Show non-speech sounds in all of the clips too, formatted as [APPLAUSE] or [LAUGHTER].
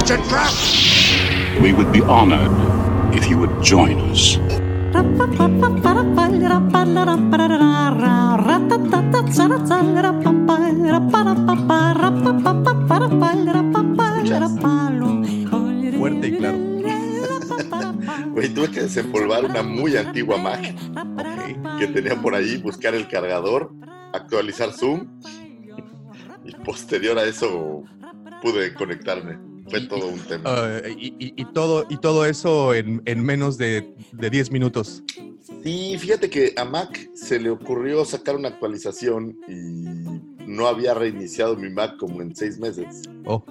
It's a trap! We would be honored if you would join us. Fuerte y claro. [LAUGHS] Güey, tuve que desempolvar una muy antigua Mac que tenía por ahí, buscar el cargador, actualizar Zoom y posterior a eso pude conectarme. Fue todo un tema. Ah, y, y- y todo, y todo eso en, en menos de, de 10 minutos. Sí, fíjate que a Mac se le ocurrió sacar una actualización y no había reiniciado mi Mac como en seis meses. Oh,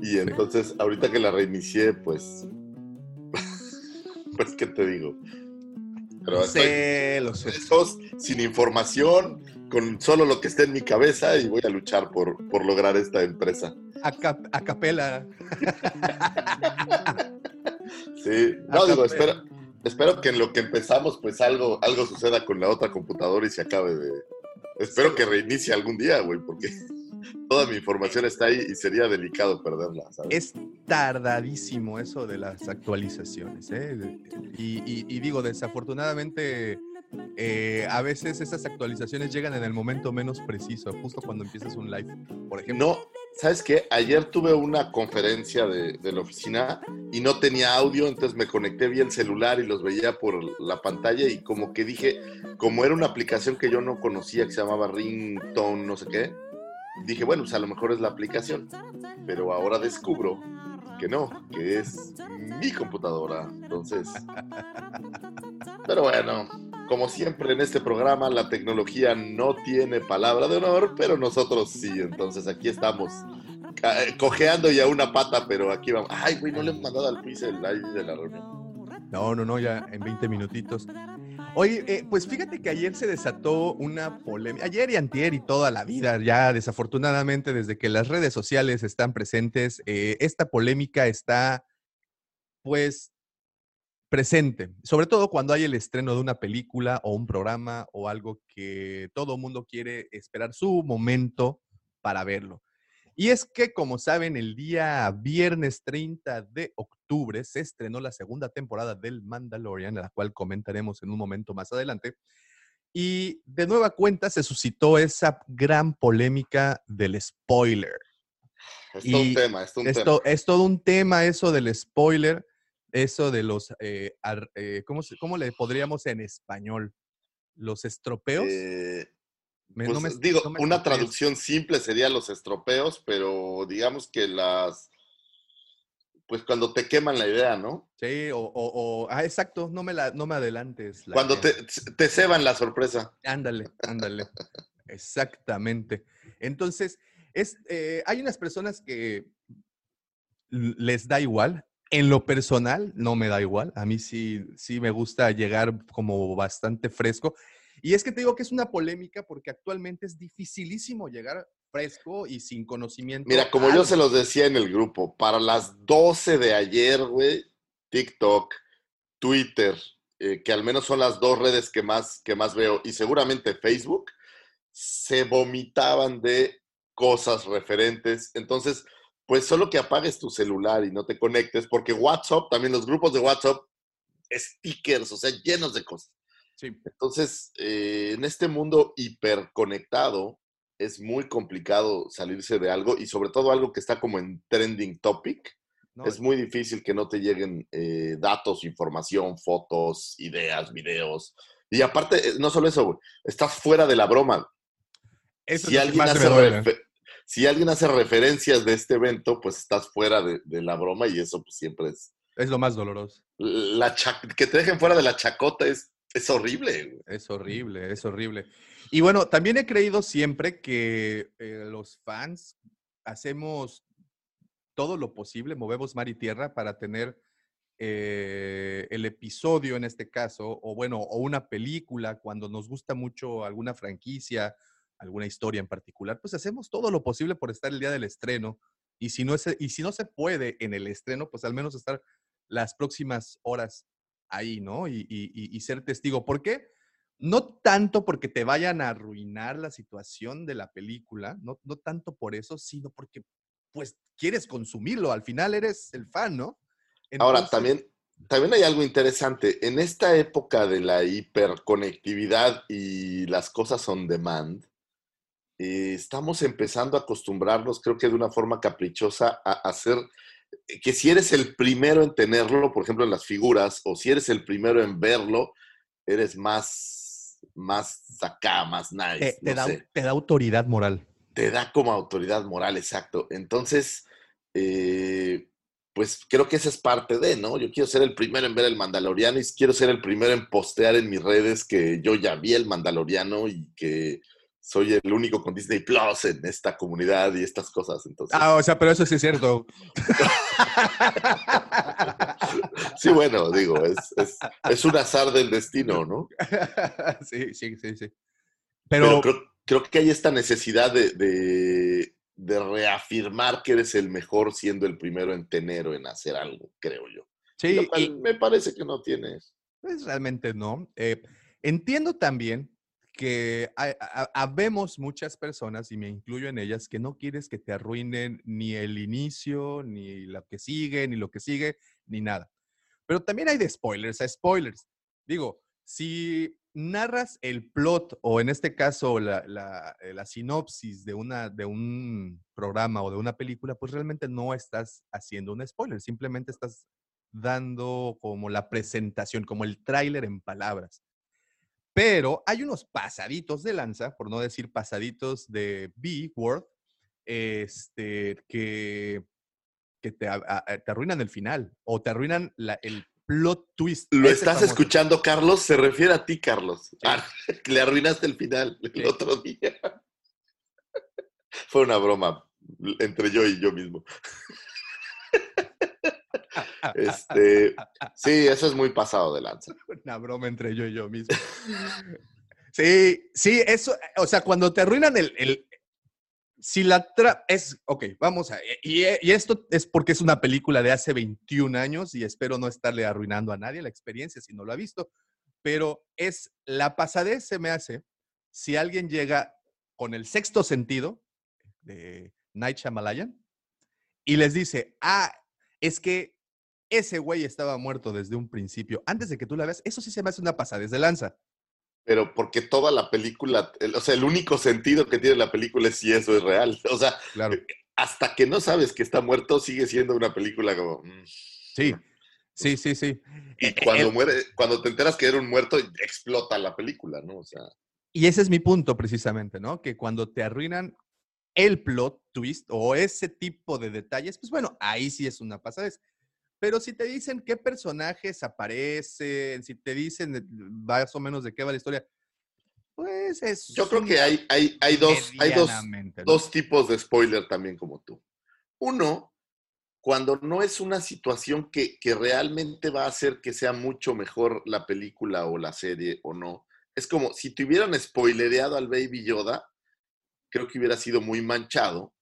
Y entonces, ahorita que la reinicié, pues. [LAUGHS] pues, ¿qué te digo? Pero lo sé, lo sé. sin información, con solo lo que esté en mi cabeza y voy a luchar por, por lograr esta empresa. A, cap- a capela. Sí, A no, digo, capela. espero, espero que en lo que empezamos, pues algo, algo suceda con la otra computadora y se acabe de. Espero que reinicie algún día, güey, porque [LAUGHS] toda mi información está ahí y sería delicado perderla, ¿sabes? Es tardadísimo eso de las actualizaciones. ¿eh? Y, y- y digo, desafortunadamente, eh, a veces esas actualizaciones llegan en el momento menos preciso, justo cuando empiezas un live, por ejemplo. No, ¿sabes qué? Ayer tuve una conferencia de, de la oficina y no tenía audio, entonces me conecté vía el celular y los veía por la pantalla y como que dije, como era una aplicación que yo no conocía que se llamaba Ringtone, no sé qué, dije, bueno, pues a lo mejor es la aplicación, pero ahora descubro que no, que es mi computadora, entonces... [LAUGHS] Pero bueno, como siempre en este programa, la tecnología no tiene palabra de honor, pero nosotros sí. Entonces aquí estamos eh, cojeando ya una pata, pero aquí vamos. Ay, güey, no le hemos mandado al quiz el live de la reunión. No, no, no, ya en 20 minutitos. Oye, eh, pues fíjate que ayer se desató una polémica, ayer y antier y toda la vida, ya desafortunadamente desde que las redes sociales están presentes, eh, esta polémica está pues presente, sobre todo cuando hay el estreno de una película o un programa o algo que todo mundo quiere esperar su momento para verlo. Y es que, como saben, el día viernes 30 de octubre se estrenó la segunda temporada del Mandalorian, la cual comentaremos en un momento más adelante. Y de nueva cuenta se suscitó esa gran polémica del spoiler. Es todo Y un tema, es todo un Esto, tema. es todo un tema eso del spoiler, eso de los, eh, ar- eh, ¿cómo, cómo le podríamos en español? ¿Los estropeos? Eh, Me- pues, no me- digo, no me una traducción simple sería los estropeos, pero digamos que las... Pues cuando te queman la idea, ¿no? Sí, o, o- o- ah, exacto, no me, la, no me adelantes. la Cuando idea. te, te ceban la sorpresa. Ándale, ándale. Exactamente. Entonces, es, eh, hay unas personas que l- les da igual. En lo personal, no me da igual. A mí sí, sí me gusta llegar como bastante fresco. Y es que te digo que es una polémica porque actualmente es dificilísimo llegar fresco y sin conocimiento. Mira, como yo se los decía en el grupo, para las 12 de ayer, güey, TikTok, Twitter, eh, que al menos son las dos redes que más, que más veo, y seguramente Facebook, se vomitaban de cosas referentes. Entonces, pues solo que apagues tu celular y no te conectes, porque WhatsApp, también los grupos de WhatsApp, stickers, o sea, llenos de cosas. Sí. Entonces, eh, en este mundo hiperconectado, es muy complicado salirse de algo y sobre todo algo que está como en trending topic. ¿no? Es muy difícil que no te lleguen eh, datos, información, fotos, ideas, videos. Y aparte, eh, no solo eso, güey, estás fuera de la broma. Eso Si es lo que alguien, hace si alguien hace referencias de este evento, pues estás fuera de, de la broma y eso pues, siempre es... Es lo más doloroso. La que te dejen fuera de la chacota es, es horrible. Es horrible, es horrible. Y bueno, también he creído siempre que eh, los fans hacemos todo lo posible, movemos mar y tierra para tener eh, el episodio en este caso, o bueno, o una película, cuando nos gusta mucho alguna franquicia, alguna historia en particular, pues hacemos todo lo posible por estar el día del estreno. Y si no, es, y si no se puede en el estreno, pues al menos estar las próximas horas ahí, ¿no? Y, y, y ser testigo. ¿Por qué? No tanto porque te vayan a arruinar la situación de la película, no, no tanto por eso, sino porque pues quieres consumirlo. Al final eres el fan, ¿no? Ahora, también, también hay algo interesante. En esta época de la hiperconectividad y las cosas on demand, eh, estamos empezando a acostumbrarnos, creo que de una forma caprichosa, a hacer que si eres el primero en tenerlo, por ejemplo, en las figuras, o si eres el primero en verlo, eres más, más acá, más nice. Te, da, te da, autoridad moral. Te da como autoridad moral, exacto. Entonces, eh, pues creo que esa es parte de, ¿no? Yo quiero ser el primero en ver el Mandaloriano y quiero ser el primero en postear en mis redes que yo ya vi el Mandaloriano y que soy el único con Disney Plus en esta comunidad y estas cosas. Entonces... Ah, o sea, pero eso sí es cierto. [LAUGHS] sí, bueno, digo, es, es, un azar del destino, ¿no? [LAUGHS] sí, sí, sí, sí. Pero, creo, que hay esta necesidad de de reafirmar que eres el mejor siendo el primero en tener o en hacer algo, creo yo. Sí, y, me parece que no tienes. Pues realmente no. Eh, entiendo también que habemos muchas personas, y me incluyo en ellas, que no quieres que te arruinen ni el inicio, ni lo que sigue, ni lo que sigue, ni nada. Pero también hay de spoilers a spoilers. Digo, si narras el plot o en este caso la, la, eh, la, sinopsis de, una, de un programa o de una película, pues realmente no estás haciendo un spoiler, simplemente estás dando como la presentación, como el tráiler en palabras. Pero hay unos pasaditos de lanza, por no decir pasaditos de B-Word, este, que, que te, te, arruinan el final o te arruinan la, el plot twist. ¿Lo estás escuchando, Carlos? Se refiere a ti, Carlos. Ah, [LAUGHS] le arruinaste el final el otro día. [LAUGHS] Fue una broma entre yo y yo mismo. Este, sí, eso es muy pasado de lanza. [LAUGHS] Una broma entre yo y yo mismo. Sí, sí, eso, o sea, cuando te arruinan el, si la tra es, ok, vamos a, y, y, esto es porque es una película de hace 21 años y espero no estarle arruinando a nadie la experiencia si no lo ha visto, pero es la pasadez se me hace si alguien llega con el sexto sentido de Night Shyamalan y les dice, ah, es que ese güey estaba muerto desde un principio, antes de que tú la veas, eso sí se me hace una pasadez de lanza pero porque toda la película, o sea, el único sentido que tiene la película es si eso es real. [LAUGHS] O sea, hasta que no sabes que está muerto, sigue siendo una película como... Mm, sí, sí, sí, sí. Y eh, cuando eh, muere, cuando te enteras que era un muerto, explota la película, ¿no? O sea... Y ese es mi punto precisamente, ¿no? Que cuando te arruinan el plot twist o ese tipo de detalles, pues bueno, ahí sí es una pasadez. Pero si te dicen qué personajes aparecen, si te dicen más o menos de qué va la historia, pues es. Yo creo que hay, hay, hay, dos, hay dos, dos tipos de spoiler también como tú. Uno, cuando no es una situación que, que, realmente va a hacer que sea mucho mejor la película o la serie o no. Es como si te hubieran spoilereado al Baby Yoda, creo que hubiera sido muy manchado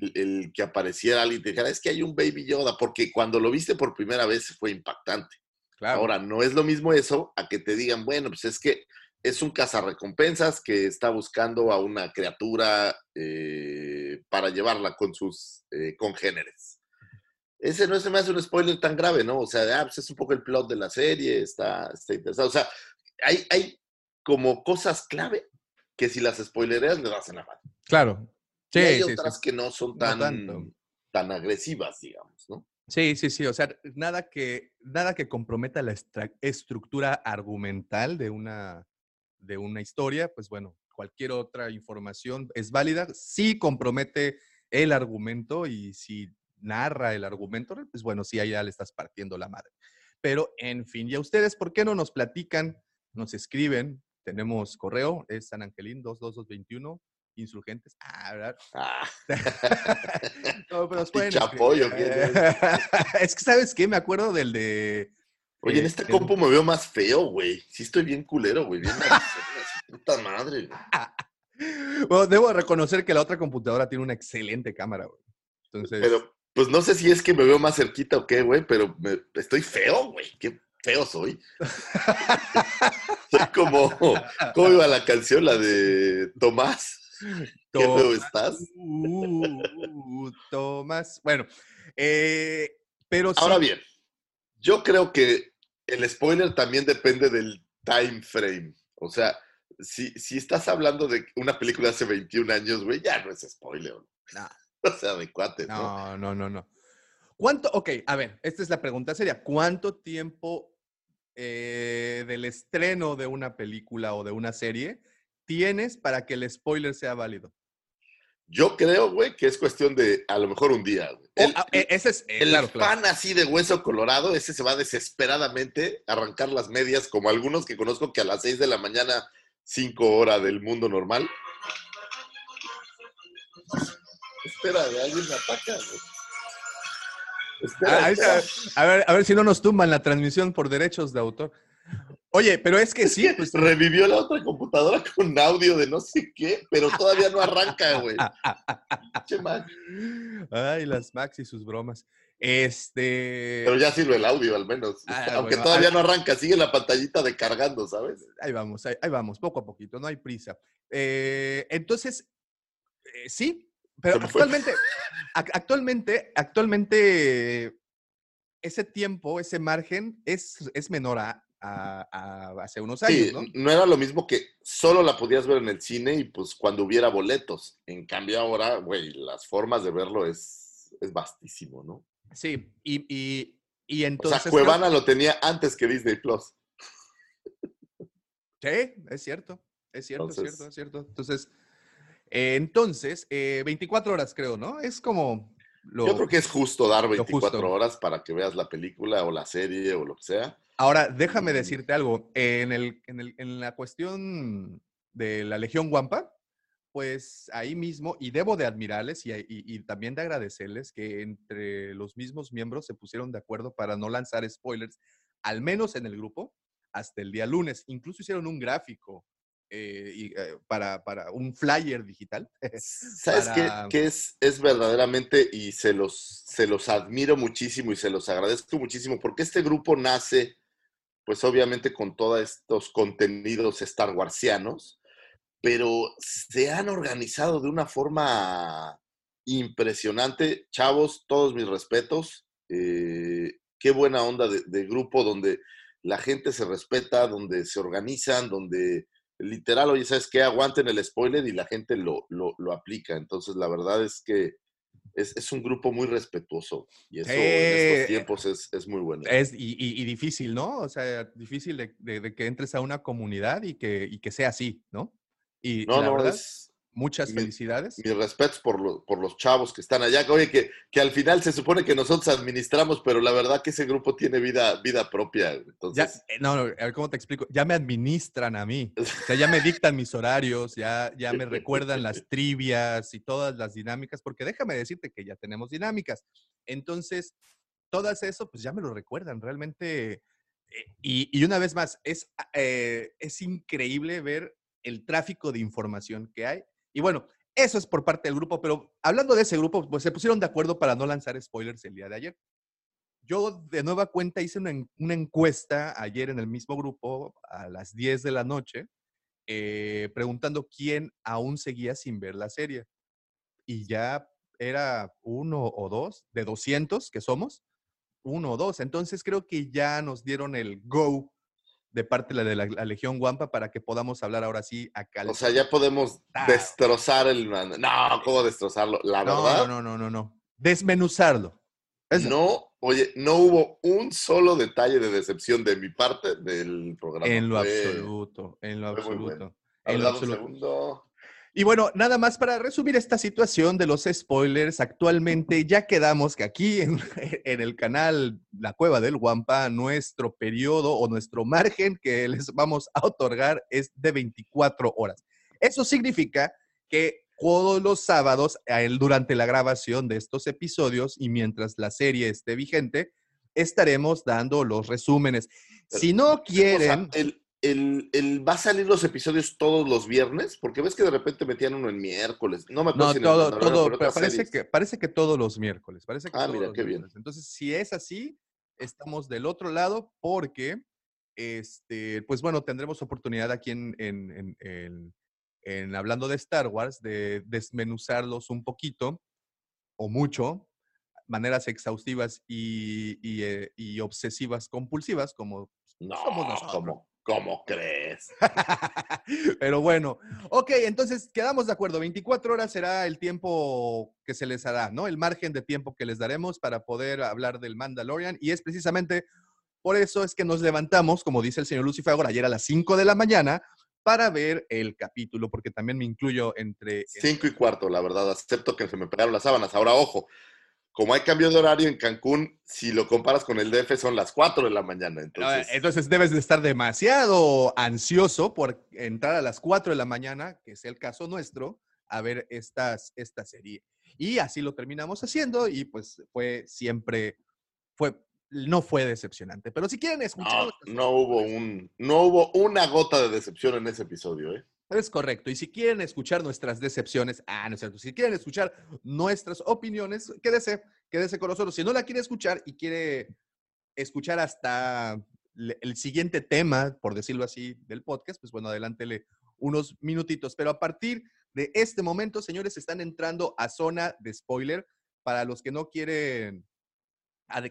el, que apareciera alguien y te dijera, es que hay un Baby Yoda, porque cuando lo viste por primera vez fue impactante. Ahora, no es lo mismo eso a que te digan, bueno, pues es que es un cazarrecompensas que está buscando a una criatura eh, para llevarla con sus eh, congéneres. Ese no se me hace un spoiler tan grave, ¿no? O sea, ah, pues es un poco el plot de la serie, está, está interesado. O sea, hay, hay como cosas clave que si las spoilereas le das en la mano. Claro, Sí, hay otras que no son tan, tan agresivas, digamos, ¿no? Sí, sí, sí. O sea, nada que, nada que comprometa la estructura argumental de una, de una historia, pues bueno, cualquier otra información es válida. Si compromete el argumento y si narra el argumento, pues bueno, sí, allá le estás partiendo la madre. Pero, en fin, ¿y a ustedes por qué no nos platican? Nos escriben. Tenemos correo, es San Angelín 22221 insurgentes. Ah, ¿verdad? Ah, [LAUGHS] no, pero [LAUGHS] pueden Chapoy, ¿o escribir. qué? [LAUGHS] es que, ¿sabes qué? Me acuerdo del de... Oye, en eh, este el- compo me veo más feo, güey. Sí estoy bien culero, güey. Bien puta madre, güey. Bueno, debo reconocer que la otra computadora tiene una excelente cámara, güey. Entonces, Pero, pues no sé si es que me veo más cerquita o qué, güey, pero me- estoy feo, güey. Qué feo soy. soy como, ¿cómo iba la canción? La de Tomás. [LAUGHS] Tomás, estás. uh, Tomás. Bueno, eh, pero sí, Ahora bien, yo creo que el spoiler también depende del time frame. O sea, si, si estás hablando de una película hace 21 años, güey, ya no es spoiler. No. [LAUGHS] O sea, de. No, no, no, no. ¿Cuánto? Ok, a ver, esta es la pregunta seria. ¿Cuánto tiempo eh, del estreno de una película o de una serie tienes para que el spoiler sea válido? Yo creo, güey, que es cuestión de a lo mejor un día, güey. El, eh, ese es, eh, el claro, claro. fan así de hueso colorado, ese se va desesperadamente a arrancar las medias, como algunos que conozco que a las 6 de la mañana, 5 horas del mundo normal. Espera, alguien me ataca, güey. Espera, Ah, espera. a, ver, a ver si no nos tumban la transmisión por derechos de autor. Oye, pero es que sí, pues Revivió la otra computadora con audio de no sé qué, pero todavía no arranca, güey. Ay, las Max y sus bromas. Este. Pero ya sirve el audio al menos. Ah, Aunque bueno, todavía ah. no arranca, sigue la pantallita de cargando, ¿sabes? Ahí vamos, ahí, ahí vamos, poco a poquito, no hay prisa. Eh, entonces, eh, sí, pero actualmente, ac- actualmente, actualmente, ese tiempo, ese margen es, es menor a, a- a hace unos años, Sí, ¿no? no era lo mismo que solo la podías ver en el cine y pues cuando hubiera boletos. En cambio ahora, güey, las formas de verlo es, es vastísimo, ¿no? Sí, y, y, y O entonces... sea, creo- Cuevana lo tenía antes que Disney Plus. Sí, es cierto, es cierto, es cierto, es cierto. Entonces, eh, entonces, eh, 24 horas creo, ¿no? Es como... Lo... Yo creo que es justo dar 24 justo. horas para que veas la película o la serie o lo que sea. Ahora, déjame decirte algo. En, el, en, el- en la cuestión de la Legión Wampa, pues ahí mismo, y debo de admirarles y, y- y también de agradecerles que entre los mismos miembros se pusieron de acuerdo para no lanzar spoilers, al menos en el grupo, hasta el día lunes. Incluso hicieron un gráfico eh, y, eh, para, para un flyer digital. [LAUGHS] ¿Sabes qué, Para- qué es, es verdaderamente y se los, se los admiro muchísimo y se los agradezco muchísimo? Porque este grupo nace, pues obviamente con todos estos contenidos Star Warsianos, pero se han organizado de una forma impresionante. Chavos, todos mis respetos. eh, qué buena onda de, grupo donde la gente se respeta, donde se organizan, donde literal, oye, ¿sabes qué? Aguanten el spoiler y la gente lo, lo aplica. Entonces, la verdad es que es, es un grupo muy respetuoso y eso en estos tiempos es, es muy bueno. Es, y, y- y difícil, ¿no? O sea, difícil de, de- de que entres a una comunidad y que, y que sea así, ¿no? Y, y no, la no, verdad, es muchas mi- mis mis respetos por, lo- por los chavos que están allá. Oye, que, que al final se supone que nosotros administramos, pero la verdad que ese grupo tiene vida, vida propia. Ya, Entonces, eh, no, no, a ver, ¿cómo te explico? Ya me administran a mí. [LAUGHS] O sea, ya me dictan mis horarios, ya, ya me recuerdan las [LAUGHS] trivias y todas las dinámicas, porque déjame decirte que ya tenemos dinámicas. Entonces, todas eso, pues ya me lo recuerdan. Realmente, eh, y, y una vez más, es, eh, es increíble ver el tráfico de información que hay. Y bueno, eso es por parte del grupo, pero hablando de ese grupo, pues se pusieron de acuerdo para no lanzar spoilers el día de ayer. Yo de nueva cuenta hice una, en- una encuesta ayer en el mismo grupo a las 10 de la noche, eh, preguntando quién aún seguía sin ver la serie. Y ya era uno o dos, de 200 que somos, uno o dos. Entonces creo que ya nos dieron el go de parte de la, de la- Legión Guampa para que podamos hablar ahora sí acá. o sea, ya podemos destrozar el... No, ¿cómo destrozarlo? La no, verdad, no, no, no, no, no. Desmenuzarlo. Eso. No, oye, no hubo un solo detalle de decepción de mi parte del programa. En lo absoluto, en lo fue absoluto. bueno. en lo absoluto. segundo. Y bueno, nada más para resumir esta situación de los spoilers, actualmente ya quedamos que aquí en, [LAUGHS] en el canal La Cueva del Guampa, nuestro periodo o nuestro margen que les vamos a otorgar es de 24 horas. Eso significa que todos los sábados durante la grabación de estos episodios y mientras la serie esté vigente, estaremos dando los resúmenes. Si no O sea, quieren, el, el- el- ¿Va a salir los episodios todos los viernes? Porque ves que de repente metían uno en miércoles. No me acuerdo no, si en el todo, todo, pero parece series. que, parece que todos los miércoles, parece que Ah, todos mira, qué bien. Entonces, si es así, estamos del otro lado porque, este, pues bueno, tendremos oportunidad aquí en, en- en- hablando de Star Wars, de desmenuzarlos un poquito o mucho, maneras exhaustivas y, y, eh, y obsesivas compulsivas, como No, somos nosotros. ¿cómo, ¿cómo crees? [LAUGHS] Pero bueno, ok, entonces quedamos de acuerdo. 24 horas será el tiempo que se les hará, ¿no? El margen de tiempo que les daremos para poder hablar del Mandalorian. Y es precisamente por eso es que nos levantamos, como dice el señor Lucifer, ayer a las 5 de la mañana para ver el capítulo, porque también me incluyo entre... Cinco y cuarto, la verdad. Acepto que se me pegaron las sábanas. Ahora, ojo, como hay cambio de horario en Cancún, si lo comparas con el DF, son las 4 de la mañana. Entonces, Entonces debes de estar demasiado ansioso por entrar a las 4 de la mañana, que es el caso nuestro, a ver estas, esta serie. Y así lo terminamos haciendo y pues fue siempre, fue, no fue decepcionante. Pero si quieren escuchar... no, no hubo un, no hubo una gota de decepción en ese episodio, ¿eh? Es correcto. Y si quieren escuchar nuestras decepciones, ah, no es cierto. Si quieren escuchar nuestras opiniones, quédese, quédese con nosotros. Si no la quiere escuchar y quiere escuchar hasta el siguiente tema, por decirlo así, del podcast, pues bueno, adelántele unos minutitos. Pero a partir de este momento, señores, están entrando a zona de spoiler. Para los que no quieren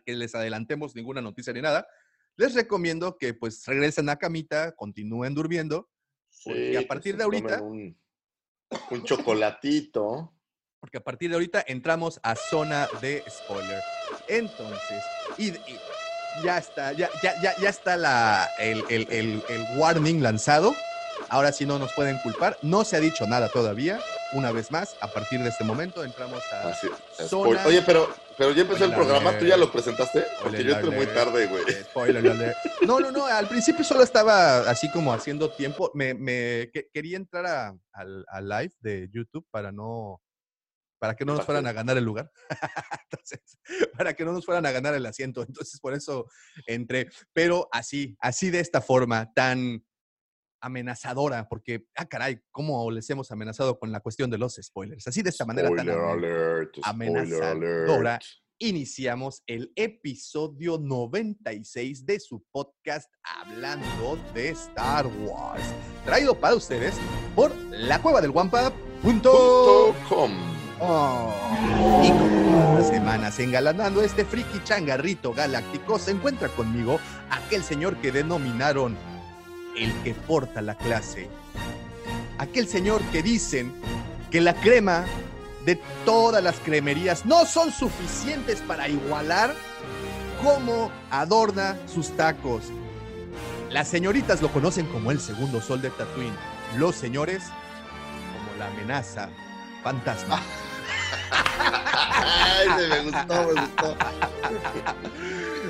que les adelantemos ninguna noticia ni nada, les recomiendo que pues regresen a camita, continúen durmiendo Porque Sí, a partir de ahorita- Un, un chocolatito. porque a partir de ahorita entramos a zona de spoiler. Entonces, y, y ya está, ya, ya, ya, ya está la, el, el- el- el warning lanzado. Ahora sí no nos pueden culpar. No se ha dicho nada todavía. Una vez más, a partir de este momento entramos a Así, Zona- Oye, pero, pero ya empezó el programa, ¿tú ya lo presentaste? Porque yo entré muy tarde, güey. Spoiler. No, no, no. Al principio solo estaba así como haciendo tiempo. Me, me- que- quería entrar a, al, al live de YouTube para no. Para que no nos fueran a ganar el lugar. [LAUGHS] Entonces, para que no nos fueran a ganar el asiento. Entonces, por eso entré. Pero así, así de esta forma tan amenazadora, porque, ah, caray, ¿cómo les hemos amenazado con la cuestión de los spoilers? Así de esta manera tan Spoiler amen- alert, amenazadora. alert. iniciamos el episodio 96 de su podcast Hablando de Star Wars, traído para ustedes por la cueva del Punto com. Y como todas las semanas engalanando este friki changarrito galáctico, se encuentra conmigo aquel señor que denominaron el que porta la clase. Aquel señor que dicen que la crema de todas las cremerías no son suficientes para igualar cómo adorna sus tacos. Las señoritas lo conocen como el segundo sol de Tatooine. Los señores como la amenaza fantasma. [LAUGHS] Ay, me gustó, me gustó.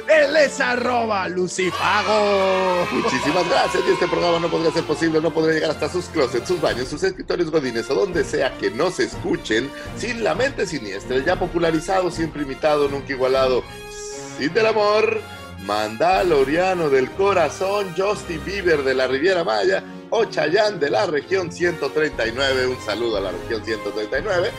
Él es arroba Lucifago. Muchísimas gracias. Y este programa no podría ser posible, no podría llegar hasta sus closets, sus baños, sus escritorios godines o donde sea que nos escuchen sin la mente siniestra, ya popularizado, siempre imitado, nunca igualado. Sin del amor, Mandaloriano del corazón, Justin Bieber de la Riviera Maya o Chayán de la región 139. Un saludo a la región 139.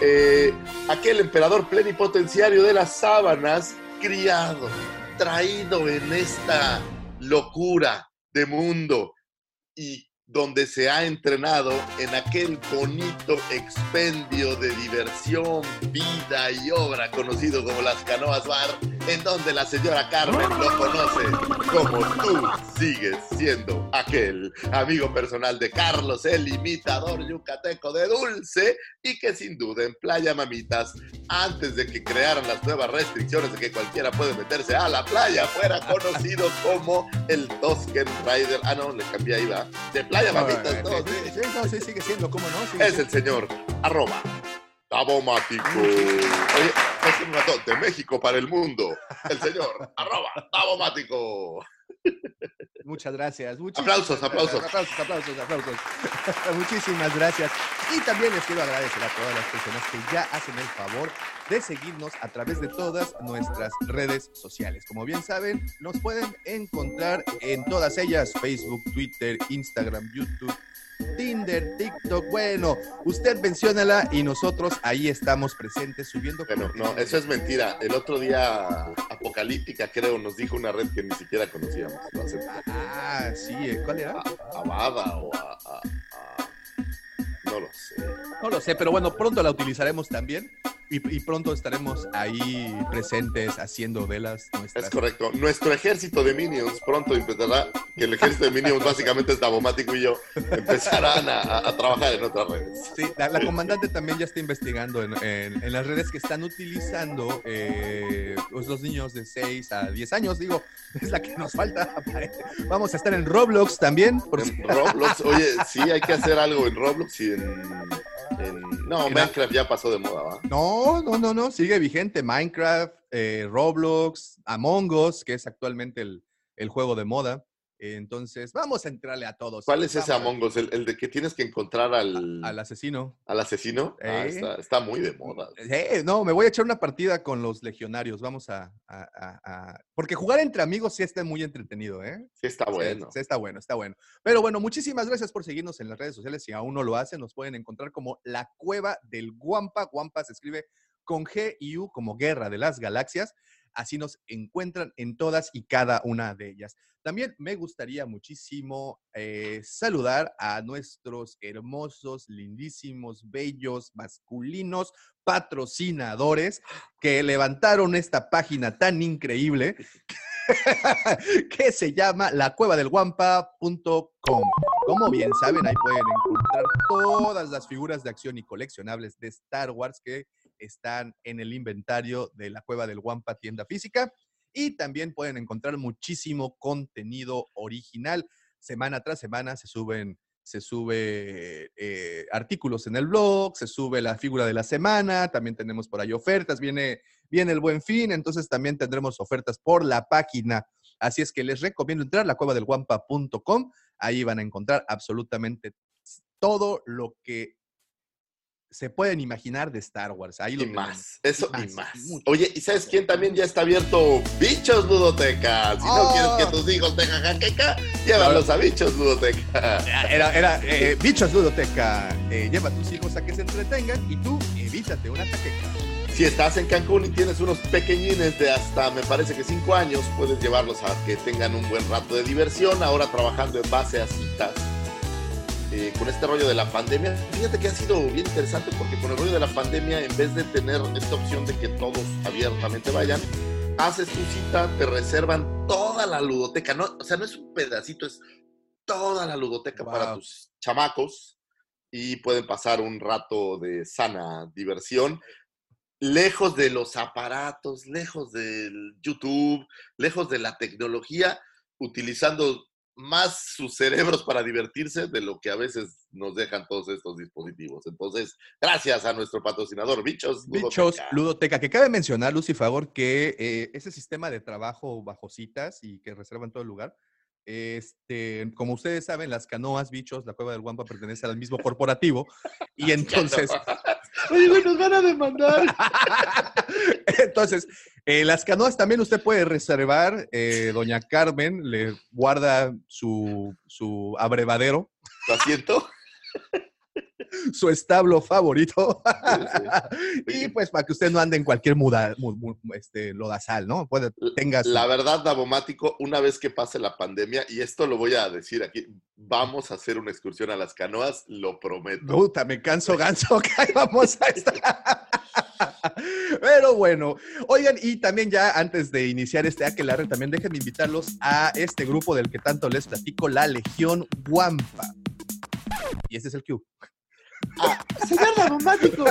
Eh, aquel emperador plenipotenciario de las sábanas, criado, traído en esta locura de mundo y donde se ha entrenado en aquel bonito expendio de diversión, vida y obra conocido como las canoas bar, en donde la señora Carmen lo conoce como tú sigues siendo aquel amigo personal de Carlos, el imitador yucateco de Dulce, y que sin duda en Playa Mamitas, antes de que crearan las nuevas restricciones de que cualquiera puede meterse a la playa, fuera conocido como el Tosken Rider. Ah, no, le cambié ahí, va. Mamitas, no, sí. Sí, no, sí, sigue siendo, ¿cómo no? Sigue Es el señor arroba Tabomático. Oye, es un ratón de México para el mundo. El señor [LAUGHS] arroba Tabomático. Muchas gracias. muchísimas Aplausos, aplausos. Aplausos, aplausos, aplausos. [LAUGHS] Muchísimas gracias. Y también les quiero agradecer a todas las personas que ya hacen el favor de seguirnos a través de todas nuestras redes sociales. Como bien saben, nos pueden encontrar en todas ellas, Facebook, Twitter, Instagram, YouTube. Tinder, TikTok, bueno, usted menciónala y nosotros ahí estamos presentes subiendo. Bueno, no, eso es mentira. El otro día, Apocalíptica, creo, nos dijo una red que ni siquiera conocíamos. Ah, sí, ¿eh? ¿cuál era? a, a Bada o a, a- a- No lo sé. No lo sé, pero bueno, pronto la utilizaremos también y, y pronto estaremos ahí presentes haciendo velas nuestras. Es correcto. Nuestro ejército de Minions pronto empezará, que el ejército de Minions básicamente es Davomático y yo, empezarán a, trabajar en otras redes. Sí, la, la comandante también ya está investigando en, en- en las redes que están utilizando eh, pues, los niños de 6 a 10 años, digo, [LAUGHS] es la que nos falta. Vamos a estar en Roblox también, por si- En Roblox, [LAUGHS] oye, sí, hay que hacer algo en Roblox y en... en- no, Minecraft ya pasó de moda, ¿va? No, no, no, no, sigue vigente Minecraft, eh, Roblox, Among Us, que es actualmente el juego de moda. Entonces, vamos a entrarle a todos. ¿Cuál es ese Vamos Among Us? ¿El, el de que tienes que encontrar al, Al asesino. al asesino? Ah, está, está muy de moda. Eh, no, me voy a echar una partida con los legionarios. Vamos a, a- a- a- Porque jugar entre amigos sí está muy entretenido, ¿eh? Sí, está Sí, bueno. sí, está bueno, está bueno. Pero bueno, muchísimas gracias por seguirnos en las redes sociales. Si aún no lo hacen, nos pueden encontrar como La Cueva del Guampa. Guampa se escribe con G y U como Guerra de las Galaxias. Así nos encuentran en todas y cada una de ellas. También me gustaría muchísimo eh, saludar a nuestros hermosos, lindísimos, bellos, masculinos patrocinadores que levantaron esta página tan increíble [LAUGHS] que se llama lacuevadelguampa.com. Como bien saben, ahí pueden encontrar todas las figuras de acción y coleccionables de Star Wars que están en el inventario de la Cueva del Guampa tienda física. Y también pueden encontrar muchísimo contenido original. Semana tras semana se suben, se sube eh, artículos en el blog, se sube la figura de la semana, también tenemos por ahí ofertas, viene, viene el buen fin, entonces también tendremos ofertas por la página. Así es que les recomiendo entrar a la cueva del guampa.com. Ahí van a encontrar absolutamente todo lo que se pueden imaginar de Star Wars. Ahí lo Y tenemos. más, eso Y y más. Oye, ¿y sabes quién también ya está abierto? Bichos Ludoteca. Si no Oh. quieres que tus hijos tengan jaqueca, llévalos a Bichos Ludoteca. Era, era eh, Bichos Ludoteca. Eh, lleva a tus hijos a que se entretengan y tú evítate una jaqueca. Si estás en Cancún y tienes unos pequeñines de hasta, me parece que 5 años, puedes llevarlos a que tengan un buen rato de diversión, ahora trabajando en base a citas. Eh, con este rollo de la pandemia, fíjate que ha sido bien interesante porque con el rollo de la pandemia, en vez de tener esta opción de que todos abiertamente vayan, haces tu cita, te reservan toda la ludoteca, no, o sea, no es un pedacito, es toda la ludoteca para Wow. tus chamacos y pueden pasar un rato de sana diversión lejos de los aparatos, lejos del YouTube, lejos de la tecnología, utilizando más sus cerebros para divertirse de lo que a veces nos dejan todos estos dispositivos. Entonces, gracias a nuestro patrocinador, Bichos. Bichos Ludoteca. Ludoteca, que cabe mencionar, Lucy Favor, que eh, ese sistema de trabajo bajo citas y que reservan todo el lugar, este, como ustedes saben, las canoas, bichos, la cueva del Guampa pertenece al mismo corporativo y [LAUGHS] entonces, Oye, güey, nos van a demandar. [LAUGHS] entonces, eh, las canoas también usted puede reservar, eh, doña Carmen le guarda su, su abrevadero, ¿Lo siento? [LAUGHS] su establo favorito. Sí, [LAUGHS] y pues para que usted no ande en cualquier muda, mu- mu- este, lodazal, ¿no? Puede, tenga su- La verdad, Davomático, una vez que pase la pandemia, y esto lo voy a decir aquí, vamos a hacer una excursión a las canoas, lo prometo. Puta, me canso ganso, [LAUGHS] que ahí vamos a estar. [LAUGHS] Pero bueno, oigan, y también ya antes de iniciar este aquelarre, también déjenme invitarlos a este grupo del que tanto les platico, la Legión Guampa. Y este es el Q. Señor Davomático.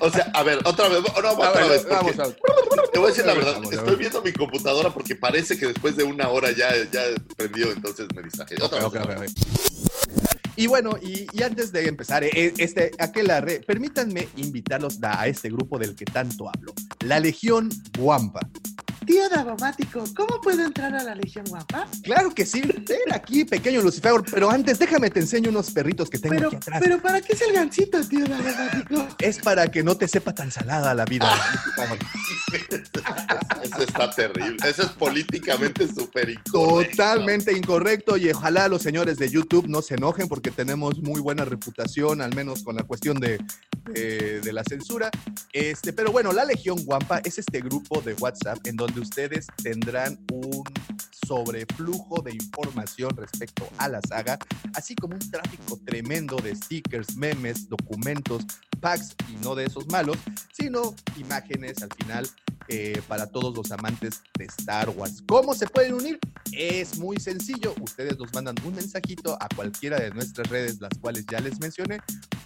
O sea, a ver, otra vez, no, otra A ver, vez. porque vamos a. Te voy a decir la verdad, Vamos, estoy viendo mi computadora porque parece que después de una hora ya, ya prendió, entonces me distraje. Otra Ok, vez. ok, ok, ok. Y bueno, y, y antes de empezar eh, este aquelarre, permítanme invitarlos a este grupo del que tanto hablo, la Legión Guampa. Tío Davomático, ¿cómo puedo entrar a la Legión Guapa? Claro que sí. Ven aquí, pequeño Lucifer, pero antes déjame te enseño unos perritos que tengo Pero, aquí atrás. pero ¿para qué es el gancito, tío Davomático? Es para que no te sepa tan salada la vida. [LAUGHS] Eso está terrible. Eso es políticamente súper incorrecto. Totalmente incorrecto y ojalá los señores de YouTube no se enojen porque tenemos muy buena reputación, al menos con la cuestión de, de- de la censura. Este, pero bueno, la Legión Guampa es este grupo de WhatsApp en donde ustedes tendrán un sobreflujo de información respecto a la saga, así como un tráfico tremendo de stickers, memes, documentos, packs y no de esos malos, sino imágenes al final eh, para todos los amantes de Star Wars. ¿Cómo se pueden unir? Es muy sencillo. Ustedes nos mandan un mensajito a cualquiera de nuestras redes, las cuales ya les mencioné.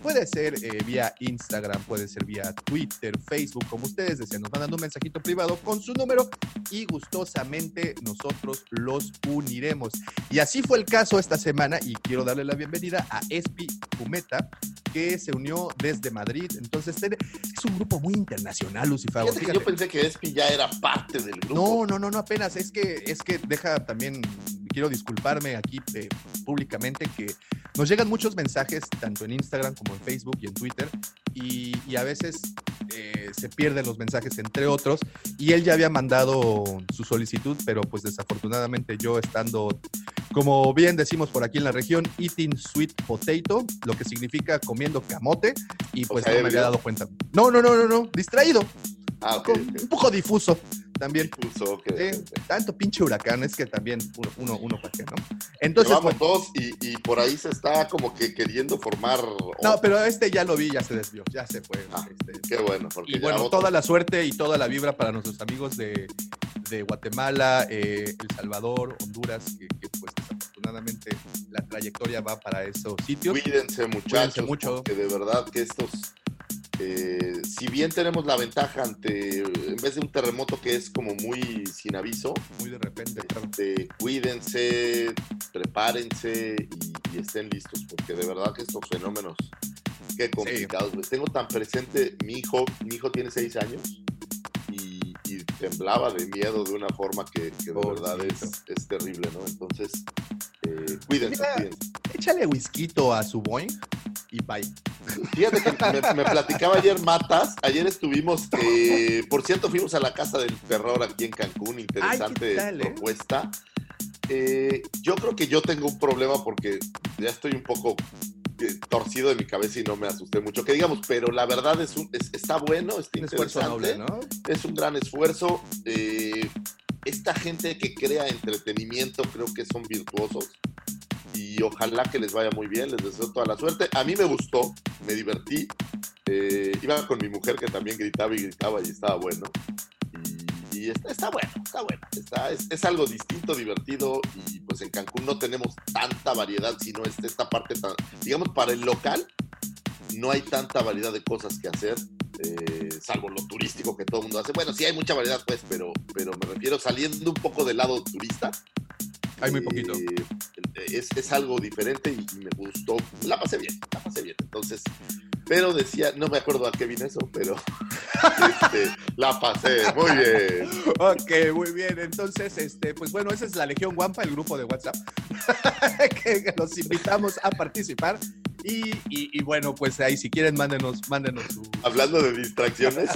Puede ser eh, vía Instagram, puede ser vía Twitter, Facebook, como ustedes deseen. Nos mandan un mensajito privado con su número y gustosamente nosotros los uniremos. Y así fue el caso esta semana y quiero darle la bienvenida a Espi Pumeta, que se unió desde Madrid. Entonces, es un grupo muy internacional, que yo pensé que Espi ya era parte del grupo. No, no, no, no, apenas. Es que, es que deja también, quiero disculparme aquí eh, públicamente que nos llegan muchos mensajes, tanto en Instagram como en Facebook y en Twitter, y, y a veces eh, se pierden los mensajes entre otros, y él ya había mandado su solicitud, pero pues desafortunadamente yo estando, como bien decimos por aquí en la región, eating sweet potato, lo que significa comiendo camote, y pues sea, no me había dado cuenta. No, no, no, no, no, distraído, Ah, ok. un- un poco difuso también. Tanto pinche huracán, es que también uno, uno, uno para qué, ¿no? Entonces, Llevamos bueno, dos y, y por ahí se está como que queriendo formar. no, pero este ya lo vi, ya se desvió, ya se fue. Ah, este. Qué bueno, porque y bueno, otro- toda la suerte y toda la vibra para nuestros amigos de, de Guatemala, eh, El Salvador, Honduras, que, que, pues desafortunadamente la trayectoria va para esos sitios. Cuídense, muchachos, Cuídense mucho. porque de verdad que estos, eh, si bien tenemos la ventaja ante, en vez de un terremoto que es como muy sin aviso, Muy de repente, claro. este, cuídense, prepárense y, y estén listos, porque de verdad que estos fenómenos, qué complicados. güey. Tengo tan presente, mi hijo, mi hijo tiene seis años temblaba de miedo de una forma que, que de verdad es, terrible, ¿no? Entonces, eh, cuídense, Mira, cuídense. Échale whisky a su Boeing y bye. Fíjate que me, me platicaba ayer Matas. Ayer estuvimos, eh, por cierto, fuimos a la Casa del Terror aquí en Cancún. Interesante Ay, ¿qué tal, eh? propuesta. Yo creo que yo tengo un problema porque ya estoy un poco torcido de mi cabeza y no me asusté mucho. Que digamos, pero la verdad es, un, es- está bueno, está Un esfuerzo interesante. noble, ¿no? Es un gran esfuerzo. eh, esta gente que crea entretenimiento creo que son virtuosos y ojalá que les vaya muy bien, les deseo toda la suerte. A mí me gustó, me divertí. eh, iba con mi mujer que también gritaba y gritaba y estaba bueno. Y, está bueno, está bueno. Está, es, es algo distinto, divertido y pues en Cancún no tenemos tanta variedad, sino es esta parte tan, digamos, para el local no hay tanta variedad de cosas que hacer, eh, salvo lo turístico que todo el mundo hace. Bueno, sí hay mucha variedad, pues, pero, pero me refiero saliendo un poco del lado turista. Hay muy poquito. eh, es, es algo diferente y, y me gustó. La pasé bien, la pasé bien. Entonces, pero decía, no me acuerdo a qué vine eso, pero [LAUGHS] este, la pasé muy bien. Ok, muy bien. Entonces, este, pues bueno, esa es la Legión Guampa, el grupo de WhatsApp, [LAUGHS] que los invitamos a participar. Y, y- y bueno, pues ahí si quieren, mándenos, mándenos su. Hablando de distracciones,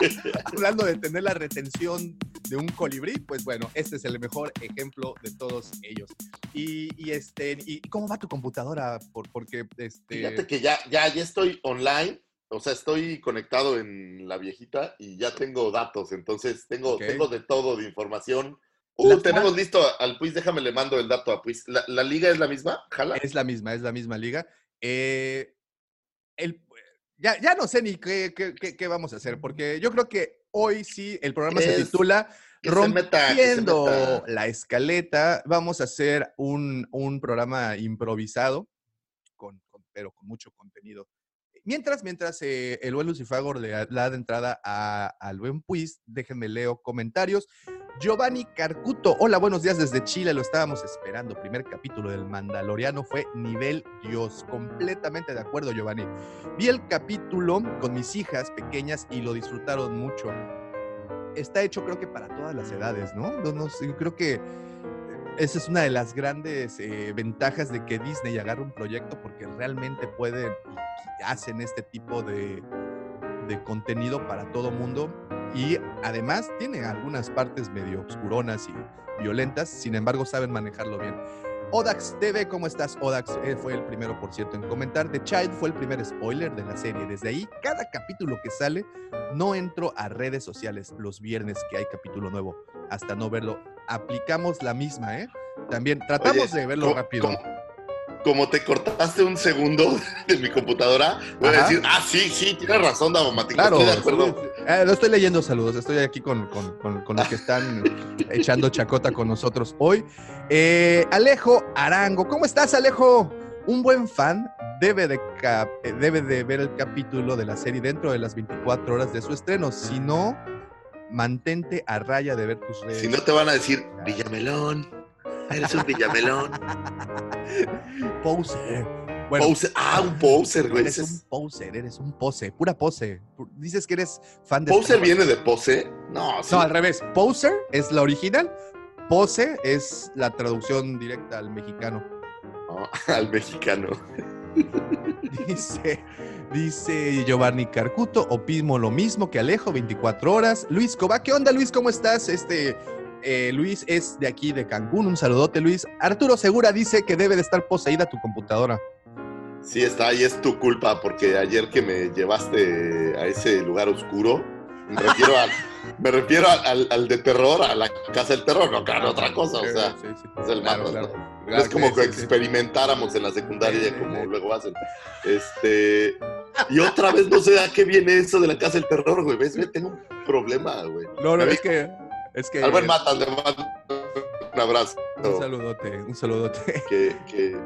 [LAUGHS] Hablando de tener la retención de un colibrí, pues bueno, este es el mejor ejemplo de todos ellos. Y, y este, ¿y cómo va tu computadora? Por, porque este. fíjate que ya, ya, ya estoy online. O sea, estoy conectado en la viejita y ya tengo datos. Entonces, tengo, Ok. tengo de todo, de información. Uh, tenemos listo al Puis. Déjame le mando el dato a Puis. ¿La, la liga es la misma? ¿Jala? Es la misma, es la misma liga. Eh, el, ya, ya no sé ni qué, qué- qué- qué vamos a hacer, porque yo creo que hoy sí el programa se titula que se meta, que se Rompiendo la escaleta. Vamos a hacer un, un programa improvisado, con, con- pero con mucho contenido. Mientras, mientras eh, el buen Lucifagor le, da- de entrada a- al buen Puis, déjenme leo comentarios. Giovanni Carcuto, hola, buenos días desde Chile, lo estábamos esperando. Primer capítulo del Mandaloriano fue nivel Dios, completamente de acuerdo, Giovanni. Vi el capítulo con mis hijas pequeñas y lo disfrutaron mucho. está hecho creo que para todas las edades, ¿no? No, no creo que esa es una de las grandes eh, ventajas de que Disney agarre un proyecto porque realmente pueden hacen este tipo de, de contenido para todo mundo y además tiene algunas partes medio obscuronas y violentas, sin embargo saben manejarlo bien. Odax TV, ¿cómo estás? Odax eh, fue el primero, por cierto, en comentar. The Child fue el primer spoiler de la serie. Desde ahí, cada capítulo que sale, no entro a redes sociales los viernes que hay capítulo nuevo, hasta no verlo. Aplicamos la misma, ¿eh? También tratamos Oye, de verlo ¿cómo- rápido. cómo- Como te cortaste un segundo [LAUGHS] de mi computadora, voy a decir, ah, sí, sí, tienes razón, Davomático, Claro, estoy de acuerdo. sí, sí. Eh, no estoy leyendo saludos, estoy aquí con, con- con- con los que están [LAUGHS] echando chacota con nosotros hoy. Eh, Alejo Arango, ¿cómo estás, Alejo? Un buen fan debe de, cap- eh, debe de ver el capítulo de la serie dentro de las 24 horas de su estreno. Si no, mantente a raya de ver tus redes. Si no te van a decir, Villamelón, eres un Villamelón. Poser. Bueno, Poser. Ah, un poser, güey. eres un poser, eres un pose, pura pose. Dices que eres fan de ¿Poser viene de pose? No, sí. No, al revés. Poser es la original. Pose es la traducción directa al mexicano. No, [LAUGHS] al mexicano. [LAUGHS] Dice, dice Giovanni Carcuto, opino lo mismo que Alejo, 24 horas. Luis Coba, ¿qué onda Luis? ¿Cómo estás? Este, eh, Luis es de aquí, de Cancún. Un saludote, Luis. Arturo Segura dice que debe de estar poseída tu computadora. Sí, está, y es tu culpa, porque ayer que me llevaste a ese lugar oscuro, me refiero al, [LAUGHS] me refiero al, al- al de terror, a la casa del terror, no, claro, otra cosa, o sea, Sí, sí. es el Claro, mato, claro. ¿no? Claro, es como sí, que experimentáramos en la secundaria, como luego hacen. Este, y otra vez no sé a qué viene eso de la casa del terror, güey, ves, Ve, tengo un problema, güey. No, no, es que. Es que. Albert Matas, le mando un abrazo. Un saludote, un saludote. [LAUGHS] Que, que,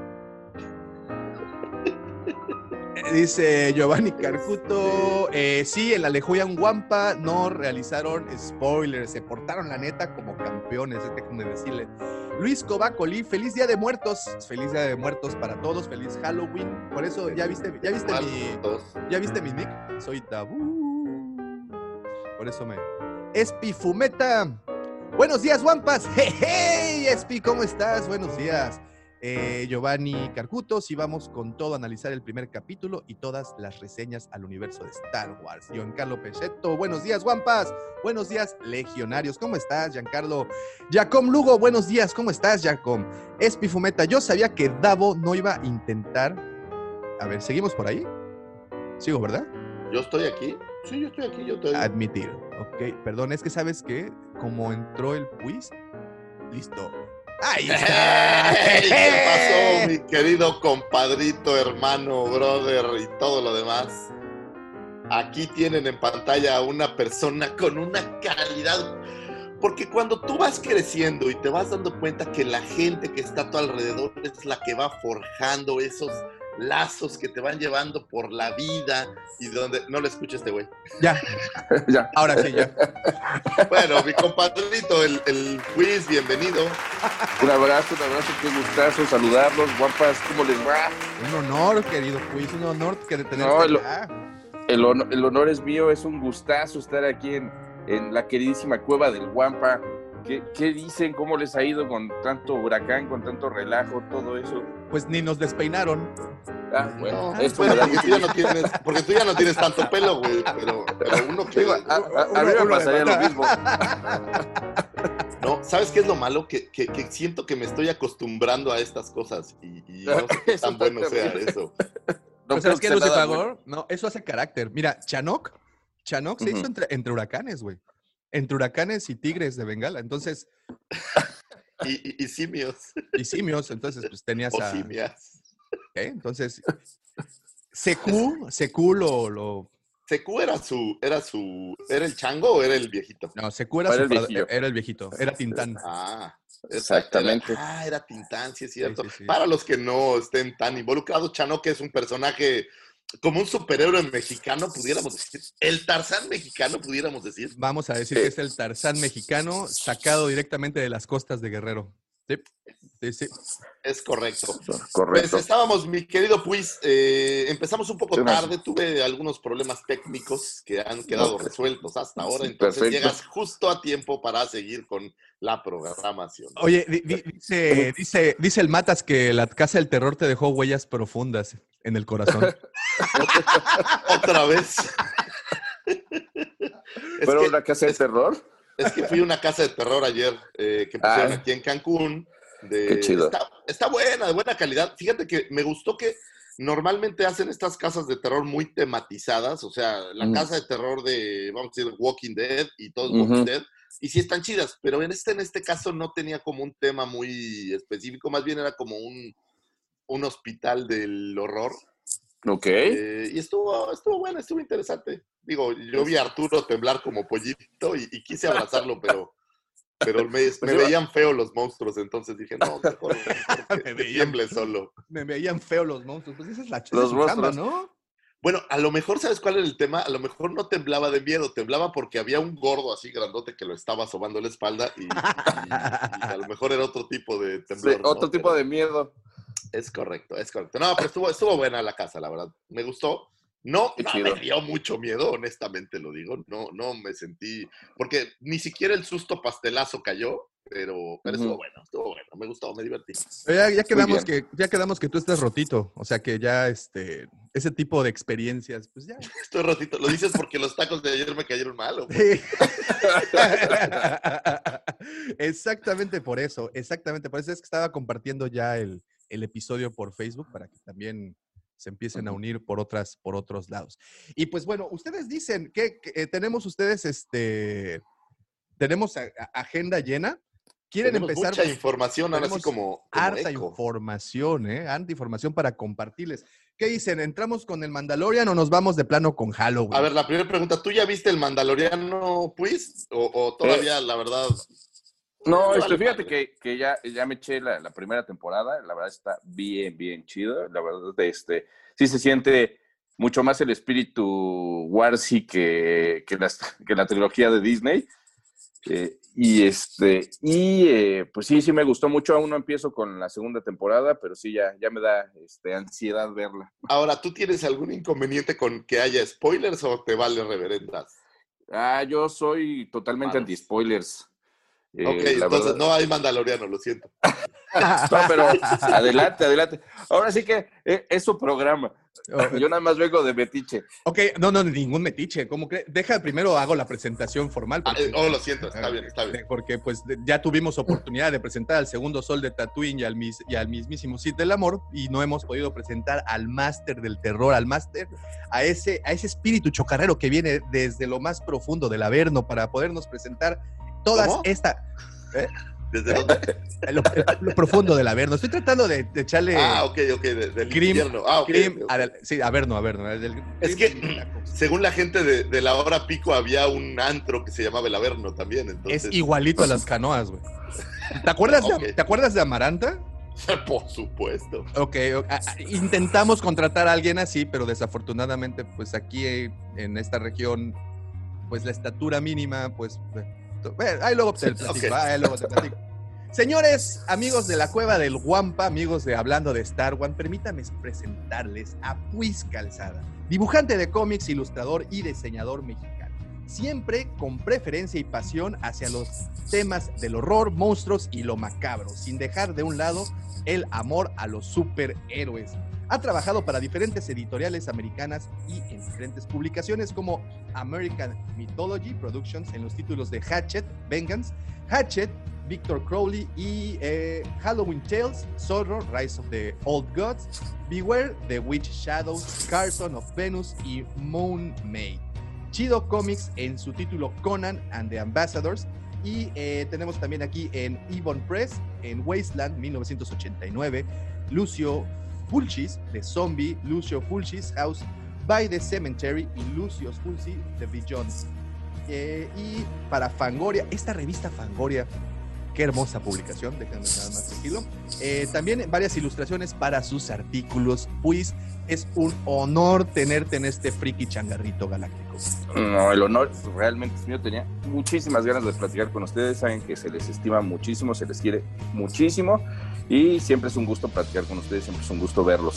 Dice Giovanni Carcuto, eh, sí, en la Lejuyan Guampa no realizaron spoilers, se portaron la neta como campeones, es déjenme decirle. Luis Cobacoli, feliz día de muertos, feliz día de muertos para todos, feliz Halloween. Por eso, ¿ya viste, ya viste mi. ¿Ya viste mi nick? Soy tabú. Por eso me. Espi Fumeta. Buenos días, Wampas. Hey, hey, Espi, ¿cómo estás? Buenos días. Eh, Giovanni Carcuto, si vamos con todo a analizar el primer capítulo y todas las reseñas al universo de Star Wars. Giancarlo Pechetto, buenos días, Wampas. Buenos días, legionarios. ¿Cómo estás, Giancarlo? Jacom Lugo, buenos días. ¿Cómo estás, Jacom? Espi Fumeta, yo sabía que Davo no iba a intentar. A ver, ¿seguimos por ahí? Sigo, ¿verdad? Yo estoy aquí. Sí, yo estoy aquí, yo estoy. Admitir. Ok, perdón, es que sabes que como entró el quiz, listo. Ahí está. ¿Qué pasó, mi querido compadrito, hermano, brother y todo lo demás? Aquí tienen en pantalla a una persona con una calidad. Porque cuando tú vas creciendo y te vas dando cuenta que la gente que está a tu alrededor es la que va forjando esos lazos que te van llevando por la vida y donde no le escucha este güey. Ya, [LAUGHS] ya. ahora sí, ya. Bueno, mi compadrito, el, el quiz, bienvenido. Un abrazo, un abrazo, qué gustazo saludarlos, guapas, ¿cómo les va? Un honor, querido quiz, un honor que de tenerte No, lo- acá. El, honor, el honor es mío, es un gustazo estar aquí en, en la queridísima cueva del Guampa. ¿Qué, ¿Qué dicen? ¿Cómo les ha ido con tanto huracán, con tanto relajo, todo eso? Pues ni nos despeinaron. Ah, bueno, No, esto bueno, me da porque, tú ya no tienes, porque tú ya no tienes tanto pelo, güey, pero, pero uno que... Digo, a, a- a mí Uno- me pasaría lo mismo. [LAUGHS] No, ¿sabes qué es lo malo? Que, que- que siento que me estoy acostumbrando a estas cosas y, y no sé qué Eso tan bueno sea eso. No ¿Pero creo sabes qué, que sea Lucy nada Fagor? bueno. No, eso hace carácter. Mira, Chanok, Chanok se hizo entre, entre huracanes, güey. Entre huracanes y tigres de Bengala. Entonces, Y, y- y simios, y simios, entonces pues tenías o a... simias. ¿eh? Entonces, Secu, Secu lo, lo... ¿Secu era su, era su, era el chango o era el viejito? No, Secu era, Era era el viejito, era Tintán. Ah, Exactamente. Era, ah, era Tintán, sí es cierto. sí, sí. Para los que no estén tan involucrados, Chanok es un personaje como un superhéroe mexicano, pudiéramos decir. El Tarzán mexicano, pudiéramos decir. Vamos a decir que es el Tarzán mexicano sacado directamente de las costas de Guerrero. Sí, sí, Sí. Es correcto. Correcto. Pues estábamos, mi querido Puis, eh, empezamos un poco tarde, tuve algunos problemas técnicos que han quedado Ok. resueltos hasta ahora, entonces Perfecto. llegas justo a tiempo para seguir con la programación. Oye, di- di- dice, dice, dice el Matas que la casa del terror te dejó huellas profundas en el corazón. [LAUGHS] Otra vez. es, ¿Pero que, una casa de terror? Es que fui a una casa de terror ayer eh, que pusieron Ah. aquí en Cancún. De, Qué chido. Está, está buena, de buena calidad. Fíjate que me gustó que normalmente hacen estas casas de terror muy tematizadas, o sea, la Mm. casa de terror de, vamos a decir, Walking Dead y todo es Ujú. Walking Dead, y sí están chidas, pero en este, en este caso no tenía como un tema muy específico, más bien era como un, un hospital del horror. Ok. Eh, y estuvo, estuvo bueno, estuvo interesante. Digo, yo vi a Arturo temblar como pollito y, y quise abrazarlo, pero, pero me, [LAUGHS] me iba- veían feo los monstruos, entonces dije, no, [LAUGHS] mejor, que Me veían tiemble [LAUGHS] solo. Me veían feo los monstruos. Pues esa es la Los es monstruos. ¿no? Bueno, a lo mejor, ¿sabes cuál era el tema? A lo mejor no temblaba de miedo, temblaba porque había un gordo así grandote que lo estaba sobando la espalda y, y- y a lo mejor era otro tipo de Sí, temblor. ¿no? otro tipo Pero de miedo. Es correcto, es correcto. No, pero estuvo, estuvo buena la casa, la verdad. Me gustó. No, no me dio mucho miedo, honestamente lo digo. No, no me sentí, porque ni siquiera el susto pastelazo cayó, pero, pero estuvo bueno, estuvo bueno, me gustó, me divertí. Ya, ya quedamos que, ya quedamos que tú estás rotito. O sea que ya este, ese tipo de experiencias, pues ya. [LAUGHS] Estoy rotito. ¿Lo dices porque los tacos de ayer me cayeron mal? ¿o? Sí. [LAUGHS] exactamente por eso, exactamente por eso es que estaba compartiendo ya el, el episodio por Facebook para que también se empiecen a unir por otras, por otros lados. Y pues bueno, ustedes dicen que, que, eh, tenemos ustedes este, tenemos a- a- agenda llena. ¿Quieren Tenemos empezar? mucha información, ahora sí como, como harta eco. información, ¿eh? Harta información para compartirles. ¿Qué dicen? ¿Entramos con el Mandalorian o nos vamos de plano con Halloween? A ver, la primera pregunta, ¿tú ya viste el Mandaloriano, pues? ¿O, o todavía, la verdad? No, este, fíjate que, que ya, ya me eché la, la primera temporada, la verdad está bien, bien chido, la verdad, este, sí se siente mucho más el espíritu Warsi que, que, las- que la trilogía de Disney. Eh, y este, y eh, pues sí, sí me gustó mucho, aún no empiezo con la segunda temporada, pero sí ya, ya me da este, ansiedad verla. Ahora, ¿tú tienes algún inconveniente con que haya spoilers o te vale reverendas? Ah, yo soy totalmente anti-spoilers. Eh, ok, la entonces verdad- no hay Mandaloriano, lo siento. [LAUGHS] No, pero adelante, adelante. Ahora sí que eh, es su programa. Oh, Yo nada más vengo de Metiche. Ok, no, no, ningún metiche. ¿Cómo crees? Deja primero hago la presentación formal. Ah, porque- eh, oh, lo siento, está bien, está bien. Porque pues ya tuvimos oportunidad de presentar al segundo sol de Tatooine y al, mis- y al mismísimo Cid del Amor y no hemos podido presentar al máster del terror, al máster, a ese, a ese espíritu chocarrero que viene desde lo más profundo del Averno para podernos presentar todas ¿Cómo? esta, ¿Desde dónde? lo, lo profundo del Averno. Estoy tratando de, de echarle Ah, ok, ok, de- del infierno. Ah, ok, Grim ok, ok. al- sí, Averno, Averno. del- Es que-. Según la gente de, de la hora pico, había un antro que se llamaba El Averno también, entonces... Es igualito a las [LAUGHS] canoas, güey. ¿Te acuerdas, de. ¿Te acuerdas de Amaranta? Por supuesto. Ok, intentamos contratar a alguien así, pero desafortunadamente, pues aquí eh, en esta región, pues la estatura mínima, pues, bueno, ahí luego te platico, Ok. ahí luego te platico. Señores, amigos de la cueva del Guampa, amigos de Hablando de Star Wars, permítanme presentarles a Puis Calzada, dibujante de cómics, ilustrador y diseñador mexicano. Siempre con preferencia y pasión hacia los temas del horror, monstruos y lo macabro, sin dejar de un lado el amor a los superhéroes. Ha trabajado para diferentes editoriales americanas y en diferentes publicaciones como American Mythology Productions en los títulos de Hatchet, Vengeance, Hatchet, Victor Crowley y eh, Halloween Tales, Zorro, Rise of the Old Gods, Beware, The Witch Shadows, Carson of Venus y Moon Maid. Chido Comics en su título Conan and the Ambassadors. Y eh, tenemos también aquí en Ebon Press, en Wasteland 1989, Lucio Fulcis de Zombie, Lucio Fulcis House by the Cemetery y Lucio Fulci de Beyond. Eh, y para Fangoria, esta revista Fangoria, qué hermosa publicación, déjenme nada más decirlo. Eh, también varias ilustraciones para sus artículos, pues es un honor tenerte en este friki changarrito galáctico. No, el honor realmente es mío. Tenía muchísimas ganas de platicar con ustedes. Saben que se les estima muchísimo, se les quiere muchísimo. Y siempre es un gusto platicar con ustedes, siempre es un gusto verlos.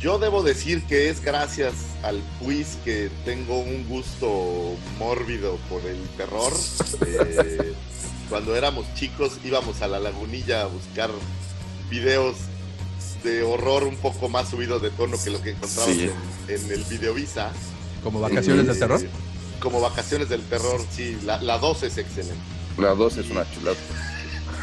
Yo debo decir que es gracias al quiz que tengo un gusto mórbido por el terror. [LAUGHS] Eh, cuando éramos chicos íbamos a la lagunilla a buscar videos de horror un poco más subidos de tono que lo que encontramos Sí. en, en el Videovisa. Como vacaciones Eh, del terror. Como vacaciones del terror, sí. La, la 2 es excelente. La 2 es una chulada.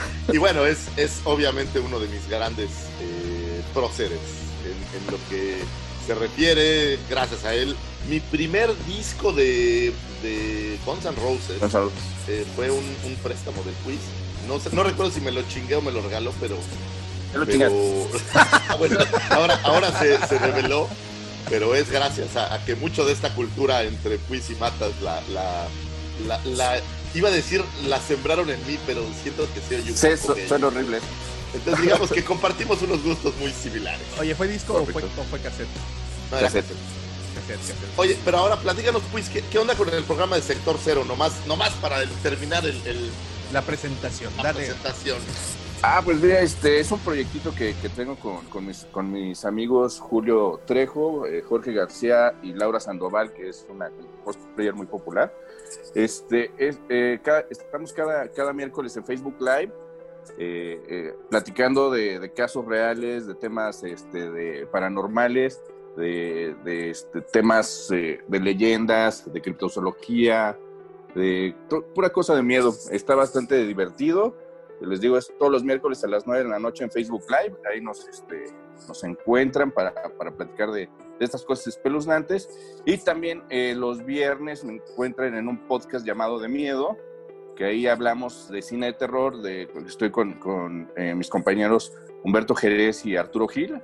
[LAUGHS] Y bueno, es, es obviamente uno de mis grandes eh, próceres en, en lo que se refiere, gracias a él. Mi primer disco de, de Guns N' Roses eh, fue un, un préstamo del quiz. No, sé- no recuerdo si me lo chingué o me lo regaló, pero. Lo pero [LAUGHS] bueno, ahora, ahora se, se reveló, pero es gracias a, a que mucho de esta cultura entre quiz y matas la, la, la, la- iba a decir la sembraron en mí, pero siento que se oye un Sí, poco su- de- suena horrible. Entonces digamos que compartimos unos gustos muy similares. Oye, ¿fue disco o fue, o fue cassette? No era Cassette. Cassette, cassette. Oye, pero ahora platícanos, pues, ¿qué, qué onda con el programa de Sector Cero? Nomás, nomás para el- terminar el, el- La presentación. la Dale. presentación. Ah, pues mira, este es un proyectito que, que tengo con, con mis, con mis amigos Julio Trejo, eh, Jorge García y Laura Sandoval, que es una cosplayer muy popular. Este, es, eh, estamos cada, cada miércoles en Facebook Live eh, eh, platicando de, casos reales, de temas este, de paranormales, de, este, temas de leyendas, de criptozoología, de pura cosa de miedo. Está bastante divertido. Les digo, es todos los miércoles a las 9 de la noche en Facebook Live. Ahí nos, este, nos encuentran para, para platicar de, de estas cosas espeluznantes. Y también eh, los viernes me encuentran en un podcast llamado De Miedo, que ahí hablamos de cine de terror. De, estoy con, con eh, mis compañeros Humberto Jerez y Arturo Gil,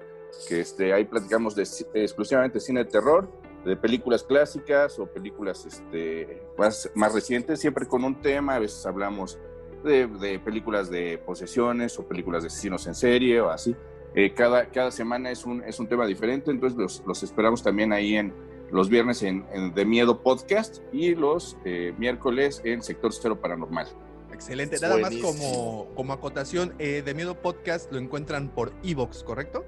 que este, ahí platicamos de, exclusivamente cine de terror, de películas clásicas o películas este, más, más recientes, siempre con un tema. A veces hablamos de, de películas de posesiones o películas de asesinos en serie o así. Eh, cada, cada semana es un, es un tema diferente, entonces los, los esperamos también ahí en los viernes en, en De Miedo Podcast y los eh, miércoles en Sector Cero Paranormal. Excelente. Nada más como, como acotación, eh, de Miedo Podcast lo encuentran por Evox, ¿correcto?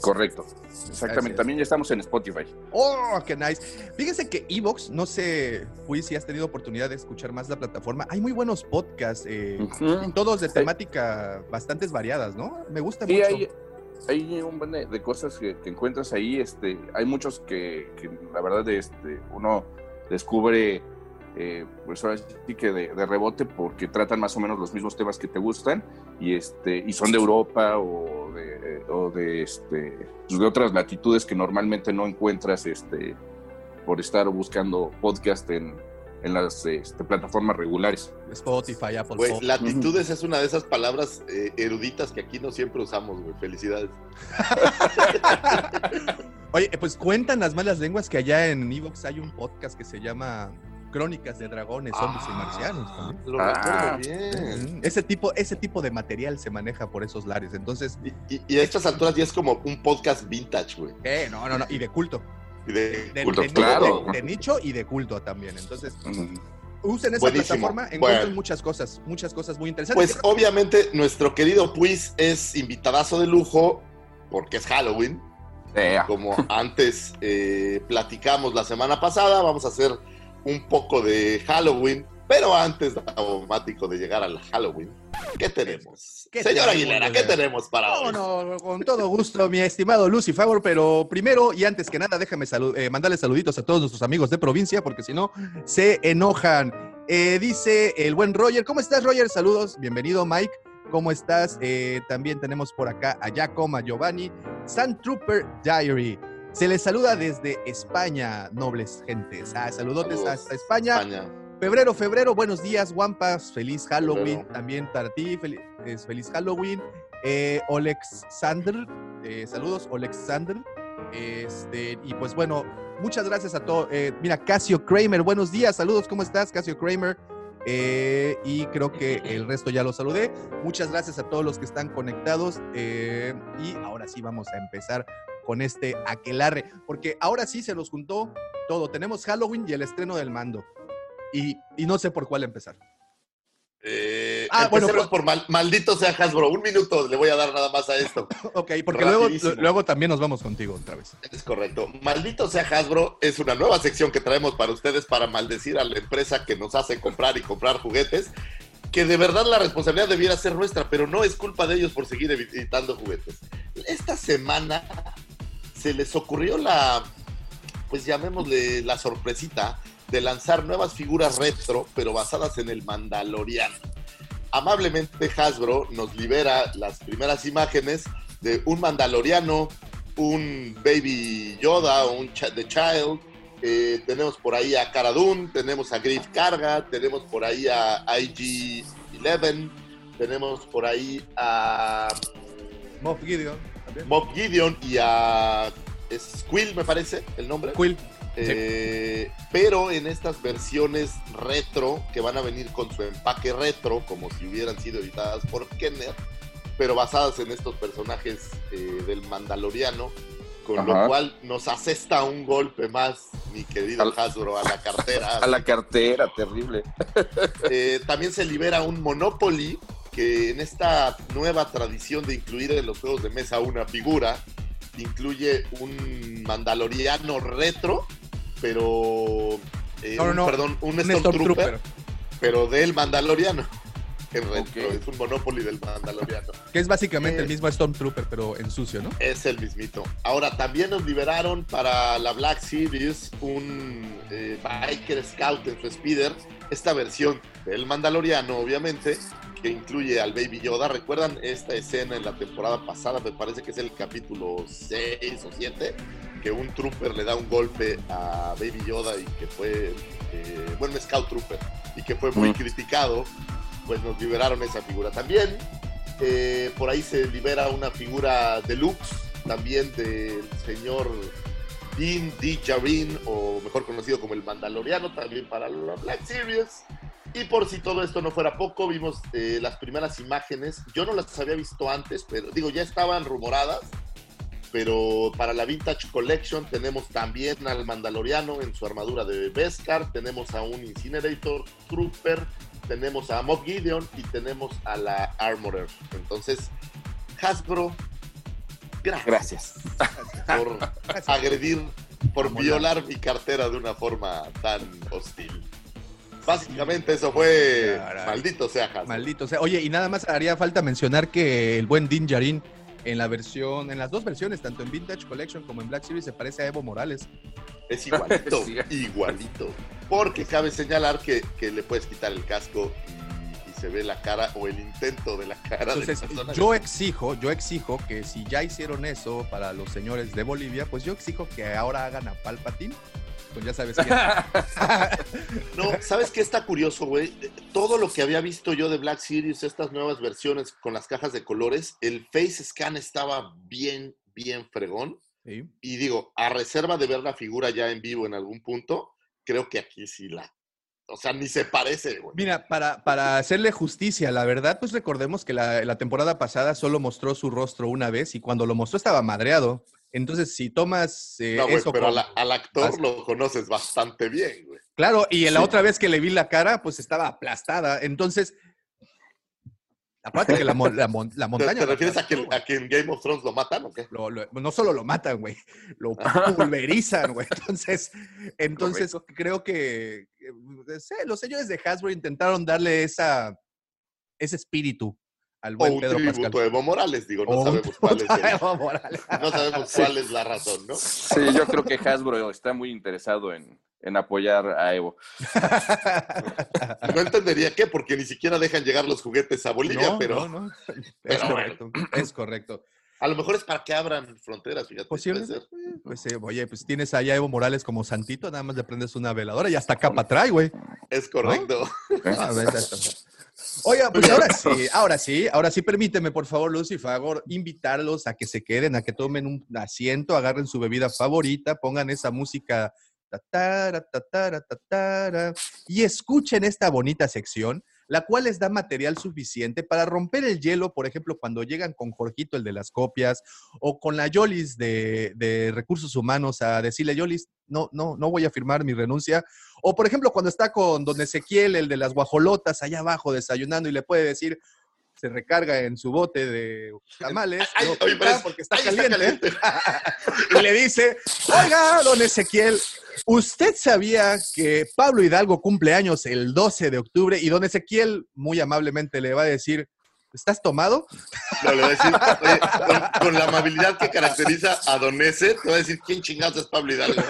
Correcto, exactamente. También ya estamos en Spotify. ¡Oh, qué nice! Fíjense que Evox, no sé, Fui, si has tenido oportunidad de escuchar más la plataforma. Hay muy buenos podcasts, eh, todos de temática bastantes variadas, ¿no? Me gusta Sí, mucho. hay, hay un buen de, cosas que, encuentras ahí. Este, hay muchos que, que la verdad este, uno descubre, eh, pues ahora sí que de, de rebote, porque tratan más o menos los mismos temas que te gustan y, este, y son de Europa o de, o de, este, pues, de otras latitudes que normalmente no encuentras este, por estar buscando podcast en, en las este, plataformas regulares. Spotify, Apple Güey, Podcast. latitudes es una de esas palabras eh, eruditas que aquí no siempre usamos, güey. Felicidades. [LAUGHS] Oye, pues cuentan las malas lenguas que allá en Evox hay un podcast que se llama Crónicas de Dragones, Zombies y Marcianos. también. Lo Ah. recuerdo bien. Ese tipo, ese tipo de material se maneja por esos lares. Entonces, Y, y- y a estas alturas ya es como un podcast vintage, güey. eh, no, no, no, y de culto. Y de- De, Culto, de- claro. de- de nicho y de culto también. Entonces, usen esa Buenísimo. plataforma, encuentran Bueno. muchas cosas, muchas cosas muy interesantes. Pues obviamente nuestro querido Puis es invitadazo de lujo porque es Halloween. Como [LAUGHS] antes eh, platicamos la semana pasada, vamos a hacer un poco de Halloween. Pero antes, automático de llegar al Halloween, ¿qué tenemos? ¿Qué Señor tenemos, Aguilera, ¿qué tenemos para hoy? no, con todo gusto, mi estimado Lucy Favor, pero primero y antes que nada, déjame salu- eh, mandarle saluditos a todos nuestros amigos de provincia, porque si no, se enojan. Eh, dice el buen Roger, ¿cómo estás, Roger? Saludos, bienvenido, Mike. ¿Cómo estás? Eh, también tenemos por acá a Jacob, a Giovanni, Sun Trooper Diary. Se les saluda desde España, nobles gentes. Ah, saludotes Saludos, hasta España. España. Febrero, febrero, buenos días, Wampas, feliz Halloween, Febrero. también para ti, fel- es feliz Halloween. Eh, Alexander, eh, saludos, Alexander. Este, y pues bueno, muchas gracias a todos. mira, Casio Kramer, buenos días, saludos, ¿cómo estás, Casio Kramer? Eh, y creo que el resto ya lo saludé. Muchas gracias a todos los que están conectados. eh, y ahora sí vamos a empezar con este aquelarre, porque ahora sí se nos juntó todo. Tenemos Halloween y el estreno del mando. Y, y no sé por cuál empezar. Eh, Ah, bueno, pero- por mal- maldito sea Hasbro. Un minuto le voy a dar nada más a esto. [LAUGHS] Ok, porque luego, luego también nos vamos contigo otra vez. Es correcto. Maldito sea Hasbro es una nueva sección que traemos para ustedes para maldecir a la empresa que nos hace comprar y comprar juguetes. Que de verdad la responsabilidad debiera ser nuestra, pero no es culpa de ellos por seguir editando juguetes. Esta semana se les ocurrió la, pues llamémosle la sorpresita de lanzar nuevas figuras retro, pero basadas en el Mandaloriano. Amablemente Hasbro nos libera las primeras imágenes de un Mandaloriano, un Baby Yoda, un The Child. eh, tenemos por ahí a Cara Dune, tenemos a Griff Carga, tenemos por ahí a IG-11, tenemos por ahí a Moff Gideon. también. Mob Gideon y a Squill, me parece el nombre. Quill. Eh, pero en estas versiones retro, que van a venir con su empaque retro, como si hubieran sido editadas por Kenner, pero basadas en estos personajes eh, del Mandaloriano, con Ajá. lo cual nos asesta un golpe más, mi querido Al- Hasbro, a la cartera. [LAUGHS] A la cartera, terrible. [LAUGHS] Eh, también se libera un Monopoly, que en esta nueva tradición de incluir en los juegos de mesa una figura, incluye un Mandaloriano retro, pero... eh, No, no, un- no, perdón, un, Un Stormtrooper, pero del Mandaloriano. En retro, es un Monopoly del Mandaloriano. Que es básicamente Eh. el mismo Stormtrooper, pero en sucio, ¿no? Es el mismito. Ahora, también nos liberaron para la Black Series un eh, Biker Scout en su speeder. Esta versión del Mandaloriano, obviamente, que incluye al Baby Yoda. ¿Recuerdan esta escena en la temporada pasada? Me parece que es el capítulo 6 o 7, que un trooper le da un golpe a Baby Yoda y que fue, eh, bueno, Scout Trooper, y que fue muy Mm. criticado. Pues nos liberaron esa figura también. Eh, por ahí se libera una figura deluxe también del señor Dean D. Jarin, o mejor conocido como el Mandaloriano, también para la Black Series. Y por si todo esto no fuera poco, vimos eh, las primeras imágenes. Yo no las había visto antes, pero digo, ya estaban rumoradas. Pero para la Vintage Collection tenemos también al Mandaloriano en su armadura de Beskar, tenemos a un Incinerator Trooper, tenemos a Mob Gideon y tenemos a la Armorer. Entonces, Hasbro, gracias, Gracias. por [LAUGHS] agredir, por Vamos, violar mi cartera de una forma tan hostil. Básicamente eso fue Caray. maldito sea Hasbro. Maldito. Sea, oye, y nada más haría falta mencionar que el buen Din Djarin en la versión, en las dos versiones, tanto en Vintage Collection como en Black Series, se parece a Evo Morales. Es [LAUGHS] igualito, Sí. igualito. Porque cabe señalar que, que le puedes quitar el casco y, y se ve la cara o el intento de la cara Entonces, del personaje. yo exijo, yo exijo que si ya hicieron eso para los señores de Bolivia, pues yo exijo que ahora hagan a Palpatine. Pues ya sabes quién. [LAUGHS] No, ¿sabes qué está curioso, güey? Todo lo que había visto yo de Black Series, estas nuevas versiones con las cajas de colores, el face scan estaba bien, bien fregón. Sí. Y digo, a reserva de ver la figura ya en vivo en algún punto, creo que aquí sí la. O sea, ni se parece, güey. Mira, para, para hacerle justicia, la verdad, pues recordemos que la, la temporada pasada solo mostró su rostro una vez y cuando lo mostró estaba madreado. Entonces, si tomas eh, No, güey, eso pero con- al, al actor lo conoces bastante bien, güey. Claro, y la Sí. otra vez que le vi la cara, pues estaba aplastada. Entonces, aparte que la, mon- la mon- la [LAUGHS] ¿Te, montaña... te refieres a que, a que en Game of Thrones lo matan o qué? Lo- lo- no solo lo matan, güey, lo [LAUGHS] pulverizan, güey. Entonces, [LAUGHS] entonces creo que eh, sí, los señores de Hasbro intentaron darle esa, ese espíritu al O buen un Pedro tributo Pascal. de Evo Morales, digo, no O sabemos cuál es el- Evo Morales. no sabemos cuál es la razón, ¿no? Sí, yo creo que Hasbro está muy interesado en, en apoyar a Evo. No entendería qué, porque ni siquiera dejan llegar los juguetes a Bolivia, No, pero no, no. [LAUGHS] Es pero correcto, es correcto. a lo mejor es para que abran fronteras, fíjate. Posible. puede ser. Pues, eh, oye, pues tienes allá a Evo Morales como santito, nada más le prendes una veladora y hasta capa trae, güey. Es correcto. Ah, ves, esto. Oiga, pues ahora sí, [LAUGHS] ahora sí, ahora sí, permíteme, por favor, Lucy, favor, invitarlos a que se queden, a que tomen un asiento, agarren su bebida favorita, pongan esa música tatara, tatara, tatara, y escuchen esta bonita sección, la cual les da material suficiente para romper el hielo, por ejemplo, cuando llegan con Jorgito, el de las copias, o con la Yolis de, de recursos humanos a decirle, Yolis, no, no, no voy a firmar mi renuncia. O, por ejemplo, cuando está con don Ezequiel, el de las guajolotas, allá abajo desayunando y le puede decir, se recarga en su bote de tamales, Ay, porque está caliente, [LAUGHS] y le dice, oiga, don Ezequiel, ¿usted sabía que Pablo Hidalgo cumple años el 12 de octubre? Y don Ezequiel muy amablemente le va a decir, ¿estás tomado? No, le voy a decir, oye, con, con la amabilidad que caracteriza a Don Ese, te voy a decir quién chingados es Pablo Hidalgo.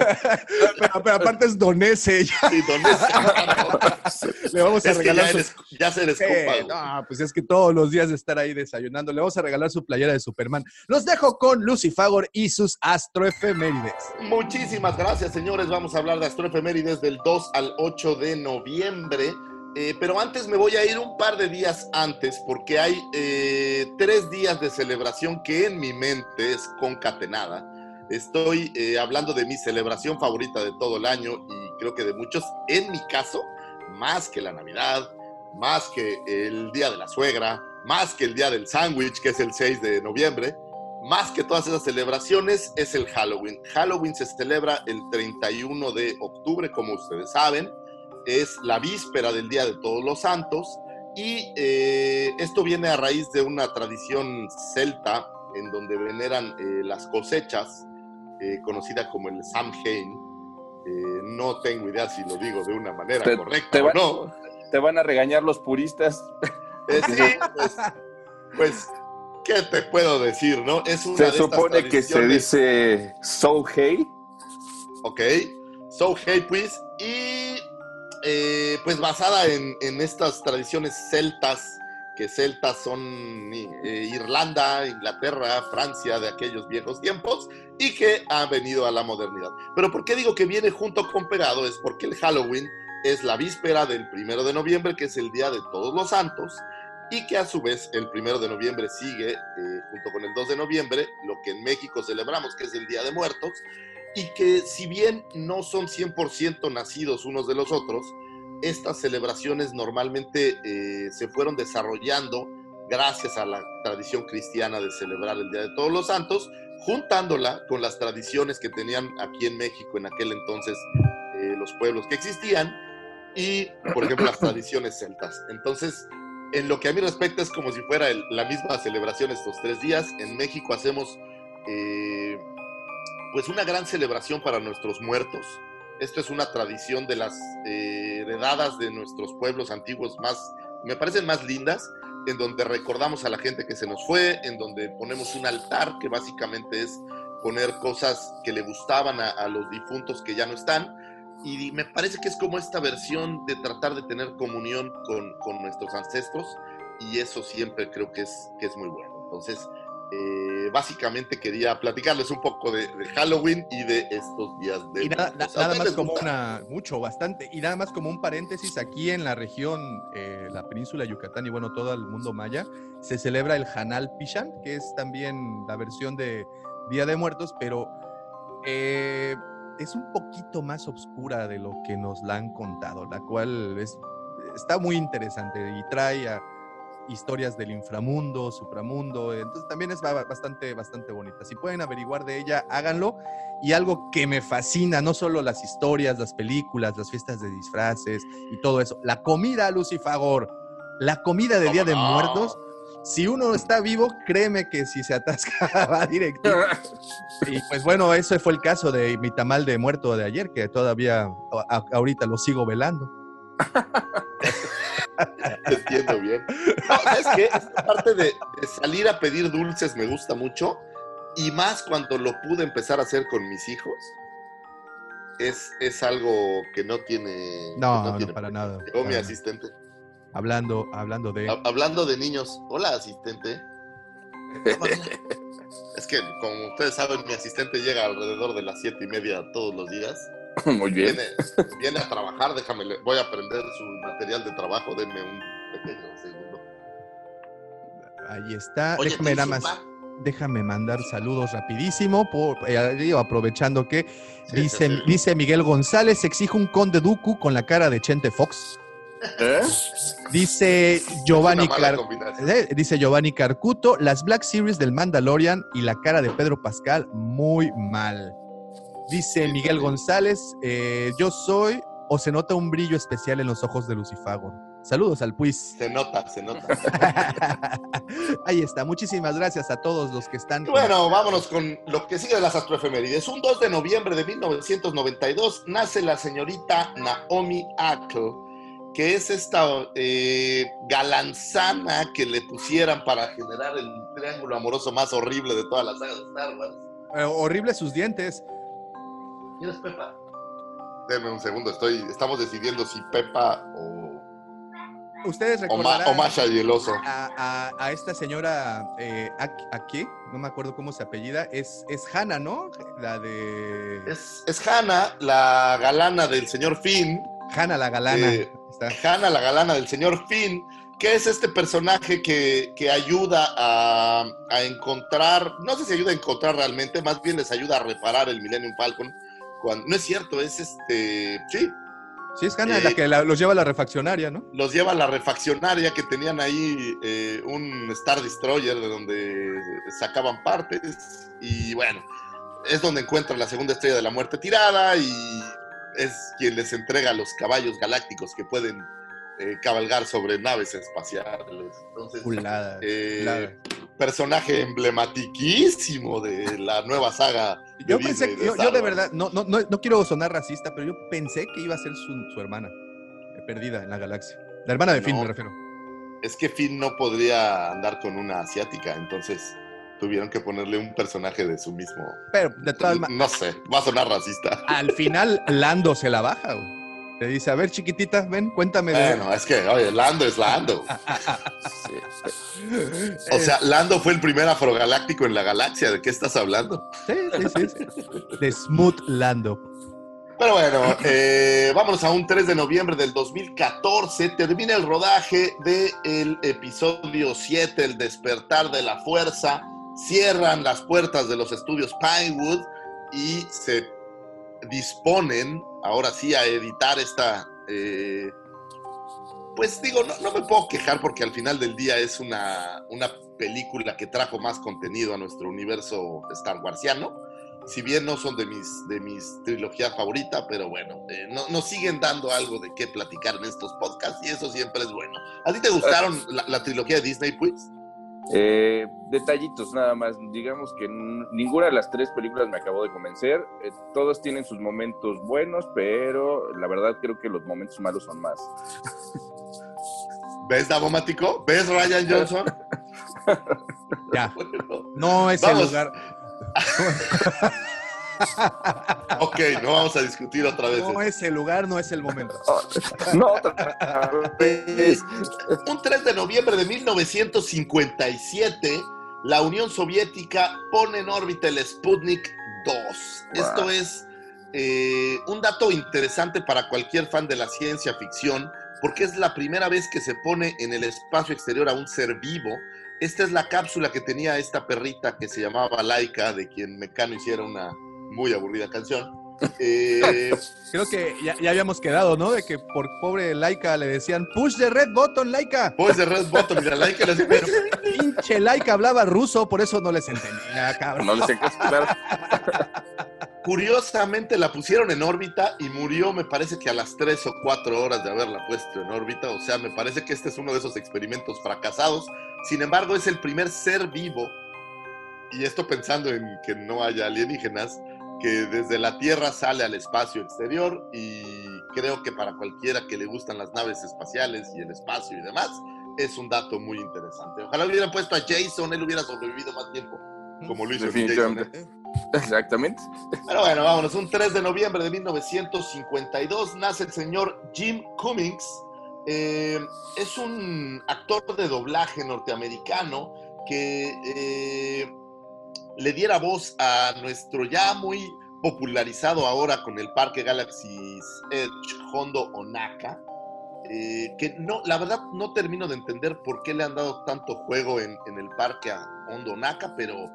Pero, pero aparte es don Ese, ya Sí, Don Ese. le vamos a Es que regalar ya, su- eres, ya se compa, güey. no, pues es que todos los días de estar ahí desayunando, le vamos a regalar su playera de Superman. Los dejo con Lucy Fagor y sus astroefemérides. Muchísimas gracias, señores. Vamos a hablar de astroefemérides del 2 al 8 de noviembre. Eh, pero antes me voy a ir un par de días antes porque hay eh, tres días de celebración que en mi mente es concatenada. Estoy eh, hablando de mi celebración favorita de todo el año y creo que de muchos, en mi caso, más que la Navidad, más que el Día de la Suegra, más que el Día del Sándwich, que es el 6 de noviembre, más que todas esas celebraciones es el Halloween. Halloween se celebra el 31 de octubre, como ustedes saben. Es la víspera del Día de Todos los Santos. Y eh, esto viene a raíz de una tradición celta en donde veneran eh, las cosechas, eh, conocida como el Samhain. No tengo idea si lo digo de una manera Te- correcta te o no. Te van a regañar los puristas. Sí, pues, pues, ¿qué te puedo decir, no? Es una Se de estas supone que se dice So Hey. Ok, So Hey Pues, y eh, pues basada en, estas tradiciones celtas, que celtas son eh, Irlanda, Inglaterra, Francia de aquellos viejos tiempos, y que ha venido a la modernidad. Pero ¿por qué digo que viene junto con pegado? Es porque el Halloween es la víspera del primero de noviembre, que es el Día de Todos los Santos, y que a su vez el primero de noviembre sigue, eh, junto con el 2 de noviembre, lo que en México celebramos, que es el Día de Muertos, y que si bien no son 100% nacidos unos de los otros, estas celebraciones normalmente eh, se fueron desarrollando gracias a la tradición cristiana de celebrar el Día de Todos los Santos, juntándola con las tradiciones que tenían aquí en México en aquel entonces eh, los pueblos que existían y, por ejemplo, las [COUGHS] tradiciones celtas. Entonces, en lo que a mí respecta es como si fuera el- la misma celebración estos tres días. En México hacemos eh, pues una gran celebración para nuestros muertos. Esto es una tradición de las eh, heredadas de nuestros pueblos antiguos más, me parecen más lindas, en donde recordamos a la gente que se nos fue, en donde ponemos un altar que básicamente es poner cosas que le gustaban a, a los difuntos que ya no están. Y me parece que es como esta versión de tratar de tener comunión con, con nuestros ancestros y eso siempre creo que es, que es muy bueno. Entonces, eh, básicamente quería platicarles un poco de, de Halloween y de estos días de... Y nada, na- muertos. ¿A nada más como una, mucho, bastante, y nada más como un paréntesis, aquí en la región, eh, la península de Yucatán y bueno, todo el mundo maya, se celebra el Hanal Pishan, que es también la versión de Día de Muertos, pero eh, es un poquito más oscura de lo que nos la han contado, la cual es, está muy interesante y trae a historias del inframundo, supramundo, entonces también es ba- bastante, bastante bonita. Si pueden averiguar de ella, háganlo. Y algo que me fascina, no solo las historias, las películas, las fiestas de disfraces y todo eso, la comida, Lucy Fagor, la comida de Día de. Muertos, si uno está vivo, créeme que si se atasca [LAUGHS] va directo. Y pues bueno, ese fue el caso de mi tamal de muerto de ayer, que todavía a- ahorita lo sigo velando. [LAUGHS] [LAUGHS] Te entiendo bien. No, ¿Sabes qué? Esta parte de, de salir a pedir dulces me gusta mucho. Y más cuando lo pude empezar a hacer con mis hijos. Es, es algo que no tiene. No, no, tiene para nada, Llegó mi para nada. asistente. Hablando, hablando de... Ha- Hablando de niños. Hola, asistente. [LAUGHS] Es que, como ustedes saben, mi asistente llega alrededor de las siete y media todos los días. [LAUGHS] Muy bien. Viene, viene a trabajar, déjame, voy a aprender su material de trabajo, denme un pequeño segundo. Ahí está. Oye, Déjame ¿te nada más. Déjame mandar saludos rapidísimo, por, eh, aprovechando que Sí, dice, sí, sí. dice Miguel González, exijo un conde Duku con la cara de Chente Fox. ¿Eh? Dice Giovanni, Car- eh, dice Giovanni Carcuto, las Black Series del Mandalorian y la cara de Pedro Pascal, muy mal. Dice Miguel González, eh, yo soy o se nota un brillo especial en los ojos de Lucifagor. Saludos al Puis. Se nota, se nota. [LAUGHS] Ahí está. Muchísimas gracias a todos los que están. Bueno, vámonos con lo que sigue de las astroefemérides. Un 2 de noviembre de 1992 nace la señorita Naomi Akl, que es esta eh, galanzana que le pusieran para generar el triángulo amoroso más horrible de todas las sagas de Star Wars. Eh, horribles sus dientes. ¿Quién es Pepa? Deme un segundo, estoy, estamos decidiendo si Pepa o, Ustedes o, Ma- recordarán o Masha y el oso. a, a- a esta señora eh, aquí, no me acuerdo cómo se apellida, es, es Hannah, ¿no? La de Es, es Hannah, la galana del señor Finn. Hannah la galana. Eh, Está. Hannah, la galana del señor Finn, que es este personaje que, que ayuda a, a encontrar, no sé si ayuda a encontrar realmente, más bien les ayuda a reparar el Millennium Falcon. Cuando, no es cierto, es este, sí, Sí, es Hannah eh, la que la- los lleva a la refaccionaria, ¿no? los lleva a la refaccionaria que tenían ahí eh, un Star Destroyer de donde sacaban partes y bueno, es donde encuentran la segunda estrella de la muerte tirada y es quien les entrega los caballos galácticos que pueden eh, cabalgar sobre naves espaciales. Entonces, eh, personaje emblematiquísimo de la nueva saga. Yo pensé, yo, yo de verdad, no, no, no, quiero sonar racista, pero yo pensé que iba a ser su, su hermana, eh, perdida en la galaxia. La hermana de Finn, me refiero. Es que Finn no podría andar con una asiática, entonces tuvieron que ponerle un personaje de su mismo. Pero de todas maneras, No sé, va a sonar racista. al final Lando se la baja, güey. Le dice, a ver, chiquitita, ven, cuéntame de... Bueno, es que, oye, Lando es Lando. Sí. [LAUGHS] O sea, Lando fue el primer afrogaláctico en la galaxia. ¿De qué estás hablando? Sí, sí, sí, sí. De Smooth Lando. Pero bueno, eh, vámonos a un 3 de noviembre del 2014. Termina el rodaje del episodio 7, El despertar de la fuerza. Cierran las puertas de los estudios Pinewood y se disponen, ahora sí, a editar esta... eh, pues digo, no, no me puedo quejar porque al final del día es una, una película que trajo más contenido a nuestro universo Star Warsiano si bien no son de mis, de mis trilogías favoritas, pero bueno, eh, no- nos siguen dando algo de qué platicar en estos podcasts y eso siempre es bueno. ¿A ti te gustaron la, la trilogía de Disney, pues? Eh, detallitos nada más. Digamos que ninguna de las tres películas me acabó de convencer. Eh, todos tienen sus momentos buenos, pero la verdad creo que los momentos malos son más. ¿Ves, Davomático? ¿Ves, Ryan Johnson? [LAUGHS] Ya, [LAUGHS] Bueno, no es el lugar. [LAUGHS] ok, no vamos a discutir otra vez. No es el lugar, no es el momento. no, otra vez. Un 3 de noviembre de 1957, la Unión Soviética pone en órbita el Sputnik 2. Esto es eh, un dato interesante para cualquier fan de la ciencia ficción, porque es la primera vez que se pone en el espacio exterior a un ser vivo. Esta es la cápsula que tenía esta perrita que se llamaba Laika, de quien Mecano hiciera una muy aburrida canción. [LAUGHS] Eh, Creo que ya, ya habíamos quedado, ¿no? De que por pobre Laika le decían, push the red button, Laika. pues de Red Button y la Laika le decía, Pero pinche Laika hablaba ruso, por eso no les entendía, cabrón. No les explicar. [LAUGHS] Curiosamente la pusieron en órbita y murió, me parece que a las 3 o 4 horas de haberla puesto en órbita. O sea, me parece que este es uno de esos experimentos fracasados. Sin embargo, es el primer ser vivo, y esto pensando en que no haya alienígenas, que desde la Tierra sale al espacio exterior y creo que para cualquiera que le gustan las naves espaciales y el espacio y demás, es un dato muy interesante. Ojalá hubieran puesto a Jason, él hubiera sobrevivido más tiempo, como lo hizo Jason. ¿eh? Exactamente. Pero bueno, vámonos. Un 3 de noviembre de 1952 nace el señor Jim Cummings. Eh, es un actor de doblaje norteamericano que eh, le diera voz a nuestro ya muy popularizado ahora con el Parque Galaxy's Edge, Hondo Onaka. eh, que no, la verdad no termino de entender por qué le han dado tanto juego en, en el parque a Hondo Onaka, pero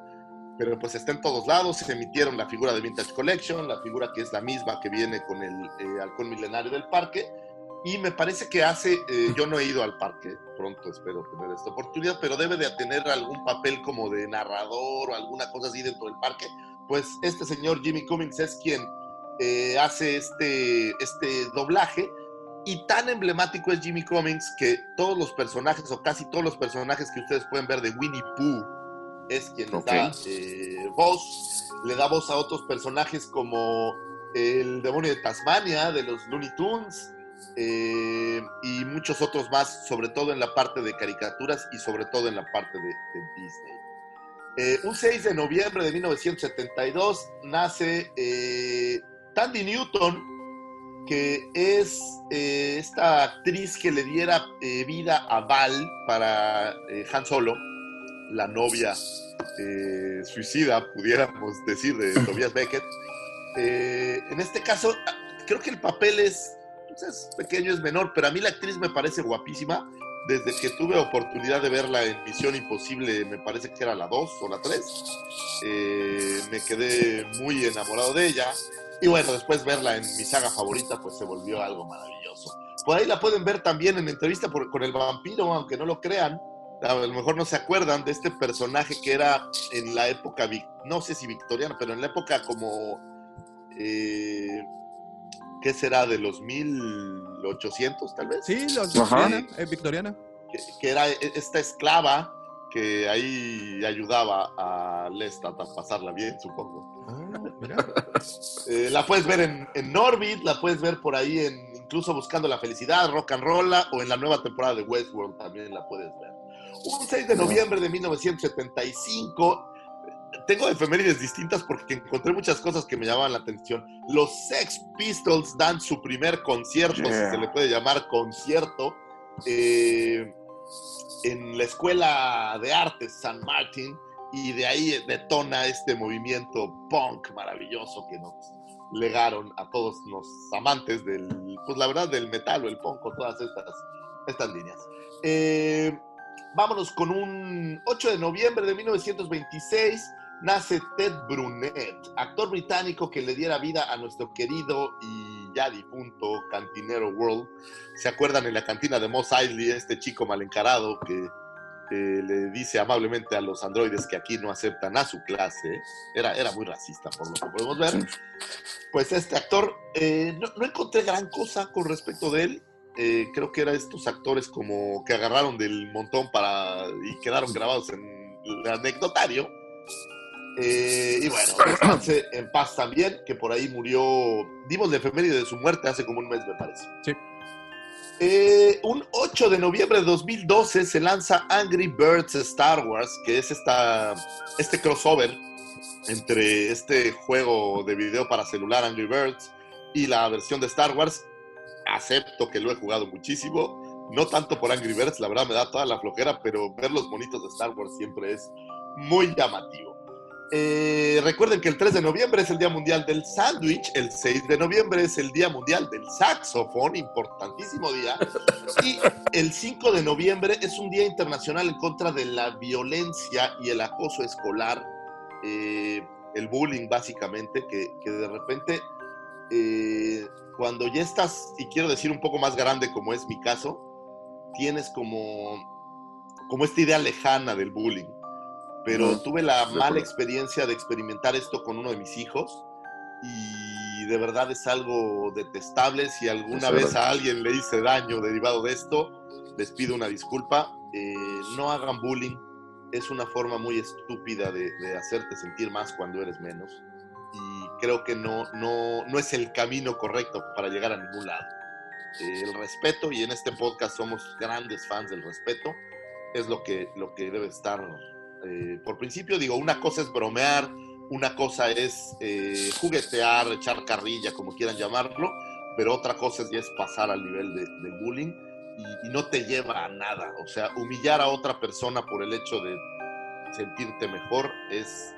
pero pues está en todos lados. Se emitieron la figura de Vintage Collection, la figura que es la misma que viene con el eh, halcón milenario del parque. Y me parece que hace, eh, yo no he ido al parque, pronto espero tener esta oportunidad, pero debe de tener algún papel como de narrador o alguna cosa así dentro del parque. Pues este señor Jimmy Cummings es quien eh, hace este, este doblaje y tan emblemático es Jimmy Cummings que todos los personajes o casi todos los personajes que ustedes pueden ver de Winnie Pooh es quien Ok. da eh, voz, le da voz a otros personajes como el demonio de Tasmania de los Looney Tunes eh, y muchos otros más, sobre todo en la parte de caricaturas y sobre todo en la parte de, de Disney. Eh, un 6 de noviembre de 1972 nace eh, Tandy Newton, que es esta actriz que le diera vida a Val para Han Solo, la novia suicida, pudiéramos decir, de [LAUGHS] Tobias Beckett. En este caso, creo que el papel es, es pequeño, es menor, pero a mí la actriz me parece guapísima. Desde que tuve oportunidad de verla en Misión Imposible, me parece que era la 2 o la 3, eh, me quedé muy enamorado de ella. Y bueno, después verla en mi saga favorita, pues se volvió algo maravilloso. Por ahí la pueden ver también en entrevista por- con el vampiro, aunque no lo crean. A lo mejor no se acuerdan de este personaje que era en la época, no sé si victoriana, pero en la época como, eh, ¿qué será? De los 1800 tal vez. Sí, los. Victoriana, eh, Victoriana. Que, que era e- esta esclava que ahí ayudaba a Lestat a pasarla bien, supongo. Ah, mira. [LAUGHS] Eh, la puedes ver en, en Norbit, la puedes ver por ahí en incluso Buscando la Felicidad, Rock and Roll, o en la nueva temporada de Westworld también la puedes ver. Un 6 de noviembre de 1975. Tengo efemérides distintas porque encontré muchas cosas que me llamaban la atención. Los Sex Pistols dan su primer concierto, Yeah. si se le puede llamar concierto, eh, en la Escuela de Artes San Martín y de ahí detona este movimiento punk maravilloso que nos legaron a todos los amantes del, pues la verdad, del metal o el punk o todas estas, estas líneas. Eh, vámonos con un 8 de noviembre de 1926 nace Ted Brunet, actor británico que le diera vida a nuestro querido y ya difunto cantinero World. ¿Se acuerdan en la cantina de Moss Eisley, este chico mal encarado que le dice amablemente a los androides que aquí no aceptan a su clase? Era, era muy racista, por lo que podemos ver. Pues este actor, eh, no, encontré gran cosa con respecto de él. Eh, creo que eran estos actores como que agarraron del montón para y quedaron grabados en el anecdotario. Eh, y bueno, descanse en paz también, que por ahí murió, dimos la efeméride de su muerte hace como un mes, me parece. Sí. Eh, un 8 de noviembre de 2012 se lanza Angry Birds Star Wars, que es esta, este crossover entre este juego de video para celular Angry Birds y la versión de Star Wars. Acepto que lo he jugado muchísimo, no tanto por Angry Birds, la verdad me da toda la flojera, pero ver los monitos de Star Wars siempre es muy llamativo. Eh, recuerden que el 3 de noviembre es el Día Mundial del Sándwich, el 6 de noviembre es el Día Mundial del Saxofón, importantísimo día, y el 5 de noviembre es un Día Internacional en contra de la violencia y el acoso escolar, eh, el bullying básicamente, que, de repente, eh, cuando ya estás, y quiero decir un poco más grande como es mi caso, tienes como, como esta idea lejana del bullying pero tuve la mala experiencia de experimentar esto con uno de mis hijos y de verdad es algo detestable. Si alguna vez a alguien le hice daño derivado de esto, les pido una disculpa. Eh, no hagan bullying, es una forma muy estúpida de, de hacerte sentir más cuando eres menos y creo que no, no, no es el camino correcto para llegar a ningún lado. Eh, el respeto, y en este podcast somos grandes fans del respeto, es lo que, lo que debe estar eh, por principio digo, una cosa es bromear, una cosa es eh, juguetear, echar carrilla, como quieran llamarlo, pero otra cosa es ya es pasar al nivel de, bullying y, y no te lleva a nada. O sea, humillar a otra persona por el hecho de sentirte mejor es,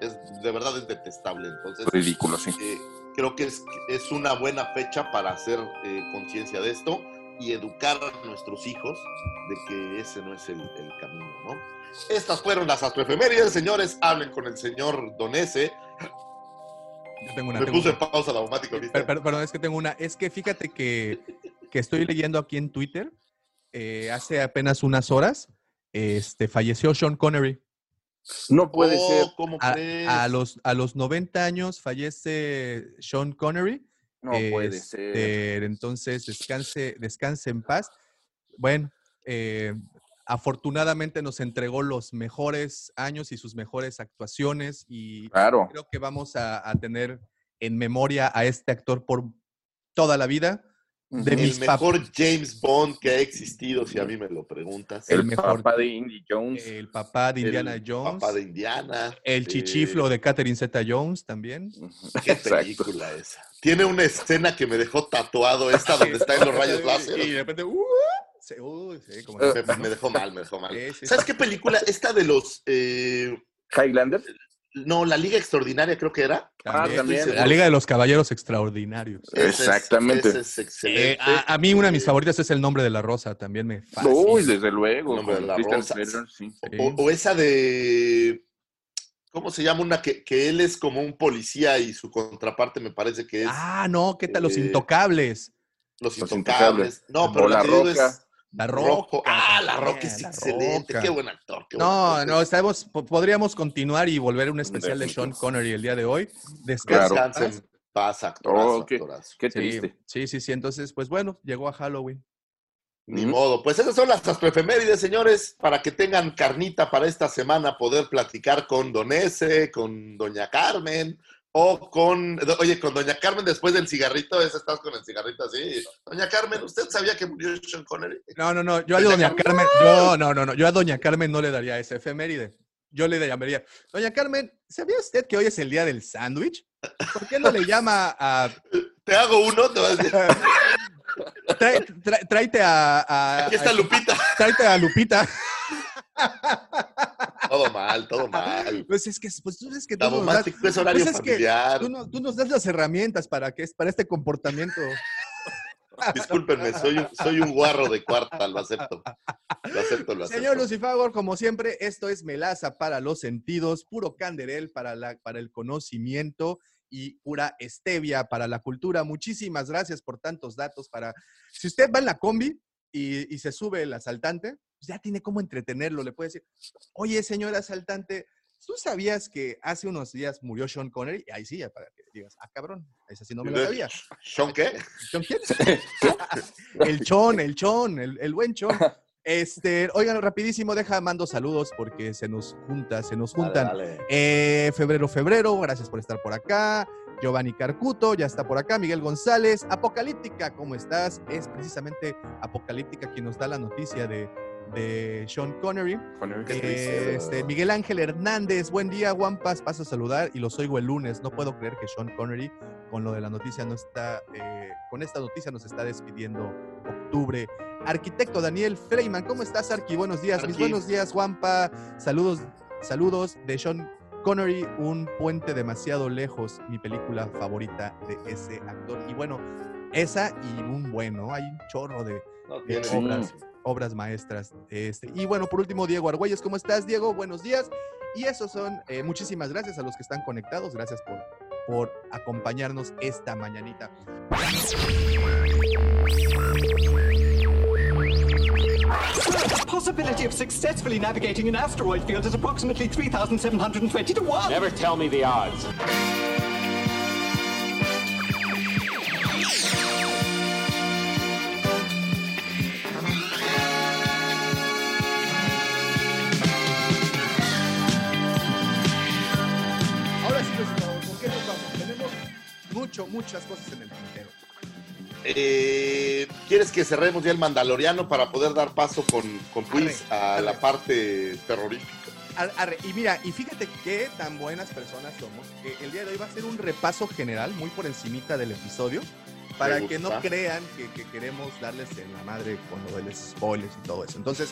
es de verdad es detestable. Entonces, Ridículo, sí. eh, creo que es, es una buena fecha para hacer eh, conciencia de esto y educar a nuestros hijos de que ese no es el, el camino, ¿no? Estas fueron las astroefemérides, señores. Hablen con el señor Donese. Yo tengo una. Me tengo puse en pausa la. Per- per- perdón, es que tengo una. Es que fíjate que que estoy leyendo aquí en Twitter, eh, hace apenas unas horas, este, falleció Sean Connery. No puede Oh, ser. ¿Cómo A, crees? a los, a los 90 años fallece Sean Connery. No puede ser. Este, Entonces, descanse, descanse en paz. Bueno, eh, afortunadamente nos entregó los mejores años y sus mejores actuaciones y Claro. creo que vamos a, a tener en memoria a este actor por toda la vida. De Ujú. mis el mejor James Bond que ha existido, si a mí me lo preguntas. El, el mejor- papá de Indy Jones. El papá de Indiana El Jones. Papá de Indiana. El eh, chichiflo de Catherine Zeta Jones también. Qué Exacto. película esa. Tiene una escena que me dejó tatuado, esta donde está en los rayos [LAUGHS] láser. Y de repente, uh, se- sí, como Me, me dejó mal, me dejó mal. ¿Sabes qué película? Esta de los. eh, Highlander. No, La Liga Extraordinaria, creo que era. También. también. La Liga de los Caballeros Extraordinarios. Ese es- Exactamente. ese es excelente. Eh, a, a mí una de mis favoritas es El Nombre de la Rosa, también me fascina. Uy, desde luego. El nombre de la rosa. Sí. O, o esa de. ¿Cómo se llama? Una que, que él es como un policía y su contraparte me parece que es Ah, no, ¿qué tal? Los eh, Intocables. Los Los Intocables. No, pero La Roca. es La Rojo. Roca. Ah, La Roca es La excelente. Roca. Qué buen actor. qué buen No, actor. no, estamos, po- podríamos continuar y volver a un especial de Sean. Connery el día de hoy. Descansa. Claro. Paz, actorazo, Oh, qué- actorazo. Qué triste. sí, sí, sí. Entonces, pues bueno, llegó a Halloween. Ni modo. Pues esas son las astroefemérides, señores, para que tengan carnita para esta semana, poder platicar con Don S, con Doña Carmen, o con, oye, con Doña Carmen después del cigarrito, ese estás con el cigarrito así. Doña Carmen, ¿usted sabía que murió Sean Connery? No, no, no. Yo a Doña Carmen, yo, no, no, no. Yo a Doña Carmen no le daría ese efeméride. Yo le llamaría, Doña Carmen, ¿sabía usted que hoy es el día del sándwich? ¿Por qué no le llama a. [LAUGHS] Te hago uno, te vas a decir, [LAUGHS] tráete a, a- aquí está Lupita. Tráete a Lupita. Todo mal, todo mal. Pues es que, pues tú es que tú nos das, es horario pues es que familiar. tú, no- tú nos das las herramientas para que es para este comportamiento. Discúlpenme, soy un, soy un guarro de cuarta, lo acepto. Lo acepto, lo acepto. Señor Lucifagor, como siempre, esto es melaza para los sentidos, puro canderel para, la, para el conocimiento y pura stevia para la cultura. Muchísimas gracias por tantos datos. Para si usted va en la combi y, y se sube el asaltante, pues ya tiene cómo entretenerlo. Le puede decir, oye, señor asaltante, ¿tú sabías que hace unos días murió Sean Connery? Ahí sí, ya para que digas, ah, cabrón, esa sí no me lo sabía. ¿Sean qué? ¿Chon quién? el chon, el chon, el, el buen chon. Este, oigan, rapidísimo, deja, mando saludos porque se nos junta, se nos juntan. Dale, dale. Eh, febrero, febrero, gracias por estar por acá. Giovanni Carcuto, ya está por acá. Miguel González, Apocalíptica, ¿cómo estás? Es precisamente Apocalíptica quien nos da la noticia de, de Sean Connery. Connery. Eh, este, Miguel Ángel Hernández, buen día, Wampas, paso a saludar y los oigo el lunes. No puedo creer que Sean Connery, con lo de la noticia, no está, eh, con esta noticia nos está despidiendo octubre. Arquitecto Daniel Freiman, ¿cómo estás, Arqui? Buenos días, mis buenos días, Wampa. Saludos, saludos de Sean Connery, Un puente demasiado lejos, mi película favorita de ese actor. Y bueno, esa y un bueno, hay un chorro de, No de tiene obras, obras maestras. Este. Y bueno, por último, Diego Argüelles, ¿cómo estás, Diego? Buenos días. Y esos son, eh, muchísimas gracias a los que están conectados, gracias por, por acompañarnos esta mañanita. Possibility of successfully navigating an asteroid field is approximately 3,720 to 1. Never tell me the odds. Mucho, muchas cosas en el tintero. Eh, ¿Quieres que cerremos ya el Mandaloriano para poder dar paso con, con quiz a arre. la parte terrorífica? Arre, Y mira, y fíjate qué tan buenas personas somos, que el día de hoy va a ser un repaso general, muy por encimita del episodio, para que no crean que, que queremos darles en la madre con lo de los spoilers y todo eso. Entonces,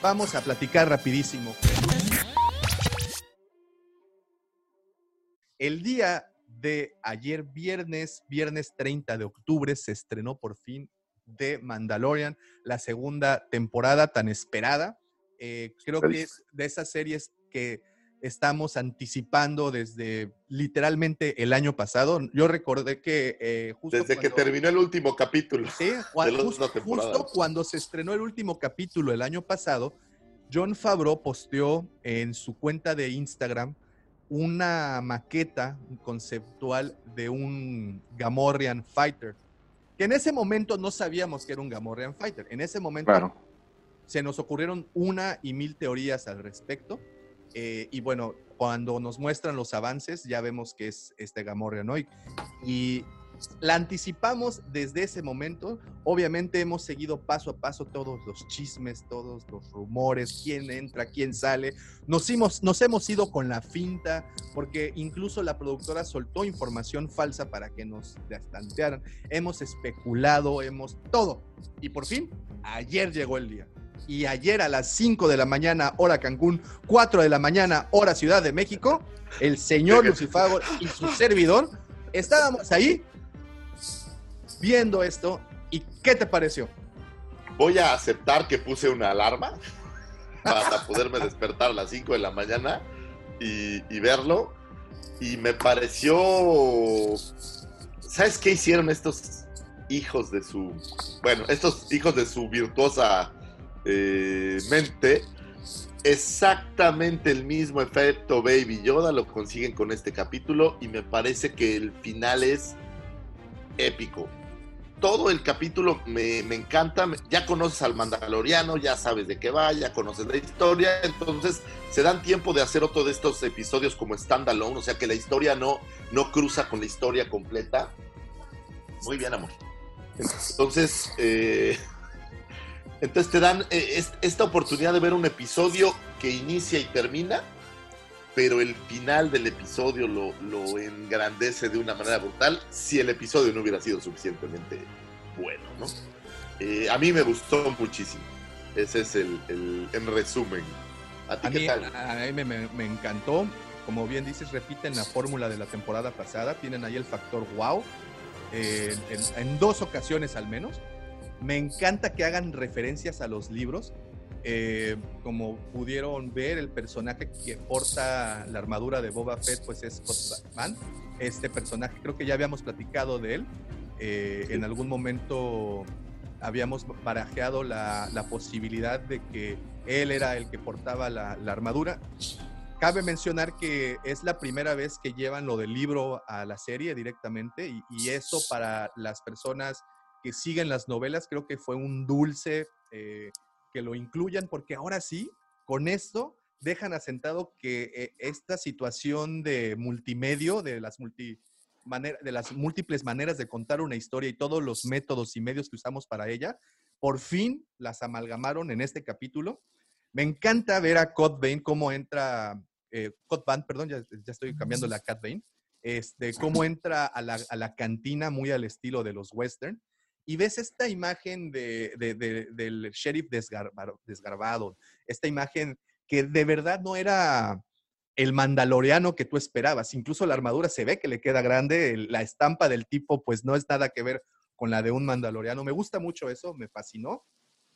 vamos a platicar rapidísimo. El día de ayer viernes, viernes 30 de octubre, se estrenó por fin de Mandalorian, la segunda temporada tan esperada. Eh, creo que es de esas series que estamos anticipando desde literalmente el año pasado. Yo recordé que eh, justo Desde que cuando- terminó el último capítulo. Sí, [LAUGHS] cua- de las justo, dos temporadas. justo cuando se estrenó el último capítulo el año pasado, John Favreau posteó en su cuenta de Instagram una maqueta conceptual de un Gamorrean Fighter, que en ese momento no sabíamos que era un Gamorrean Fighter. En ese momento Claro. se nos ocurrieron una y mil teorías al respecto. eh, y bueno, cuando nos muestran los avances, ya vemos que es este Gamorrean hoy. Y la anticipamos desde ese momento. Obviamente hemos seguido paso a paso todos los chismes, todos los rumores, quién entra, quién sale. Nos hemos, nos hemos ido con la finta, porque incluso la productora soltó información falsa para que nos destantearan. Hemos especulado, hemos todo. Y por fin, ayer llegó el día. Y ayer a las 5 de la mañana, hora Cancún, 4 de la mañana, hora Ciudad de México, el señor Lucifago y su servidor estábamos ahí viendo esto. ¿Y qué te pareció? Voy a aceptar que puse una alarma [LAUGHS] para poderme despertar a las 5 de la mañana y, verlo. Y me pareció. ¿Sabes qué hicieron estos hijos de su. Bueno, estos hijos de su virtuosa eh, mente? Exactamente el mismo efecto Baby Yoda lo consiguen con este capítulo y me parece que el final es épico todo el capítulo me, encanta. Ya conoces al Mandaloriano, ya sabes de qué va, ya conoces la historia. Entonces se dan tiempo de hacer otro de estos episodios como standalone, o sea que la historia no, no cruza con la historia completa. Muy bien, amor. Entonces, eh, entonces te dan eh, es- esta oportunidad de ver un episodio que inicia y termina, pero el final del episodio lo, lo engrandece de una manera brutal si el episodio no hubiera sido suficientemente bueno, ¿no? Eh, a mí me gustó muchísimo. Ese es el, el- en resumen. ¿A ti A qué mí, tal? a mí me, me- me encantó. Como bien dices, repiten la fórmula de la temporada pasada. Tienen ahí el factor wow. eh, en, en dos ocasiones al menos. Me encanta que hagan referencias a los libros. Eh, como pudieron ver, el personaje que porta la armadura de Boba Fett, pues es Scott Van. Este personaje, creo que ya habíamos platicado de él. Eh, en algún momento habíamos barajeado la, la posibilidad de que él era el que portaba la, la armadura. Cabe mencionar que es la primera vez que llevan lo del libro a la serie directamente y, y eso para las personas que siguen las novelas creo que fue un dulce eh, lo incluyan porque ahora sí, con esto dejan asentado que eh, esta situación de multimedio, de las, múltiples maneras de contar una historia y todos los métodos y medios que usamos para ella, por fin las amalgamaron en este capítulo. Me encanta ver a Cod Bane cómo entra, eh, Cod Van, perdón, ya, ya estoy cambiando la Cat Bane, este, cómo entra a la, a la cantina muy al estilo de los western y ves esta imagen de, de- de- del sheriff desgarba- desgarbado, esta imagen que de verdad no era el mandaloriano que tú esperabas. Incluso la armadura se ve que le queda grande, la estampa del tipo pues no es nada que ver con la de un mandaloriano. Me gusta mucho eso, me fascinó.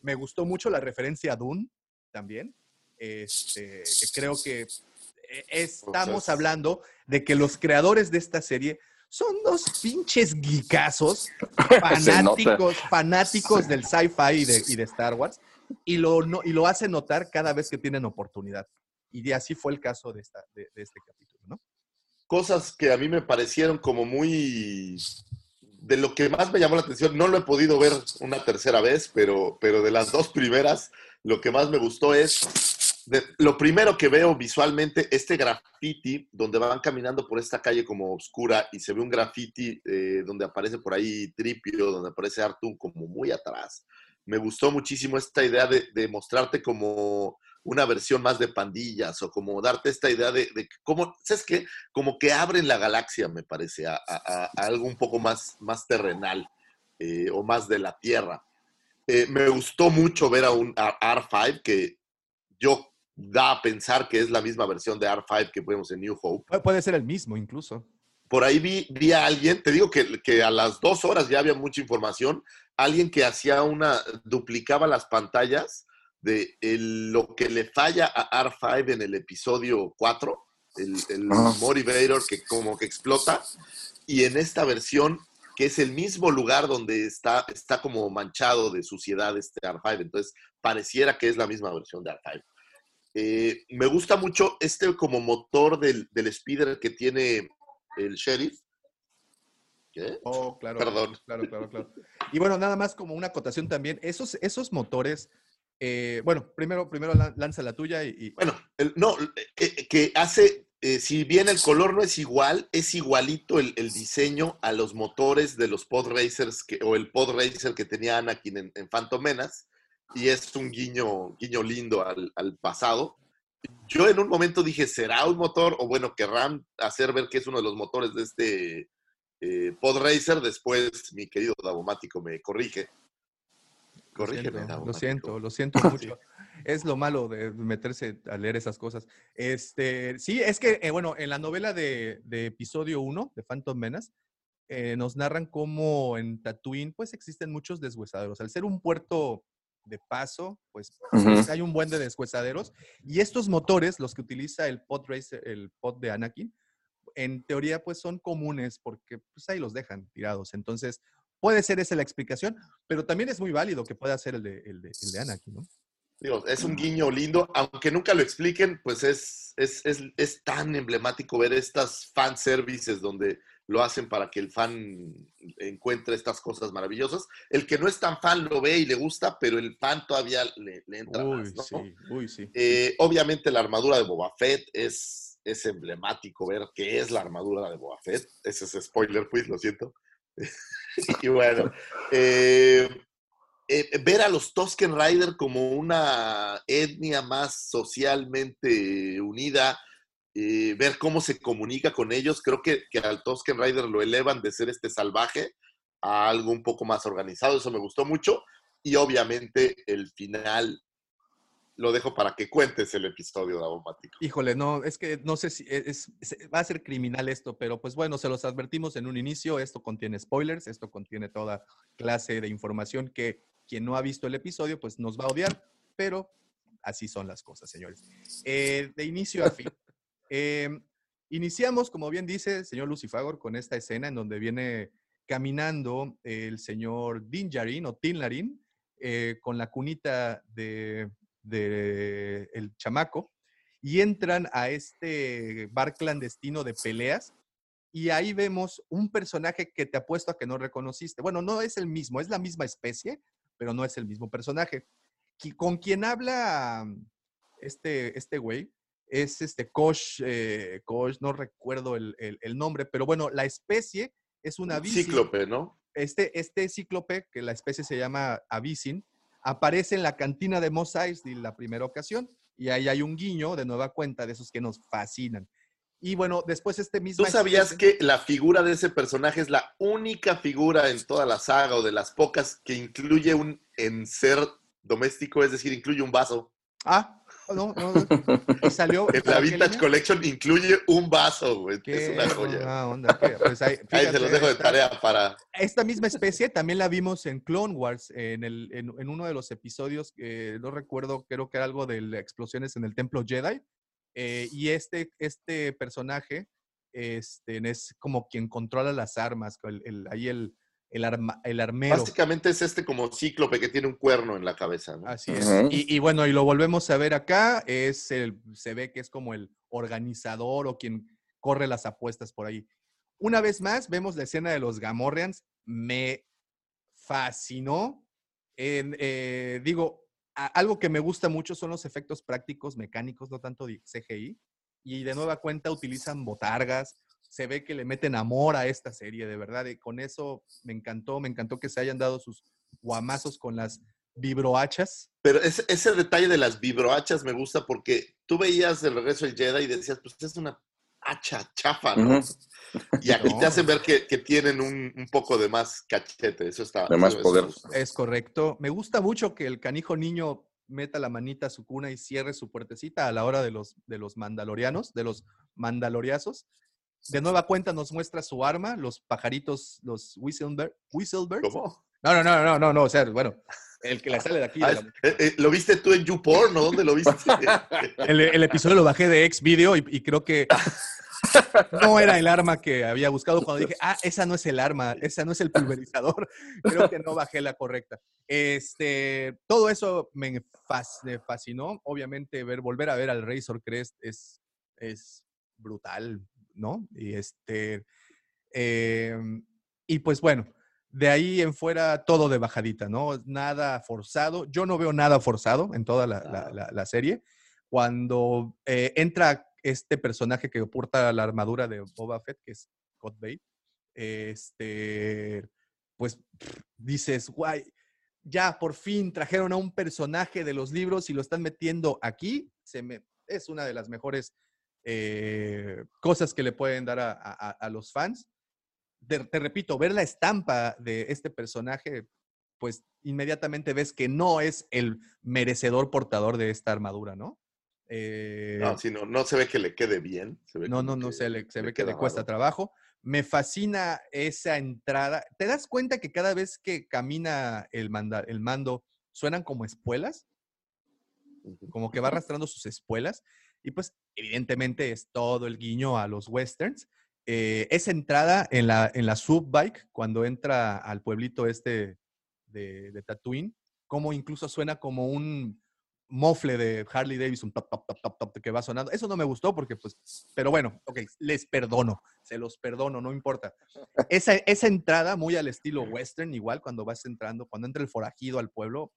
Me gustó mucho la referencia a Dune también, este, que creo que eh, estamos hablando de que los creadores de esta serie son dos pinches geekazos, [LAUGHS] fanáticos, fanáticos del sci-fi y de, y de Star Wars, y lo, no- y lo hacen notar cada vez que tienen oportunidad. Y de así fue el caso de, esta, de, de este capítulo, ¿no? Cosas que a mí me parecieron como muy... De lo que más me llamó la atención, no lo he podido ver una tercera vez, pero, pero de las dos primeras, lo que más me gustó es lo primero que veo visualmente, este graffiti, donde van caminando por esta calle como oscura y se ve un graffiti eh, donde aparece por ahí Tripio, donde aparece Artun como muy atrás. Me gustó muchísimo esta idea de, mostrarte como una versión más de pandillas o como darte esta idea de, de cómo, ¿sabes qué? Como que abren la galaxia, me parece, a algo un poco más, más terrenal eh, o más de la Tierra. Eh, me gustó mucho ver a un a R5 que yo da a pensar que es la misma versión de R5 que vemos en New Hope. Pu- Puede ser el mismo incluso. Por ahí vi, vi a alguien, te digo que, que a las dos horas ya había mucha información, alguien que hacía una, duplicaba las pantallas de el- lo que le falla a R5 en el episodio 4, el, el Ajá. Motivator que como que explota, y en esta versión, que es el mismo lugar donde está, está como manchado de suciedad este R5, entonces pareciera que es la misma versión de R5. Eh, me gusta mucho este como motor del, del speeder que tiene el sheriff. ¿Qué? Oh, claro. Perdón. Claro, claro, claro. Y bueno, nada más como una acotación también, esos, esos motores, eh, bueno, primero, primero lan- lanza la tuya y... y- Bueno, el- no, eh, eh, que hace, si bien el color no es igual, es igualito el, el diseño a los motores de los pod racers que, o el pod racer que tenía Anakin en, en Phantom Menace, y es un guiño, guiño lindo al, al pasado. Yo en un momento dije, ¿será un motor? O bueno, querrán hacer ver que es uno de los motores de este eh, pod racer. Después mi querido Davomático me corrige. Lo Corrígeme, siento, lo siento, lo siento [LAUGHS] mucho. Es lo malo de meterse a leer esas cosas. Este, sí, es que, eh, bueno, en la novela de, de episodio 1 de Phantom Menace, eh, nos narran cómo en Tatooine, pues existen muchos deshuesaderos. Al ser un puerto de paso, pues, pues, hay un buen de deshuesaderos. Y estos motores, los que utiliza el pod racer, el pod de Anakin, en teoría, pues son comunes porque pues ahí los dejan tirados. Entonces, puede ser esa la explicación, pero también es muy válido que pueda ser el de, el de, el de Anakin, ¿no? Digo, es un guiño lindo, aunque nunca lo expliquen, pues es, es, es, es tan emblemático ver estas fan services donde lo hacen para que el fan encuentre estas cosas maravillosas. El que no es tan fan lo ve y le gusta, pero el fan todavía le, le entra Uy, más, ¿no? sí, uy, sí. Eh, obviamente la armadura de Boba Fett es, es emblemático ver qué es la armadura de Boba Fett. Ese es spoiler, pues, lo siento. [LAUGHS] y bueno, eh, eh, ver a los Tusken Rider como una etnia más socialmente unida, eh, ver cómo se comunica con ellos, creo que, que al Tusken Rider lo elevan de ser este salvaje a algo un poco más organizado, eso me gustó mucho. Y obviamente el final lo dejo para que cuentes el episodio de Abomático. Híjole, no, es que no sé si e, es, es- va a ser criminal esto, pero pues bueno, se los advertimos en un inicio, esto contiene spoilers, esto contiene toda clase de información que quien no ha visto el episodio pues nos va a odiar, pero así son las cosas, señores. Eh, de inicio a fin. [LAUGHS] eh, iniciamos, como bien dice el señor Lucifagor, con esta escena en donde viene caminando el señor Dinjarin o Tinlarin eh, con la cunita de, el chamaco y entran a este bar clandestino de peleas y ahí vemos un personaje que te apuesto a que no reconociste. Bueno, no es el mismo, es la misma especie, pero no es el mismo personaje. Con quien habla este, este güey es este Kosh, eh, Kosh, no recuerdo el, el- el nombre, pero bueno, la especie es una bici Cíclope, ¿no? este, este cíclope, que la especie se llama Avisin, aparece en la cantina de Mos Eisley la primera ocasión. Y ahí hay un guiño de nueva cuenta de esos que nos fascinan. Y bueno, después este mismo. ¿Tú sabías que la figura de ese personaje es la única figura en toda la saga o de las pocas que incluye un enser doméstico, es decir, incluye un vaso? Ah, no, no. Y salió. [LAUGHS] La ¿para qué Vintage? Collection incluye un vaso, güey. Es una joya. onda, qué- pues ahí, [LAUGHS] Ahí se fíjate, los dejo de tarea para. Esta misma especie también la vimos en Clone Wars, en, el, en, en uno de los episodios, que no recuerdo, creo que era algo de explosiones en el Templo Jedi. eh, y este, este personaje este, es como quien controla las armas, el, el- ahí el, el, arma- el armero. Básicamente es este como cíclope que tiene un cuerno en la cabeza, ¿no? Así es. Y, y bueno, y lo volvemos a ver acá, es el, se ve que es como el organizador o quien corre las apuestas por ahí. Una vez más, vemos la escena de los Gamorreans. Me fascinó. En, eh, digo, a- algo que me gusta mucho son los efectos prácticos mecánicos, no tanto de CGI. Y de nueva cuenta utilizan botargas. Se ve que le meten amor a esta serie, de verdad. Y con eso me encantó, me encantó que se hayan dado sus guamazos con las vibrohachas. Pero ese, ese detalle de las vibrohachas me gusta porque tú veías el regreso del Jedi y decías, pues es una hacha chafa, ¿no? Ujú. Y aquí No. te hacen ver que, que tienen un, un poco de más cachete. Eso está. De más eso- poder. me gusta. Es correcto. Me gusta mucho que el canijo niño meta la manita a su cuna y cierre su puertecita a la hora de los, de los mandalorianos, de los mandaloriazos. De nueva cuenta nos muestra su arma, los pajaritos, los whistleber- whistlebirds. ¿Cómo? No, no, no, no, no, no, o sea, bueno, el que la sale de aquí. Ah, de la- eh, eh, ¿Lo viste tú en YouPorn o dónde lo viste? [LAUGHS] el, el episodio lo bajé de X Video y, y creo que no era el arma que había buscado cuando dije, ah, esa no es el arma, esa no es el pulverizador. [LAUGHS] Creo que no bajé la correcta. Este, todo eso me, fas- me fascinó. Obviamente, ver, volver a ver al Razor Crest es, es brutal, ¿no? Y este, em, y pues bueno, de ahí en fuera todo de bajadita, ¿no? Nada forzado. Yo no veo nada forzado en toda la, la- la- la serie. Cuando eh, entra este personaje que porta la armadura de Boba Fett, que es Cod Bait, este, pues pff, dices, guay, ya por fin trajeron a un personaje de los libros y lo están metiendo aquí. Se me, es una de las mejores eh, cosas que le pueden dar a, a- a los fans. Te, te repito, ver la estampa de este personaje, pues inmediatamente ves que no es el merecedor portador de esta armadura, ¿no? Eh, No, sí, no, no se ve que le quede bien. se ve no, no, no, se, le, se ve que le cuesta trabajo. Me fascina esa entrada. ¿Te das cuenta que cada vez que camina el, manda- el mando suenan como espuelas? Como que va arrastrando sus espuelas. Y pues evidentemente es todo el guiño a los westerns. Eh, esa entrada en la, en la subbike, cuando entra al pueblito este de, de Tatooine, como incluso suena como un mofle de Harley Davidson, que va sonando. Eso no me gustó porque, pues, pero bueno, ok, les perdono, se los perdono, no importa. Esa, esa entrada, muy al estilo western, igual cuando vas entrando, cuando entra el forajido al pueblo,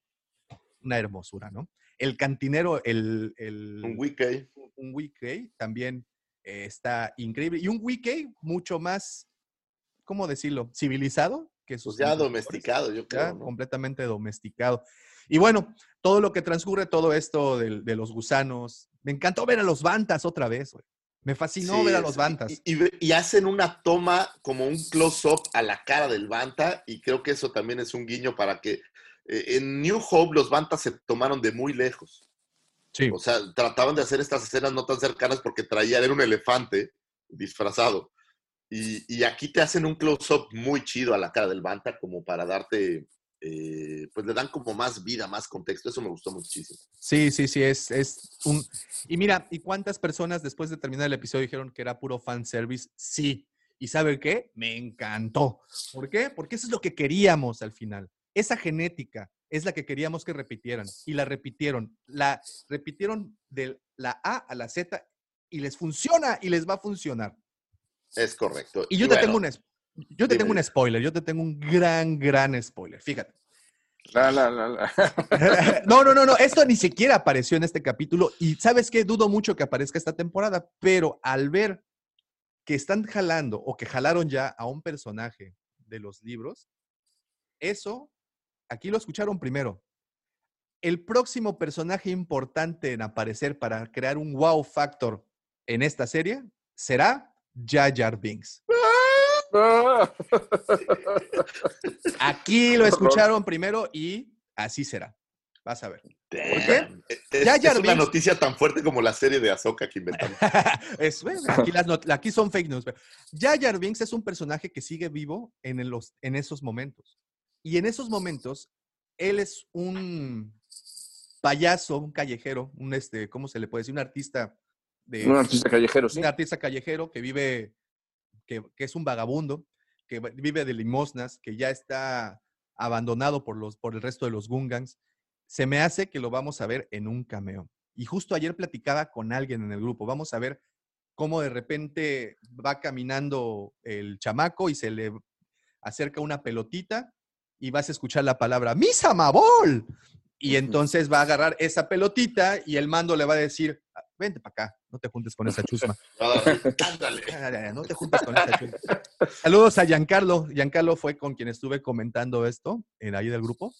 una hermosura, ¿no? El cantinero, el... el Un wiki. un wiki también eh, está increíble. Y un wiki mucho más, ¿cómo decirlo? Civilizado que sus Pues ya antecesores. domesticado, yo Ya creo. ¿no? completamente domesticado. Y bueno, todo lo que transcurre, todo esto del- de, los gusanos. Me encantó ver a los bantas otra vez, güey. Me fascinó Sí, ver a los bantas. Y, y hacen una toma como un close-up a la cara del Banta y creo que eso también es un guiño para que en New Hope los Bantas se tomaron de muy lejos. sí. O sea, trataban de hacer estas escenas no tan cercanas porque traían, era un elefante disfrazado. Y, y aquí te hacen un close-up muy chido a la cara del Banta como para darte, eh, pues le dan como más vida, más contexto. Eso me gustó muchísimo. Sí, sí, sí, es, es un... Y mira, ¿y cuántas personas después de terminar el episodio dijeron que era puro fanservice? Sí. ¿Y saben qué? Me encantó. ¿Por qué? Porque eso es lo que queríamos al final. Esa genética es la que queríamos que repitieran. Y la repitieron. La repitieron de la A a la Z y les funciona y les va a funcionar. Es correcto. Y yo te bueno, tengo un... Yo te dime, tengo un spoiler, yo te tengo un gran, gran spoiler. Fíjate. La, la, la, la. [LAUGHS] No, no, no, no. Esto ni siquiera apareció en este capítulo. Y sabes qué, dudo mucho que aparezca esta temporada, pero al ver que están jalando o que jalaron ya a un personaje de los libros, eso, aquí lo escucharon primero. El próximo personaje importante en aparecer para crear un wow factor en esta serie será Jar Jar Binks. [LAUGHS] Aquí lo escucharon primero y así será. Vas a ver. Damn. Es, Jar es una Binks- noticia tan fuerte como la serie de Ahsoka que inventamos. [LAUGHS] Es- aquí, las not- aquí son fake news. Jar Jar Binks es un personaje que sigue vivo en, los, en esos momentos. Y en esos momentos, él es un payaso, un callejero, un, este, ¿cómo se le puede decir? Un artista de... Un artista callejero, sí. un artista callejero que vive, que, que es un vagabundo, que vive de limosnas, que ya está abandonado por, los, por el resto de los Gungans. Se me hace que lo vamos a ver en un cameo. Y justo ayer platicaba con alguien en el grupo. Vamos a ver cómo de repente va caminando el chamaco y se le acerca una pelotita y vas a escuchar la palabra ¡Misa Mabol! Y entonces va a agarrar esa pelotita y el mando le va a decir, "Ah, vente para acá, no te juntes con esa [LAUGHS] chusma. Ándale. [LAUGHS] No te juntes con esa chusma. Saludos a Giancarlo. Giancarlo fue con quien estuve comentando esto en ahí del grupo.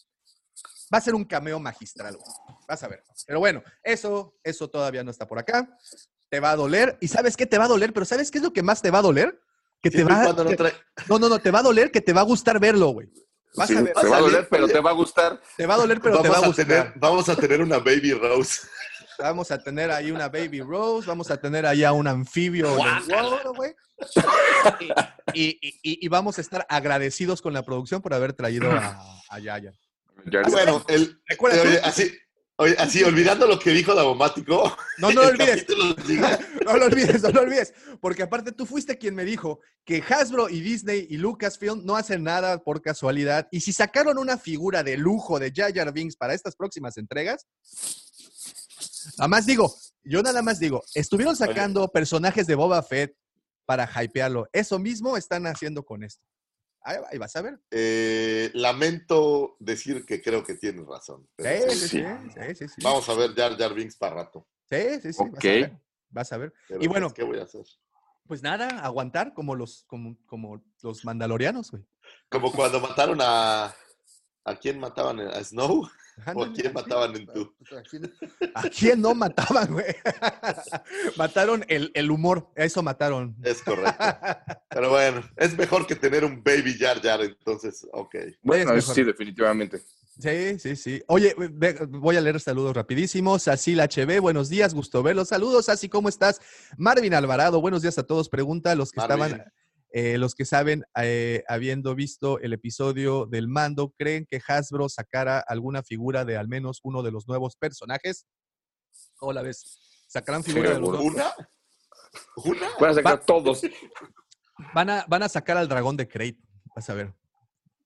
Va a ser un cameo magistral. güey. Vas a ver. Pero bueno, eso, eso todavía no está por acá. Te va a doler. ¿Y sabes qué te va a doler? Pero ¿sabes qué es lo que más te va a doler? Que te va no, no, no, te va a doler que te va a gustar verlo, güey. Vas Sí, a ver. te va a doler, pero te va a gustar. Te va a doler, pero te va a vamos, a gustar. tener, vamos a tener una Baby Rose. Vamos a tener ahí una Baby Rose, vamos a tener ahí a un anfibio. del World, güey. Y, y- y- y vamos a estar agradecidos con la producción por haber traído a, a Yaya. Ya- Bueno, el, Recuerda oye, tú- así, oye, así, olvidando lo que dijo Davomático. No, no lo olvides. [LAUGHS] No lo olvides, no lo olvides. Porque aparte tú fuiste quien me dijo que Hasbro y Disney y Lucasfilm no hacen nada por casualidad. Y si sacaron una figura de lujo de Jar Jar Binks para estas próximas entregas, nada más digo, yo nada más digo, estuvieron sacando personajes de Boba Fett para hypearlo. Eso mismo están haciendo con esto. Ahí, ahí vas a ver. Eh, lamento decir que creo que tienes razón. pero Sí, sí, sí, sí. sí, sí, sí. Vamos a ver Jar Jar Binks para rato. Sí, sí, sí, vas Ok. a ver. Vas a ver. Y bueno, pues, ¿qué voy a hacer? Pues nada, aguantar como los, como, como los mandalorianos, güey. Como cuando mataron a. ¿A quién mataban? ¿A Snow? ¿O a quién mataban en tú? [LAUGHS] ¿A quién no mataban, güey? [LAUGHS] mataron el, el humor, eso mataron. Es correcto. [LAUGHS] Pero bueno, es mejor que tener un baby Jar Jar, entonces, ok. Bueno, Es sí, definitivamente. Sí, sí, sí. Oye, ve- voy a leer saludos rapidísimos. Así la HB, buenos días, gusto verlos. Saludos, así ¿cómo estás? Marvin Alvarado, buenos días a todos. Pregunta a los que Marvin. estaban, eh, los que saben, eh, habiendo visto el episodio del mando, ¿creen que Hasbro sacara alguna figura de al menos uno de los nuevos personajes? ¿Cómo la ves? ¿Sacarán figura de los? ¿Una? ¿Una? Van a sacar Va- todos. Van a, van a sacar al dragón de Crate. Vas a ver.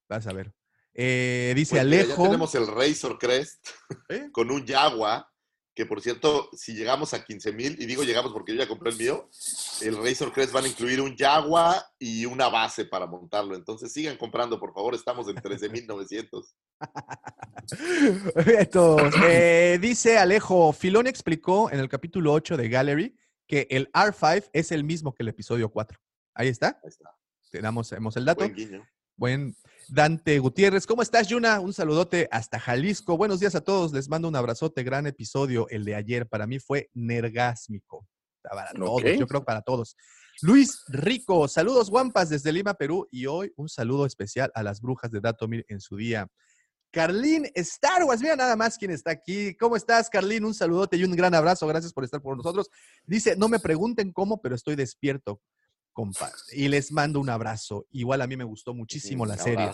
Vas a ver. Eh, dice Pues Alejo. Ya tenemos el Razor Crest con un Jaguar, que por cierto, si llegamos a 15 mil, y digo llegamos porque yo ya compré el mío, el Razor Crest van a incluir un Jaguar y una base para montarlo. Entonces sigan comprando, por favor, estamos en 13.900. Entonces, [LAUGHS] eh, dice Alejo, Filón explicó en el capítulo 8 de Gallery que el R5 es el mismo que el episodio 4. Ahí está. Ahí está. Te damos, tenemos el dato. Buen guiño. Buen Dante Gutiérrez, ¿cómo estás, Yuna? Un saludote hasta Jalisco. Buenos días a todos. Les mando un abrazote. Gran episodio. El de ayer para mí fue nergásmico. Para todos, yo creo para todos. Luis Rico, saludos guampas desde Lima, Perú. Y hoy un saludo especial a las brujas de Datomir en su día. Carlín Star Wars, mira nada más quién está aquí. ¿Cómo estás, Carlín? Un saludote y un gran abrazo. Gracias por estar por nosotros. Dice, no me pregunten cómo, pero estoy despierto, compa. Y les mando un abrazo. Igual a mí me gustó muchísimo la serie.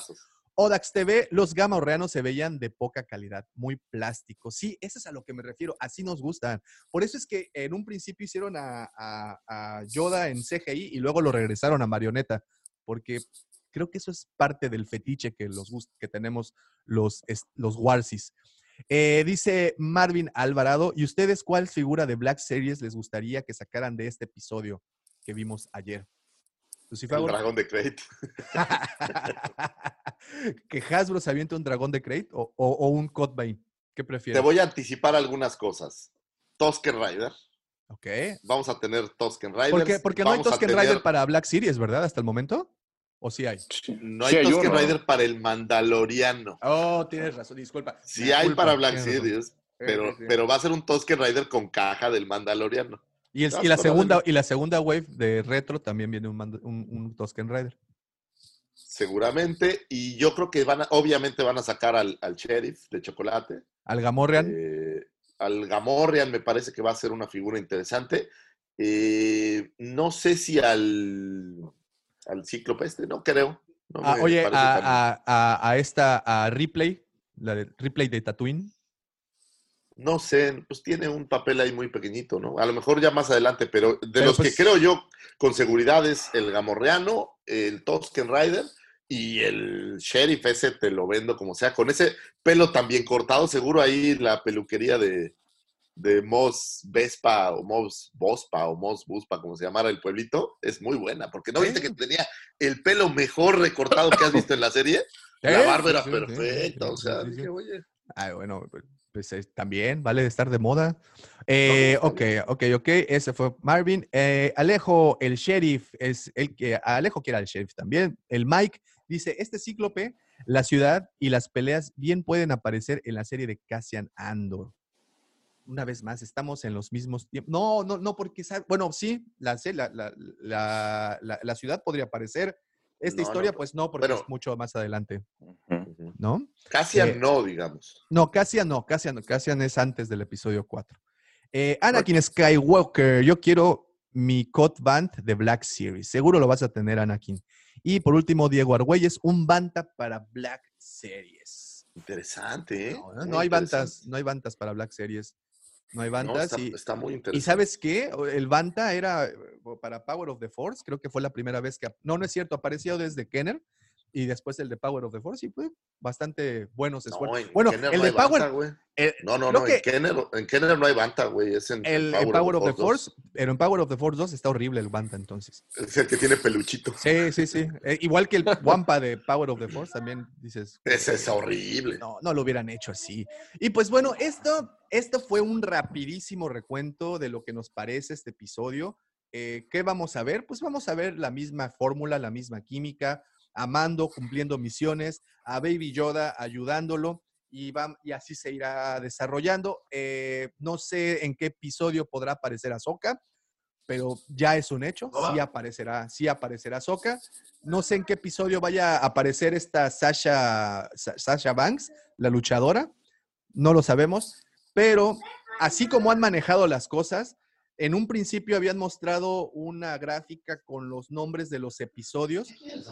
Odax TV, los gamma orreanos se veían de poca calidad, muy plásticos. Sí, eso es a lo que me refiero, así nos gustan. Por eso es que en un principio hicieron a, a- a Yoda en CGI y luego lo regresaron a marioneta, porque creo que eso es parte del fetiche que, los, que tenemos los, los Warsis. Eh, dice Marvin Alvarado, ¿y ustedes cuál figura de Black Series les gustaría que sacaran de este episodio que vimos ayer? Lucifer, El dragón de Crate. [LAUGHS] que Hasbro se aviente un dragón de Crate o, o- o un Codbane. ¿Qué Te prefieres? voy a anticipar algunas cosas. Tosken Rider. Ok. Vamos a tener Tosken Rider. Porque, porque no hay Tosken Rider para Black Series, ¿verdad? Hasta el momento. ¿O sí hay? No Sí hay hay Tosken. Rider para el Mandaloriano. Oh, tienes razón, disculpa. Sí hay para Black. Series, pero, sí, sí. pero va a ser un Tosken Rider con caja del Mandaloriano. Y, el- Ya, y la segunda, y la segunda wave de retro también viene un, un, un Tosken Rider. Seguramente. Y yo creo que van a, obviamente van a sacar al, al sheriff de chocolate. Al Gamorrean. Eh, al Gamorrean me parece que va a ser una figura interesante. Eh, no sé si al, al Cíclope este, no creo. No Ah, oye, a- a- a esta, a Ripley, la de Ripley de Tatooine. No sé, pues tiene un papel ahí muy pequeñito, ¿no? A lo mejor ya más adelante, pero de Pero los pues- que creo yo con seguridad es el Gamorreano, el Tosken Rider y el Sheriff ese te lo vendo como sea, con ese pelo también cortado, seguro ahí la peluquería de, de Mos Vespa o Mos Bospa o Mos Buspa, como se llamara el pueblito, es muy buena, porque ¿no viste que tenía el pelo mejor recortado que has visto en la serie? [LAUGHS] La Sí, barba era sí, sí, sí, perfecta, sí, o sea, dije, oye, Ay, bueno, pues, eh, también vale de estar de moda. Eh, ok, ok, ok. Ese fue Marvin. Eh, Alejo, el sheriff, es el que Alejo quiere al sheriff también. El Mike dice: Este cíclope, la ciudad y las peleas bien pueden aparecer en la serie de Cassian Andor. Una vez más, estamos en los mismos tiempos. No, no, no, porque, bueno, sí, la, la, la, la- ciudad podría aparecer. Esta No, historia, pues no, porque pero- es mucho más adelante. ¿No? casi Eh, no, digamos. No, Cassian no, Cassian, no, Cassian es antes del episodio 4. Eh, Anakin Skywalker, yo quiero mi Cot Band de Black Series. Seguro lo vas a tener, Anakin. Y por último, Diego Argüelles, un Banta para Black Series. Interesante, ¿eh? No, hay bantas, no hay bantas para Black Series. No hay No, bantas. está, y, está muy ¿Y interesante. sabes qué? El Banta era eh, para Power of the Force, creo que fue la primera vez que... No, no es cierto, apareció desde Kenner y después el de Power of the Force y fue bastante buenos No, esfuerzos. en bueno, Kenner el no de banta, Power... eh, No, no, no. que En Kenner, en Kenner no hay banta, güey. Es en, el, en Power of the 2. Force, pero en Power of the Force 2 está horrible el Banta entonces. Es el que tiene peluchito. Sí, sí, sí. Eh, igual que el Wampa de Power of the Force, también dices... Ese es horrible. No, no lo hubieran hecho así. Y pues bueno, esto, esto fue un rapidísimo recuento de lo que nos parece este episodio. Eh, ¿Qué vamos a ver? Pues vamos a ver la misma fórmula, la misma química, amando, cumpliendo misiones, a Baby Yoda ayudándolo y, va- y así se irá desarrollando. Eh, no sé en qué episodio podrá aparecer Ahsoka, pero ya es un hecho, sí aparecerá, sí aparecerá Ahsoka. No sé en qué episodio vaya a aparecer esta Sasha, Sa- Sasha Banks, la luchadora, no lo sabemos, pero así como han manejado las cosas, en un principio habían mostrado una gráfica con los nombres de los episodios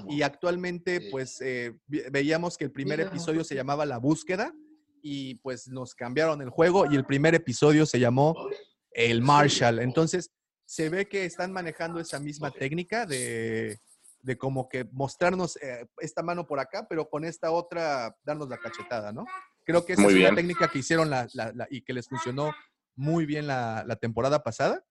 y actualmente pues eh, veíamos que el primer episodio se llamaba La Búsqueda y pues nos cambiaron el juego y el primer episodio se llamó El Marshall. Entonces se ve que están manejando esa misma técnica de, de como que mostrarnos eh, esta mano por acá, pero con esta otra darnos la cachetada, ¿no? Creo que esa Muy es bien. una técnica que hicieron la- la- la- y que les funcionó muy bien la, la temporada pasada.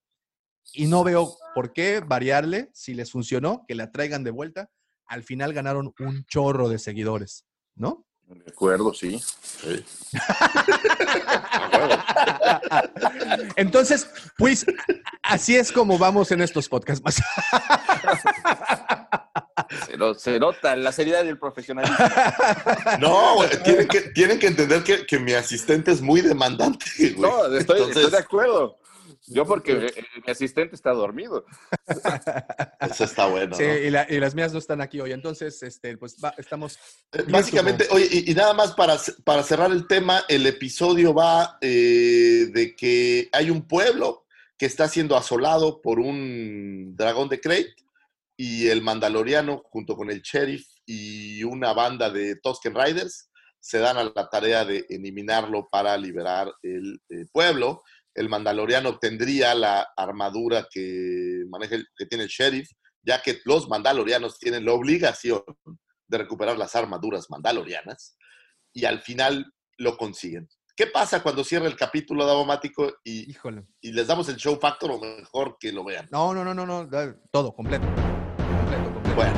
Y no veo por qué variarle, si les funcionó, que la traigan de vuelta. Al final ganaron un chorro de seguidores, ¿no? De acuerdo, sí. Sí. [LAUGHS] Entonces, pues así es como vamos en estos podcasts más. Se, lo- se nota la seriedad del profesionalismo. No, güey, tienen que, tienen que entender que, que mi asistente es muy demandante, güey. No, estoy, Entonces, estoy de acuerdo. Yo porque eh, eh, mi asistente está dormido. [LAUGHS] Eso está bueno. Sí, ¿no? y, la- y las mías no están aquí hoy. Entonces, este, pues va- estamos. Eh, Básicamente, oye, y, y nada más para, para cerrar el tema, el episodio va eh, de que hay un pueblo que está siendo asolado por un dragón de Crate y el mandaloriano junto con el sheriff y una banda de Tusken Riders se dan a la tarea de eliminarlo para liberar el eh, pueblo. El mandaloriano obtendría la armadura que maneja el- que tiene el sheriff, ya que los mandalorianos tienen la obligación de recuperar las armaduras mandalorianas y al final lo consiguen. ¿Qué pasa cuando cierra el capítulo Davomático y, Híjole. y les damos el show factor o mejor que lo vean? No, no, no, no, no. Todo, completo. Completo, completo. Bueno,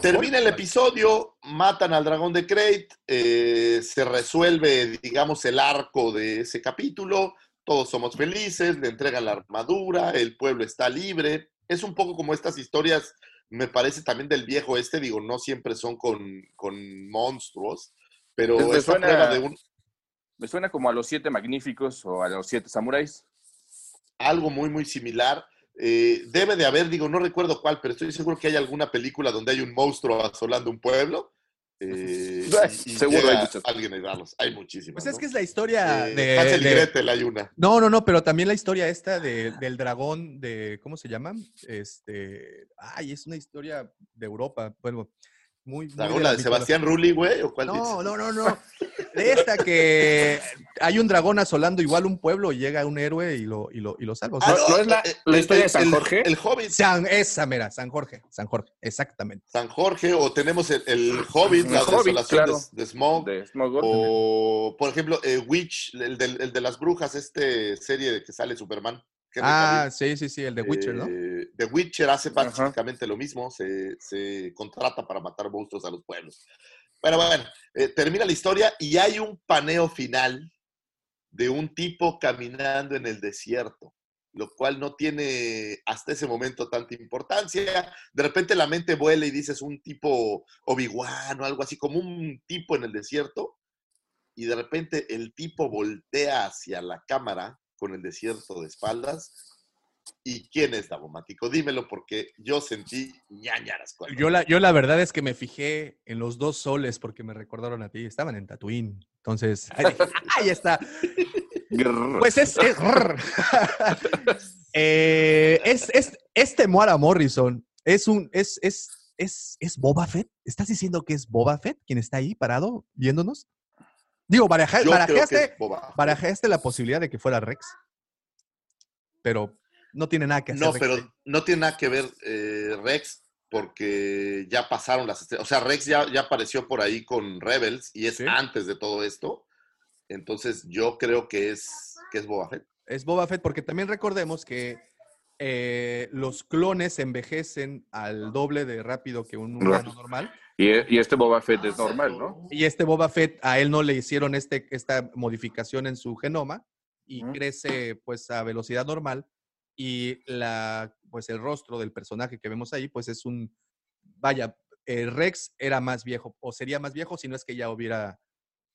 termina el episodio, matan al dragón de Crate, eh, se resuelve, digamos, el arco de ese capítulo, todos somos felices, le entregan la armadura, el pueblo está libre. Es un poco como estas historias, me parece también del viejo este, digo, no siempre son con, con monstruos, pero Me esta suena- prueba de un, Me suena como a los siete magníficos o a los siete samuráis. algo muy, muy similar. Eh, debe de haber, digo, no recuerdo cuál, pero estoy seguro que hay alguna película donde hay un monstruo asolando un pueblo. Eh, y- y Seguro hay muchas. Alguien a ayudarlos. Hay muchísimas. Pues es ¿no? que es la historia Eh, de. Hansel y de- Gretel hay una. No, no, no, pero también la historia esta de- del dragón de, ¿cómo se llama? Este, ay, es una historia de Europa, bueno, muy... muy ¿La de la de. Sebastián Rulli, güey? ¿O cuál No, dices? no, no, no. De esta que hay un dragón asolando igual un pueblo y llega un héroe y lo, y lo, y lo salva. Sea, ¿No- no es la- la el- historia de el- San el- Jorge? El Hobbit. San, esa, mira, San Jorge, San Jorge, exactamente. San Jorge, o tenemos el, el Hobbit, El la Hobbit, desolación claro. de, de Smaug. De Smogor. O, por ejemplo, eh, Witch, el, del- el de las brujas, este serie de que sale Superman. Henry Ah, Cavill. sí, sí, sí, el de Witcher, ¿no? Eh, The Witcher hace básicamente lo mismo, se, se contrata para matar monstruos a los pueblos. Pero bueno, eh, termina la historia y hay un paneo final de un tipo caminando en el desierto, lo cual no tiene hasta ese momento tanta importancia. De repente la mente vuela y dices un tipo Obi-Wan o algo así, como un tipo en el desierto, y de repente el tipo voltea hacia la cámara con el desierto de espaldas. ¿Y quién es Davomático? Dímelo porque yo sentí ñañaras. cuando- Yo la, yo la verdad es que me fijé en los dos soles porque me recordaron a ti. Estaban en Tatooine. Entonces, ahí, dije, [LAUGHS] ahí está. Pues es. Es, [LAUGHS] Eh, es, es, es Temuera Morrison. Es un. Es, es, es, es Boba Fett. ¿Estás diciendo que es Boba Fett quien está ahí parado viéndonos? Digo, baraja- barajaste, barajaste la posibilidad de que fuera Rex. Pero no tiene nada que hacer. No, Rex pero no tiene nada que ver eh, Rex porque ya pasaron las estrellas. O sea, Rex ya, ya apareció por ahí con Rebels y es Sí. antes de todo esto. Entonces yo creo que es, que es Boba Fett. Es Boba Fett porque también recordemos que eh, los clones envejecen al doble de rápido que un humano normal. Y, y este Boba Fett es normal, ¿no? Y este Boba Fett, a él no le hicieron este, esta modificación en su genoma y crece pues a velocidad normal y la, pues el rostro del personaje que vemos ahí pues es un, vaya, eh, Rex era más viejo o sería más viejo si no es que ya hubiera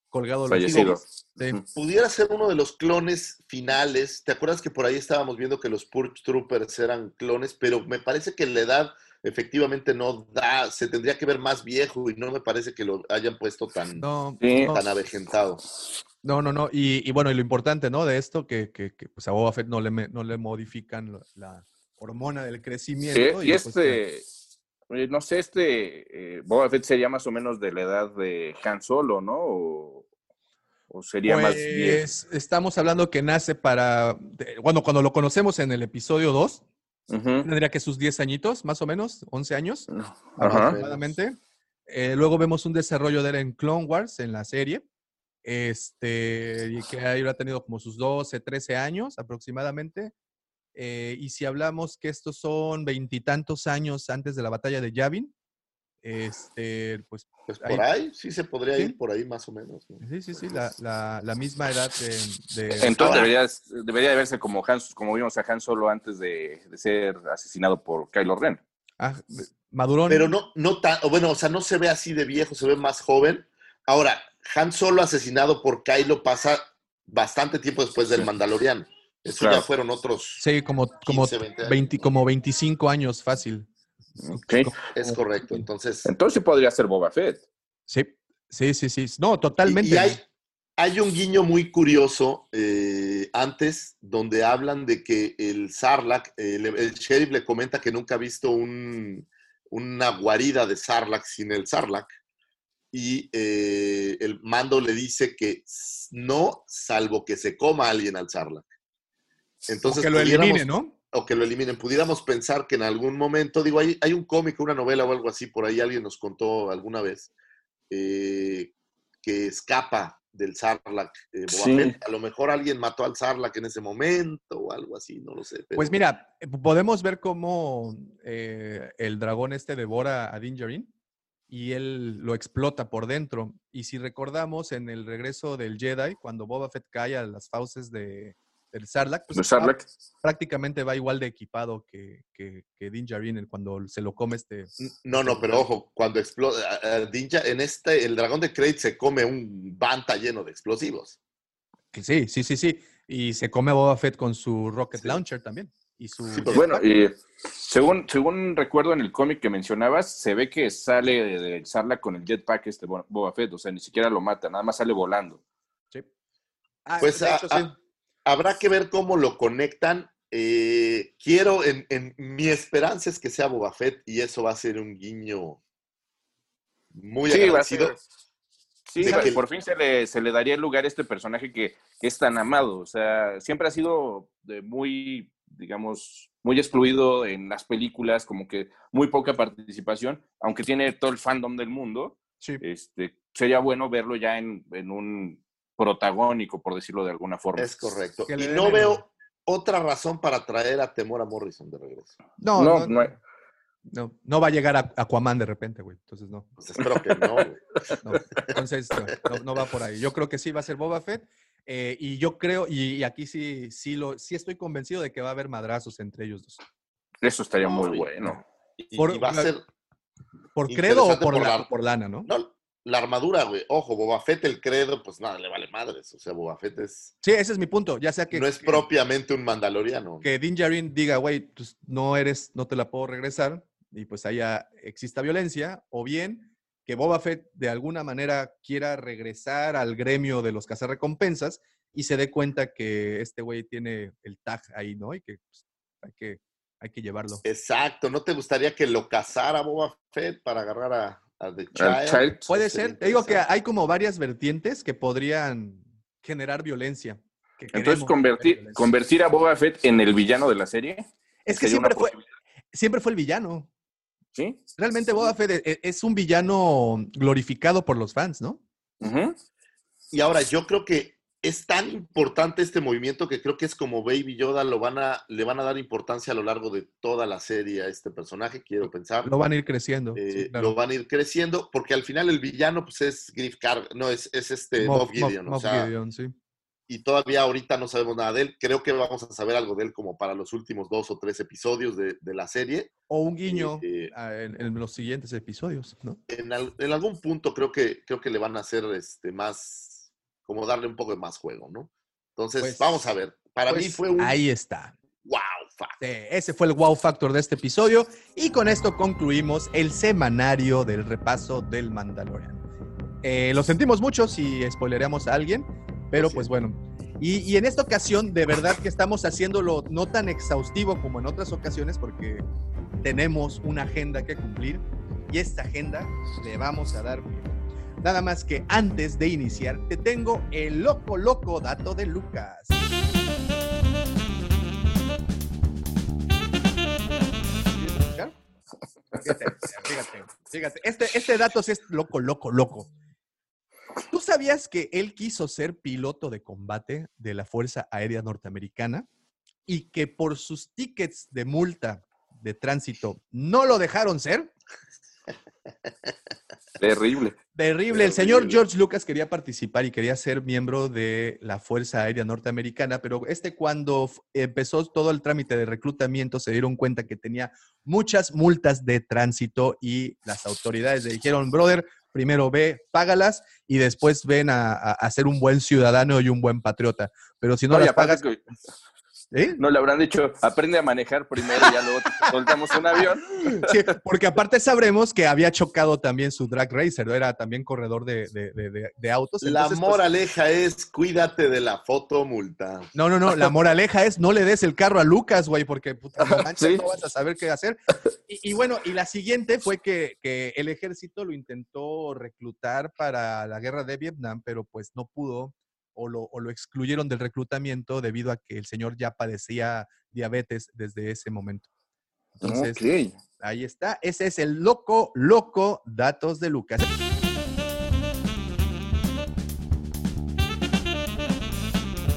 colgado los Fallecido. Sí. Ujú. Pudiera ser uno de los clones finales. ¿Te acuerdas que por ahí estábamos viendo que los Purge Troopers eran clones? Pero me parece que la edad efectivamente no da, se tendría que ver más viejo y no me parece que lo hayan puesto tan, No, Sí. no, tan avejentado. no, no, no. Y, y bueno, y lo importante, ¿no? De esto, que, que, que, pues a Boba Fett no le, no le modifican la, la hormona del Sí, crecimiento. y pues, este, eh, no sé, este eh, Boba Fett sería más o menos de la edad de Han Solo, ¿no? O, o sería más viejo. Pues estamos hablando que nace para, de- bueno, cuando lo conocemos en el episodio 2, Ujú. tendría que sus 10 añitos, más o menos, 11 años Ajá. aproximadamente. Eh, luego vemos un desarrollo de él en Clone Wars, en la serie, este, y que ahí ha tenido como sus 12, 13 años aproximadamente. Eh, y si hablamos que estos son veintitantos años antes de la batalla de Yavin, este, pues Pues por ahí sí se podría Sí. ir por ahí más o menos. ¿no? sí, sí, sí, la, la- la misma edad de... de- Entonces debería, debería de verse como, Han, como vimos a Han Solo antes de, de ser asesinado por Kylo Ren. Ah, Madurón. Pero no, no tan, bueno, o sea, no se ve así de viejo, se ve más joven. Ahora, Han Solo asesinado por Kylo pasa bastante tiempo después del Mandaloriano. Eso Claro. ya fueron otros. Sí, como, como, 15, 20 años. 20, como 25 años fácil. Es correcto. Entonces, Entonces sí podría ser Boba Fett. Sí, sí, sí, sí. No, totalmente. y hay, hay un guiño muy curioso eh, antes donde hablan de que el Sarlacc, el sheriff le comenta que nunca ha visto un- una guarida de Sarlacc sin el Sarlacc. Y eh, el mando le dice que no, salvo que se coma a alguien al Sarlacc. Entonces, que lo elimine, ¿no? O que lo eliminen. Pudiéramos pensar que en algún momento, digo, hay, hay un cómic, una novela o algo así, por ahí alguien nos contó alguna vez, eh, que escapa del Sarlacc. eh, Sí. A lo mejor alguien mató al Sarlacc en ese momento o algo así, no lo sé. pero- Pues mira, podemos ver cómo eh, el dragón este devora a Din Djarin y él lo explota por dentro. Y si recordamos en el regreso del Jedi, cuando Boba Fett cae a las fauces de, del Sarlacc, pues prácticamente va igual de equipado que, que, que Din Djarin el- cuando se lo come este... No, no, pero ojo, cuando explota, a- a Din Dja- en este, el dragón de Krayt se come un banta lleno de explosivos. que Sí, sí, sí, sí. Y se come a Boba Fett con su rocket Sí. launcher también. Y su Sí, pues, Bueno, y según, según recuerdo en el cómic que mencionabas, se ve que sale de, de Sarlacc con el jetpack este Bo- Boba Fett, o sea, ni siquiera lo mata, nada más sale volando. Sí. Ah, Pues de a- hecho, sí. Habrá que ver cómo lo conectan. Eh, quiero, en, en- mi esperanza es que sea Boba Fett y eso va a ser un guiño muy Sí, agradecido. Sí, que- por fin se le, se le daría el lugar a este personaje que, que es tan amado. O sea, siempre ha sido de muy, digamos, muy excluido en las películas, como que muy poca participación, aunque tiene todo el fandom del mundo. Sí. Este, sería bueno verlo ya en, en un protagónico, por decirlo de alguna forma. Es correcto. Y no el- veo otra razón para traer a Temora Morrison de regreso. No, No, no, no hay- no, no va a llegar a Aquaman de repente, güey. Entonces no. Pues espero que no. güey. no. Entonces no, no- no va por ahí. Yo creo que sí va a ser Boba Fett. eh, y yo creo, y, y aquí sí, sí, lo, sí estoy convencido de que va a haber madrazos entre ellos dos. Eso estaría muy bueno. Y, Por- y va a ser ¿Por credo o por, por la- la- por lana, no? no, la armadura, güey. Ojo, Boba Fett, el credo, pues nada, le vale madres. O sea, Boba Fett es, Sí, ese es mi punto. Ya sea que, no es que- propiamente un mandaloriano. que Din Djarin diga, güey, pues no eres, no te la puedo regresar, y pues haya exista violencia, o bien que Boba Fett de alguna manera quiera regresar al gremio de los cazarrecompensas y se dé cuenta que este güey tiene el tag ahí, ¿no? Y que pues, hay que, hay que llevarlo. Exacto, ¿no te gustaría que lo cazara Boba Fett para agarrar a, a The Al Child? Child. Puede sería ser. Te digo que hay como varias vertientes que podrían generar violencia. que Entonces, convertir, violencia. convertir a Boba Fett en el villano de la serie. Es que siempre fue, siempre fue el villano. ¿Sí? Realmente Boba Fett e- e- es un villano glorificado por los fans, ¿no? Y ahora yo creo que es tan importante este movimiento que creo que es como Baby Yoda, lo van a, le van a dar importancia a lo largo de toda la serie a este personaje, quiero pensar. Lo van a ir creciendo. Eh, sí, claro. Lo van a ir creciendo, porque al final el villano pues es Griff Car no, es, es este Moff- Moff Gideon. Moff- o Moff sea, Gideon, sí. y todavía ahorita no sabemos nada de él. Creo que vamos a saber algo de él como para los últimos dos o tres episodios de, de la serie. O un guiño Eh, ah, en, en los siguientes episodios, ¿no? En, al- en algún punto creo que, creo que le van a hacer este, más, como darle un poco de más juego, ¿no? Entonces, Pues- vamos a ver. Para mí Pues, fue un Ahí está. wow, fa. Sí, ese fue el wow factor de este episodio. Y con esto concluimos el semanario del repaso del Mandalorian. Eh, lo sentimos mucho si spoilereamos a alguien, pero pues bueno. Y, y en esta ocasión, de verdad que estamos haciéndolo no tan exhaustivo como en otras ocasiones, porque tenemos una agenda que cumplir. Y esta agenda le vamos a dar. Nada más que antes de iniciar, te tengo el loco, loco dato de Lucas. Fíjate, fíjate, fíjate. Este, este dato es loco, loco, loco. ¿Tú sabías que él quiso ser piloto de combate de la Fuerza Aérea Norteamericana y que por sus tickets de multa de tránsito no lo dejaron ser? Terrible. Terrible. El señor. George Lucas quería participar y quería ser miembro de la Fuerza Aérea Norteamericana, pero este cuando empezó todo el trámite de reclutamiento se dieron cuenta que tenía muchas multas de tránsito y las autoridades le dijeron, brother, primero ve, págalas y después ven a, a- a ser un buen ciudadano y un buen patriota. Pero si no, No, las aparte pagas, que ¿eh? no le habrán dicho, aprende a manejar primero y ya luego te soltamos un avión. [LAUGHS] Sí, porque aparte sabremos que había chocado también su drag racer, era también corredor de, de- de- de- de autos. La entonces, pues, moraleja es cuídate de la foto multa. No, no, no. La moraleja es no le des el carro a Lucas, güey, porque puta, no, [LAUGHS] manches, Sí. no vas a saber qué hacer. Y, y bueno, y la siguiente fue que, que el ejército lo intentó reclutar para la guerra de Vietnam, pero pues no pudo o lo, o lo excluyeron del reclutamiento debido a que el señor ya padecía diabetes desde ese momento. Entonces, Ok. ahí está. Ese es el loco, loco datos de Lucas.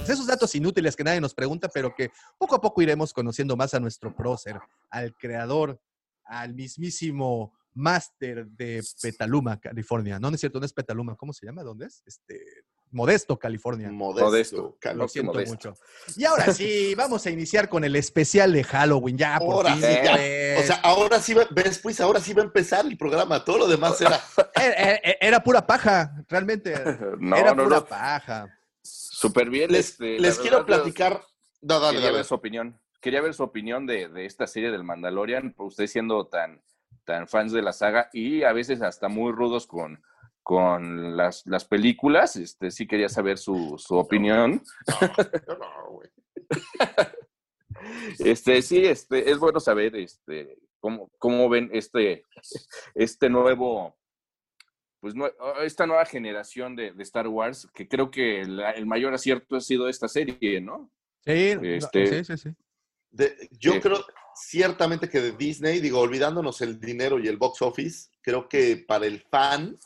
Esos datos inútiles que nadie nos pregunta, pero que poco a poco iremos conociendo más a nuestro prócer, al creador, al mismísimo máster de Petaluma, California. No, no es cierto, no es Petaluma. ¿Cómo se llama? ¿Dónde es? Este, Modesto, California. Modesto. Lo siento Modesto. mucho. Y ahora sí, vamos a iniciar con el especial de Halloween. Ya, por Ahora fin. sí, ya. pues. O sea, ahora sí va, ves, pues ahora sí va a empezar el programa. Todo lo demás era. [LAUGHS] era, era- era pura paja, realmente. [LAUGHS] No, era no, pura no. paja. Súper bien. Les, este, les quiero verdad, platicar. No, dale, Quería dale. ver su opinión. Quería ver su opinión de, de esta serie del Mandalorian, por usted siendo tan, tan fans de la saga y a veces hasta muy rudos con, con las, las películas. Este, sí quería saber su, su opinión. [LAUGHS] No, güey. Este, sí, este, es bueno saber este, cómo, cómo ven este, este nuevo, pues nue- esta nueva generación de, de Star Wars, que creo que la- el mayor acierto ha sido esta serie, ¿no? Sí, no, Este- sí, sí, sí. De- yo Sí. creo ciertamente que de Disney, digo, olvidándonos el dinero y el box office, creo que para el fan,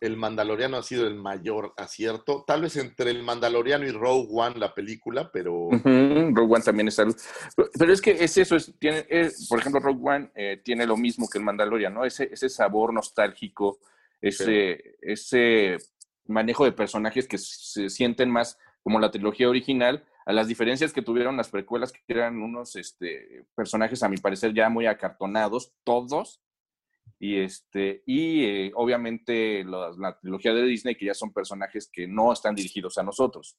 el Mandaloriano ha sido el mayor acierto. Tal vez entre el Mandaloriano y Rogue One, la película, pero Rogue One también es algo. Pero- es que es eso, es, tiene, es- por ejemplo, Rogue One eh, tiene lo mismo que el Mandalorian, ¿no? Ese, ese sabor nostálgico, ese, ese manejo de personajes que se sienten más como la trilogía original, a las diferencias que tuvieron las precuelas, que eran unos este, personajes, a mi parecer, ya muy acartonados, todos. Y, este, y eh, obviamente los- la trilogía de Disney, que ya son personajes que no están dirigidos a nosotros.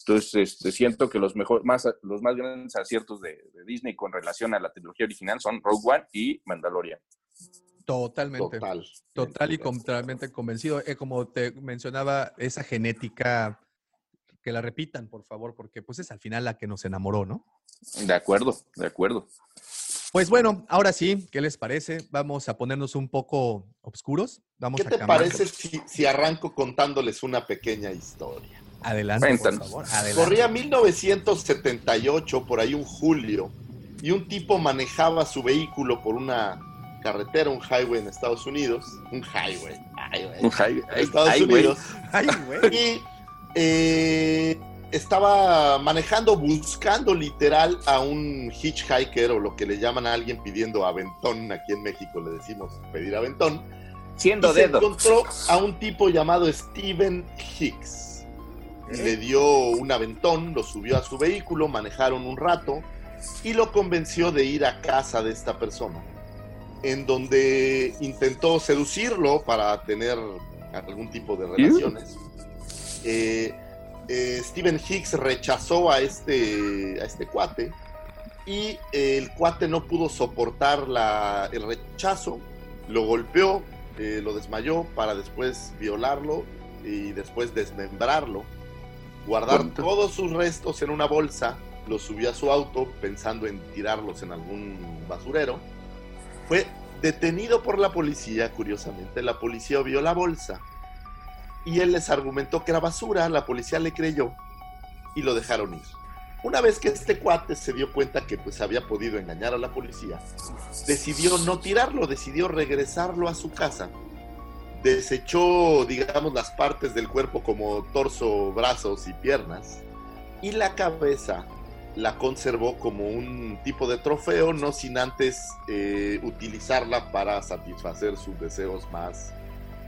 Entonces, este, siento que los, mejor, más, los más grandes aciertos de, de Disney con relación a la trilogía original son Rogue One y Mandalorian. Totalmente. total. Total y totalmente convencido. Eh, como te mencionaba, esa genética que la repitan, por favor, porque pues es al final la que nos enamoró, ¿no? De acuerdo, de acuerdo. Pues bueno, ahora sí, ¿qué les parece? Vamos a ponernos un poco oscuros. Vamos ¿Qué a te cambiar. parece si, si arranco contándoles una pequeña historia? Adelante, por favor. Adelante. Corría 1978, por ahí un julio, y un tipo manejaba su vehículo por una carretera, un highway en Estados Unidos. Un highway. highway, Un high- en Estados. Unidos. Ay, güey. Y eh, estaba manejando, buscando literal a un hitchhiker o lo que le llaman a alguien pidiendo aventón. Aquí en México le decimos pedir aventón. Siendo Y se encontró a un tipo llamado Steven Hicks. Y Le dio un aventón, lo subió a su vehículo, manejaron un rato y lo convenció de ir a casa de esta persona, en donde intentó seducirlo para tener algún tipo de relaciones. Eh, eh, Steven Hicks rechazó a este, a este cuate y eh, el cuate no pudo soportar la- el rechazo, lo golpeó, eh, lo desmayó para después violarlo y después desmembrarlo, guardar ¿Cuánto? todos sus restos en una bolsa, los subió a su auto pensando en tirarlos en algún basurero. Fue detenido por la policía, curiosamente, la policía vio la bolsa y él les argumentó que era basura, la policía le creyó y lo dejaron ir. Una vez que este cuate se dio cuenta que pues había podido engañar a la policía, decidió no tirarlo, decidió regresarlo a su casa. Desechó, digamos, las partes del cuerpo como torso, brazos y piernas. Y la cabeza la conservó como un tipo de trofeo, no sin antes eh, utilizarla para satisfacer sus deseos más,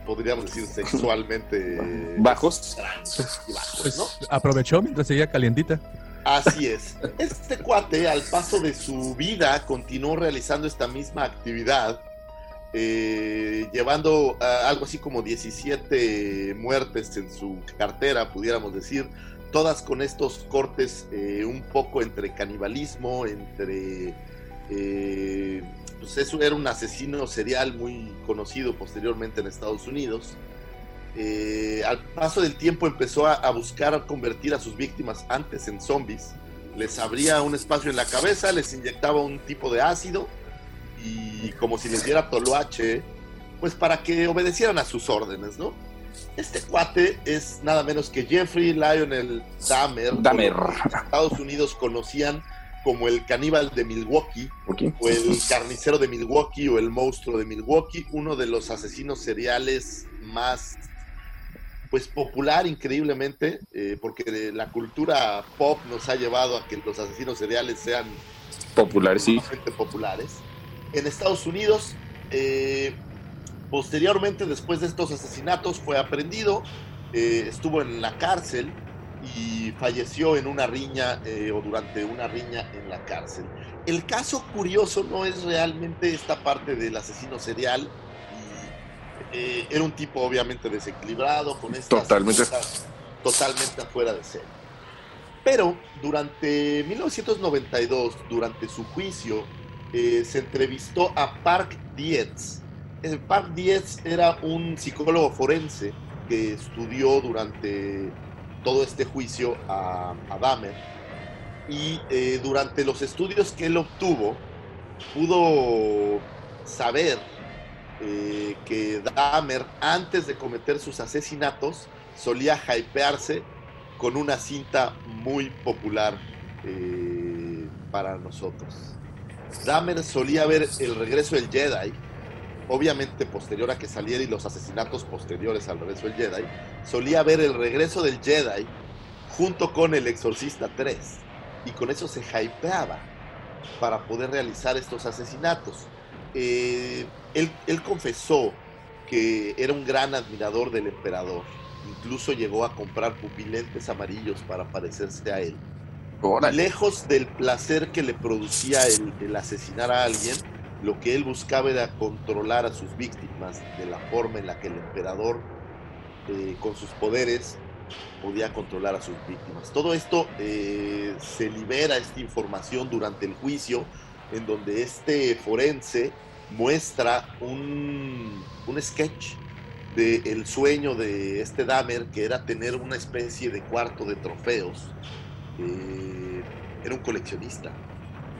podríamos decir, [LAUGHS] sexualmente Bajos. y bajos, Pues ¿no? aprovechó mientras seguía calientita. Así es. Este cuate, al paso de su vida, continuó realizando esta misma actividad, eh, llevando ah, algo así como 17 muertes en su cartera, pudiéramos decir, todas con estos cortes eh, un poco entre canibalismo, entre... eh, pues eso era un asesino serial muy conocido posteriormente en Estados Unidos. Eh, al paso del tiempo empezó a, a buscar convertir a sus víctimas antes en zombies. Les abría un espacio en la cabeza, les inyectaba un tipo de ácido y como si les diera toloache, pues para que obedecieran a sus órdenes, ¿no? Este cuate es nada menos que Jeffrey Lionel Dahmer. Dahmer. en Estados Unidos conocían como el caníbal de Milwaukee Ok. o el carnicero de Milwaukee o el monstruo de Milwaukee, uno de los asesinos seriales más pues popular increíblemente, eh, porque la cultura pop nos ha llevado a que los asesinos seriales sean Popular, sí. populares. En Estados Unidos, eh, posteriormente, después de estos asesinatos, fue aprendido, eh, estuvo en la cárcel y falleció en una riña eh, o durante una riña en la cárcel. El caso curioso no es realmente esta parte del asesino serial. y, eh, era un tipo obviamente desequilibrado, con estas Totalmente. cosas totalmente afuera de serie. Pero durante 1992, durante su juicio, eh, se entrevistó a Park Dietz. El Park Dietz era un psicólogo forense que estudió durante todo este juicio a, a Dahmer. Y eh, durante los estudios que él obtuvo, pudo saber eh, que Dahmer, antes de cometer sus asesinatos, solía hypearse con una cinta muy popular eh, para nosotros. Dahmer solía ver el regreso del Jedi, obviamente posterior a que saliera y los asesinatos posteriores al regreso del Jedi, solía ver el regreso del Jedi junto con el Exorcista 3 y con eso se hypeaba para poder realizar estos asesinatos. Eh, él, él confesó que era un gran admirador del emperador, incluso llegó a comprar pupilentes amarillos para parecerse a él. Lejos del placer que le producía el, el asesinar a alguien, lo que él buscaba era controlar a sus víctimas de la forma en la que el emperador, eh, con sus poderes, podía controlar a sus víctimas. Todo esto eh, se libera, esta información, durante el juicio, en donde este forense muestra un, un sketch del sueño de este Dahmer, que era tener una especie de cuarto de trofeos. Eh, era un coleccionista,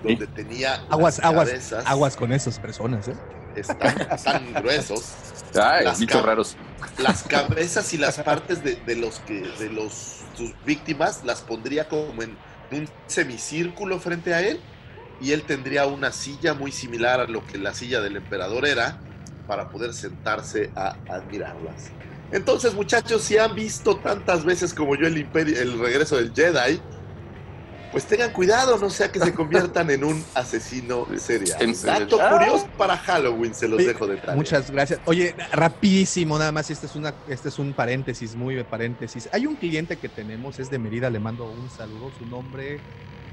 donde tenía Aguas, las aguas, cabezas, aguas con esas personas, ¿eh? están, están gruesos, Ay, Las raros. las cabezas y las partes de, de los que de los sus víctimas las pondría como en un semicírculo frente a él y él tendría una silla muy similar a lo que la silla del emperador era para poder sentarse a admirarlas. Entonces, muchachos, si han visto tantas veces como yo el imperio, el regreso del Jedi, pues tengan cuidado, no sea que se conviertan en un asesino [LAUGHS] serial. Dato Ah. curioso para Halloween, se los Oye, dejo de tarea. Muchas gracias. Oye, rapidísimo, nada más, este es, una, este es un paréntesis, muy de paréntesis. Hay un cliente que tenemos, es de Mérida, le mando un saludo. Su nombre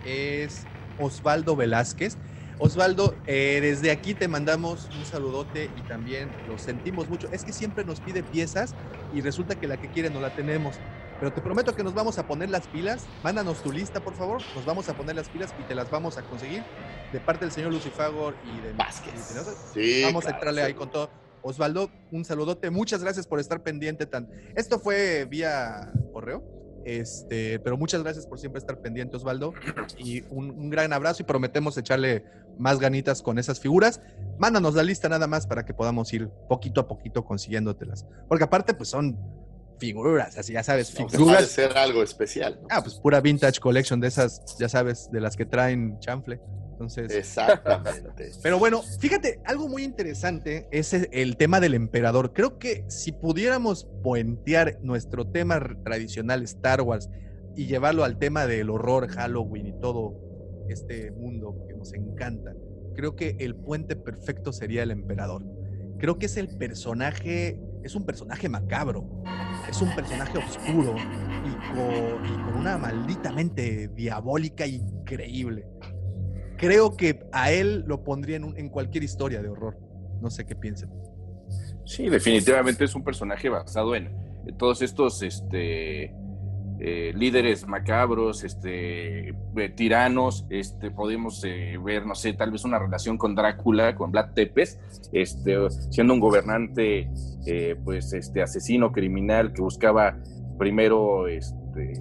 es Osvaldo Velázquez. Osvaldo, eh, desde aquí te mandamos un saludote y también lo sentimos mucho. Es que siempre nos pide piezas y resulta que la que quiere no la tenemos. Pero te prometo que nos vamos a poner las pilas. Mándanos tu lista, por favor. Nos vamos a poner las pilas y te las vamos a conseguir de parte del señor Lucifagor y de Vázquez. y de. Sí, Vamos a entrarle sí. ahí con todo. Osvaldo, un saludote. Muchas gracias por estar pendiente. Tan... Esto fue vía correo. Este, pero muchas gracias por siempre estar pendiente, Osvaldo. Y un, un gran abrazo y prometemos echarle más ganitas con esas figuras. Mándanos la lista nada más para que podamos ir poquito a poquito consiguiéndotelas. Porque aparte, pues son figuras, así ya sabes, No, pues, figuras. ser algo especial. ¿no? Ah, pues pura vintage collection de esas, ya sabes, de las que traen chanfle. Entonces, Exactamente. [LAUGHS] pero bueno, fíjate, algo muy interesante es e- el tema del emperador. Creo que si pudiéramos puentear nuestro tema tradicional Star Wars y llevarlo al tema del horror, Halloween y todo este mundo que nos encanta, creo que el puente perfecto sería el emperador. Creo que es el personaje, es un personaje macabro, es un personaje oscuro y con, una maldita mente diabólica increíble creo que a él lo pondría en, en cualquier historia de horror. No sé qué piensen. Sí, definitivamente es un personaje basado en, en todos estos este, eh, líderes macabros, este, eh, tiranos. Este, podemos eh, ver, no sé, tal vez una relación con Drácula, con Vlad Tepes, este, siendo un gobernante, eh, pues, este, asesino, criminal, que buscaba primero este,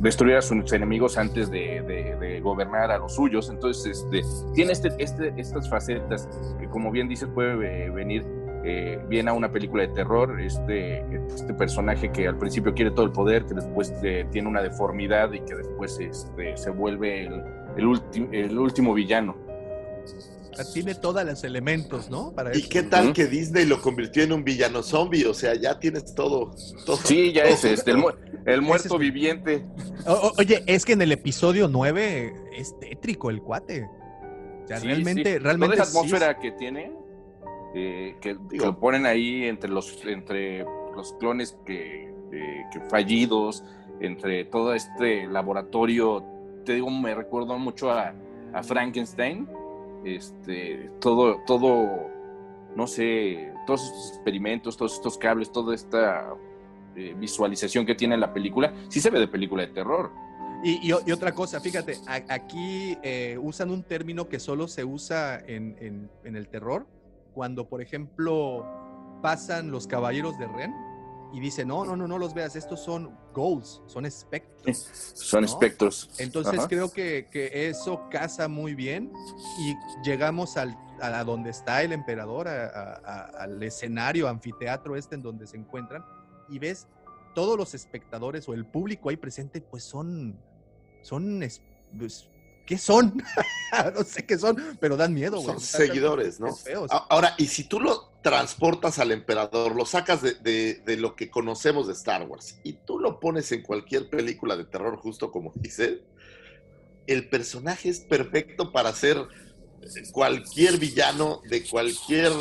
destruir a sus enemigos antes de, de- gobernar a los suyos. Entonces, este, tiene este, este- estas facetas que, como bien dices, puede venir eh, bien a una película de terror. Este, este personaje que al principio quiere todo el poder, que después eh, tiene una deformidad y que después este, se vuelve el, el, ulti- el último villano. O sea, tiene todos los elementos, ¿no? Para ¿Y eso. qué tal que Disney lo convirtió en un villano zombie? O sea, ya tienes todo. todo Sí, ya todo. es este, el, mu- el [LAUGHS] muerto es- viviente. O- o- oye, es que en el episodio 9 es tétrico el cuate. O sea, Sí, realmente, sí. realmente. Toda sí es- atmósfera que tiene, eh, que, lo ponen ahí entre los, entre los clones que, eh, que fallidos, entre todo este laboratorio, te digo, me recuerdo mucho a, a Frankenstein, este, todo, todo, no sé, todos estos experimentos, todos estos cables, toda esta eh, visualización que tiene la película, sí se ve de película de terror. Y, y otra cosa, fíjate, a- aquí eh, usan un término que solo se usa en, en- en el terror, cuando, por ejemplo, pasan los caballeros de Ren y dicen, no, no, no, no los veas, estos son ghosts, son espectros. Son ¿no? espectros. Entonces Ajá. creo que, que eso casa muy bien y llegamos al, a donde está el emperador, a- a- a- al escenario, anfiteatro este en donde se encuentran y ves todos los espectadores o el público ahí presente, pues son, son, es- pues, ¿qué son? [LAUGHS] no sé qué son, pero dan miedo, güey. Son seguidores, ¿no? es feo, sí. A- Ahora, y si tú lo transportas al emperador, lo sacas de, de- de lo que conocemos de Star Wars y tú lo pones en cualquier película de terror, justo como [LAUGHS] dice, el personaje es perfecto para ser cualquier villano de cualquier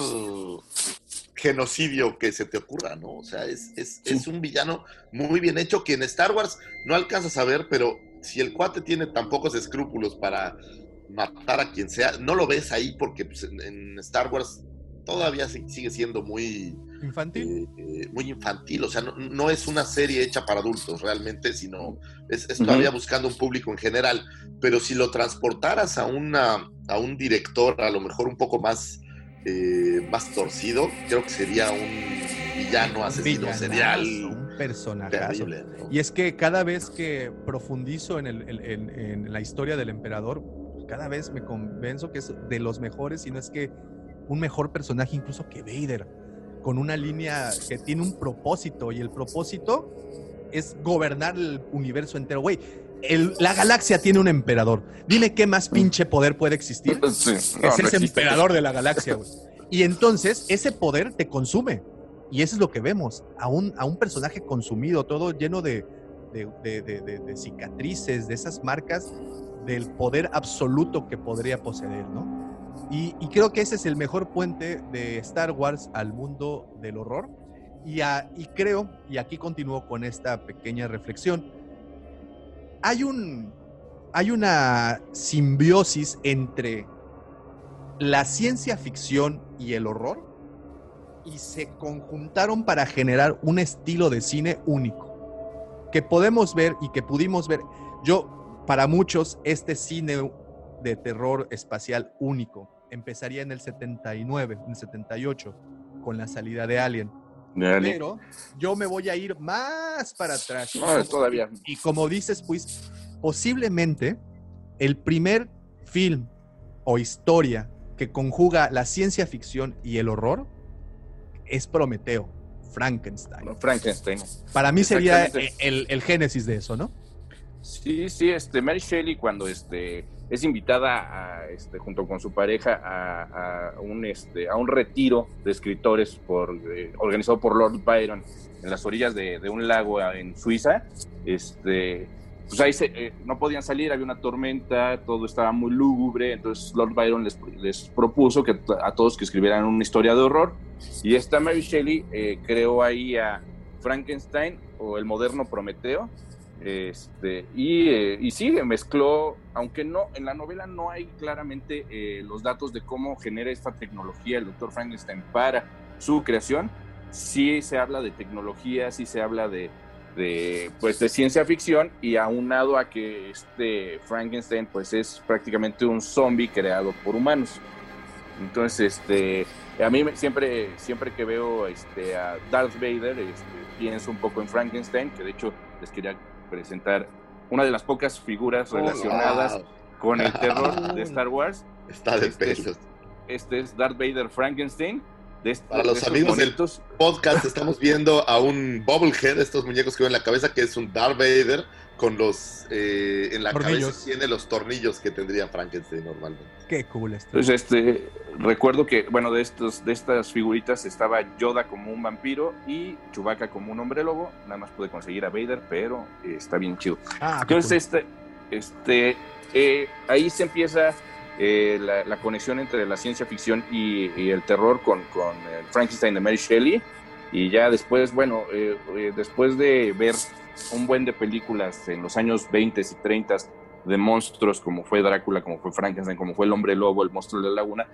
genocidio que se te ocurra, ¿no? O sea, es, es- es un villano muy bien hecho que en Star Wars no alcanzas a ver, pero si el cuate tiene tan pocos escrúpulos para matar a quien sea, no lo ves ahí porque pues, en, en Star Wars todavía si- sigue siendo muy, Infantil. eh, eh, muy infantil, o sea, no, no es una serie hecha para adultos realmente, sino es, es todavía buscando un público en general, pero si lo transportaras a, una, a un director a lo mejor un poco más eh, más torcido, creo que sería un villano asesino serial. Personajazo. Y es que cada vez que profundizo en, el- en- en- en la historia del emperador, cada vez me convenzo que es de los mejores, si no es que un mejor personaje incluso que Vader, con una línea que tiene un propósito y el propósito es gobernar el universo entero. Güey, el- la galaxia tiene un emperador. Dime qué más pinche poder puede existir. [LAUGHS] Sí, no, es no ese existe. emperador de la galaxia, güey. Y entonces ese poder te consume. Y eso es lo que vemos. A un, a un personaje consumido, todo lleno de, de- cicatrices, de esas marcas del poder absoluto que podría poseer, ¿no? Y, creo que ese es el mejor puente de Star Wars al mundo del horror. Y creo, y aquí continúo con esta pequeña reflexión, hay un hay una simbiosis entre la ciencia ficción y el horror y se conjuntaron para generar un estilo de cine único que podemos ver y que pudimos ver. Yo, para muchos, este cine de terror espacial único empezaría en el 79, en el 78, con la salida de Alien. Pero yo me voy a ir más para atrás. No, todavía. Y como dices, pues, posiblemente el primer film o historia que conjuga la ciencia ficción y el horror es Prometeo, Frankenstein. Frankenstein. Para mí sería Exactamente. el, el génesis de eso, ¿no? Sí, sí, este, Mary Shelley cuando este, es invitada a, este, junto con su pareja a, a un, este, a un retiro de escritores por, eh, organizado por Lord Byron en las orillas de, de un lago en Suiza, este, pues ahí se, eh, no podían salir, había una tormenta, todo estaba muy lúgubre, entonces Lord Byron les, les propuso que a todos que escribieran una historia de horror y esta Mary Shelley eh, creó ahí a Frankenstein o el moderno Prometeo, este, y, eh, y sí, mezcló, aunque no, en la novela no hay claramente eh, los datos de cómo genera esta tecnología el doctor Frankenstein para su creación, sí se habla de tecnología, sí se habla de, de, pues, de ciencia ficción y aunado a que este Frankenstein pues es prácticamente un zombie creado por humanos. Entonces, este, a mí siempre, siempre que veo este, a Darth Vader, este, pienso un poco en Frankenstein, que de hecho les quería presentar una de las pocas figuras Oh, relacionadas wow. con el terror de [LAUGHS] Star Wars. Está de Este es- pelos. Este es Darth Vader Frankenstein. De Para los amigos del monitos. [LAUGHS] podcast estamos viendo a un bobblehead, estos muñecos que ven en la cabeza, que es un Darth Vader con los eh, en la Tornillos. cabeza tiene los tornillos que tendría Frankenstein normalmente. Qué cool esto. Entonces, este, recuerdo que, bueno, de, estos, de estas figuritas estaba Yoda como un vampiro y Chewbacca como un hombre lobo. Nada más pude conseguir a Vader, pero eh, está bien chido. Ah, Entonces, cool. este, este, eh, ahí se empieza eh, la, la conexión entre la ciencia ficción y, y el terror con, con el Frankenstein de Mary Shelley. Y ya después, bueno, eh, eh, después de ver un buen de películas en los años 20 y 30 de monstruos, como fue Drácula, como fue Frankenstein, como fue el hombre lobo, el monstruo de la laguna,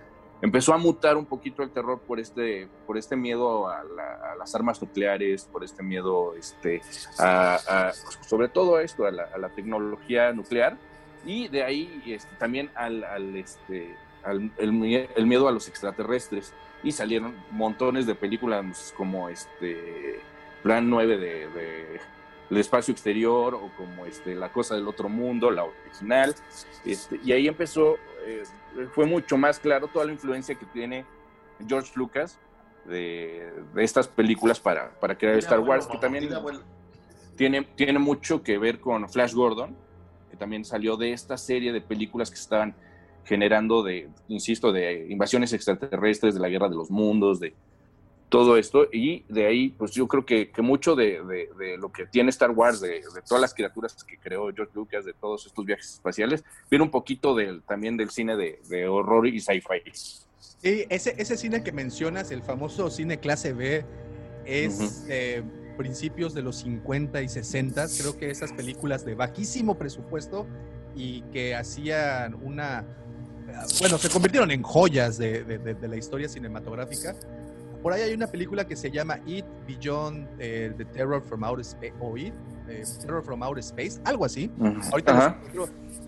empezó a mutar un poquito el terror por este, por este miedo a, la- a las armas nucleares, por este miedo, este, a, a- sobre todo a esto, a la, a la tecnología nuclear, y de ahí este, también al, al, este, al el, mie- el miedo a los extraterrestres. Y salieron montones de películas como este Plan 9 de, de el espacio exterior o como este La cosa del otro mundo, la original. Este, y ahí empezó, eh, fue mucho más claro toda la influencia que tiene George Lucas de, de estas películas para, para crear Star Wars, que también tiene, tiene mucho que ver con Flash Gordon, también salió de esta serie de películas que estaban generando de, insisto, de invasiones extraterrestres, de la guerra de los mundos, de todo esto. Y de ahí, pues yo creo que, que mucho de, de- de lo que tiene Star Wars, de, de todas las criaturas que creó George Lucas, de todos estos viajes espaciales, viene un poquito del, también del cine de, horror y sci-fi. Sí, ese, ese cine que mencionas, el famoso cine clase B, es eh, principios de los 50 y 60. Creo que esas películas de bajísimo presupuesto y que hacían una... Bueno, se convirtieron en joyas de, de- de- de la historia cinematográfica. Por ahí hay una película que se llama It Beyond eh, the Terror from Outer Space, o It, eh, Terror from Outer Space, algo así. Ahorita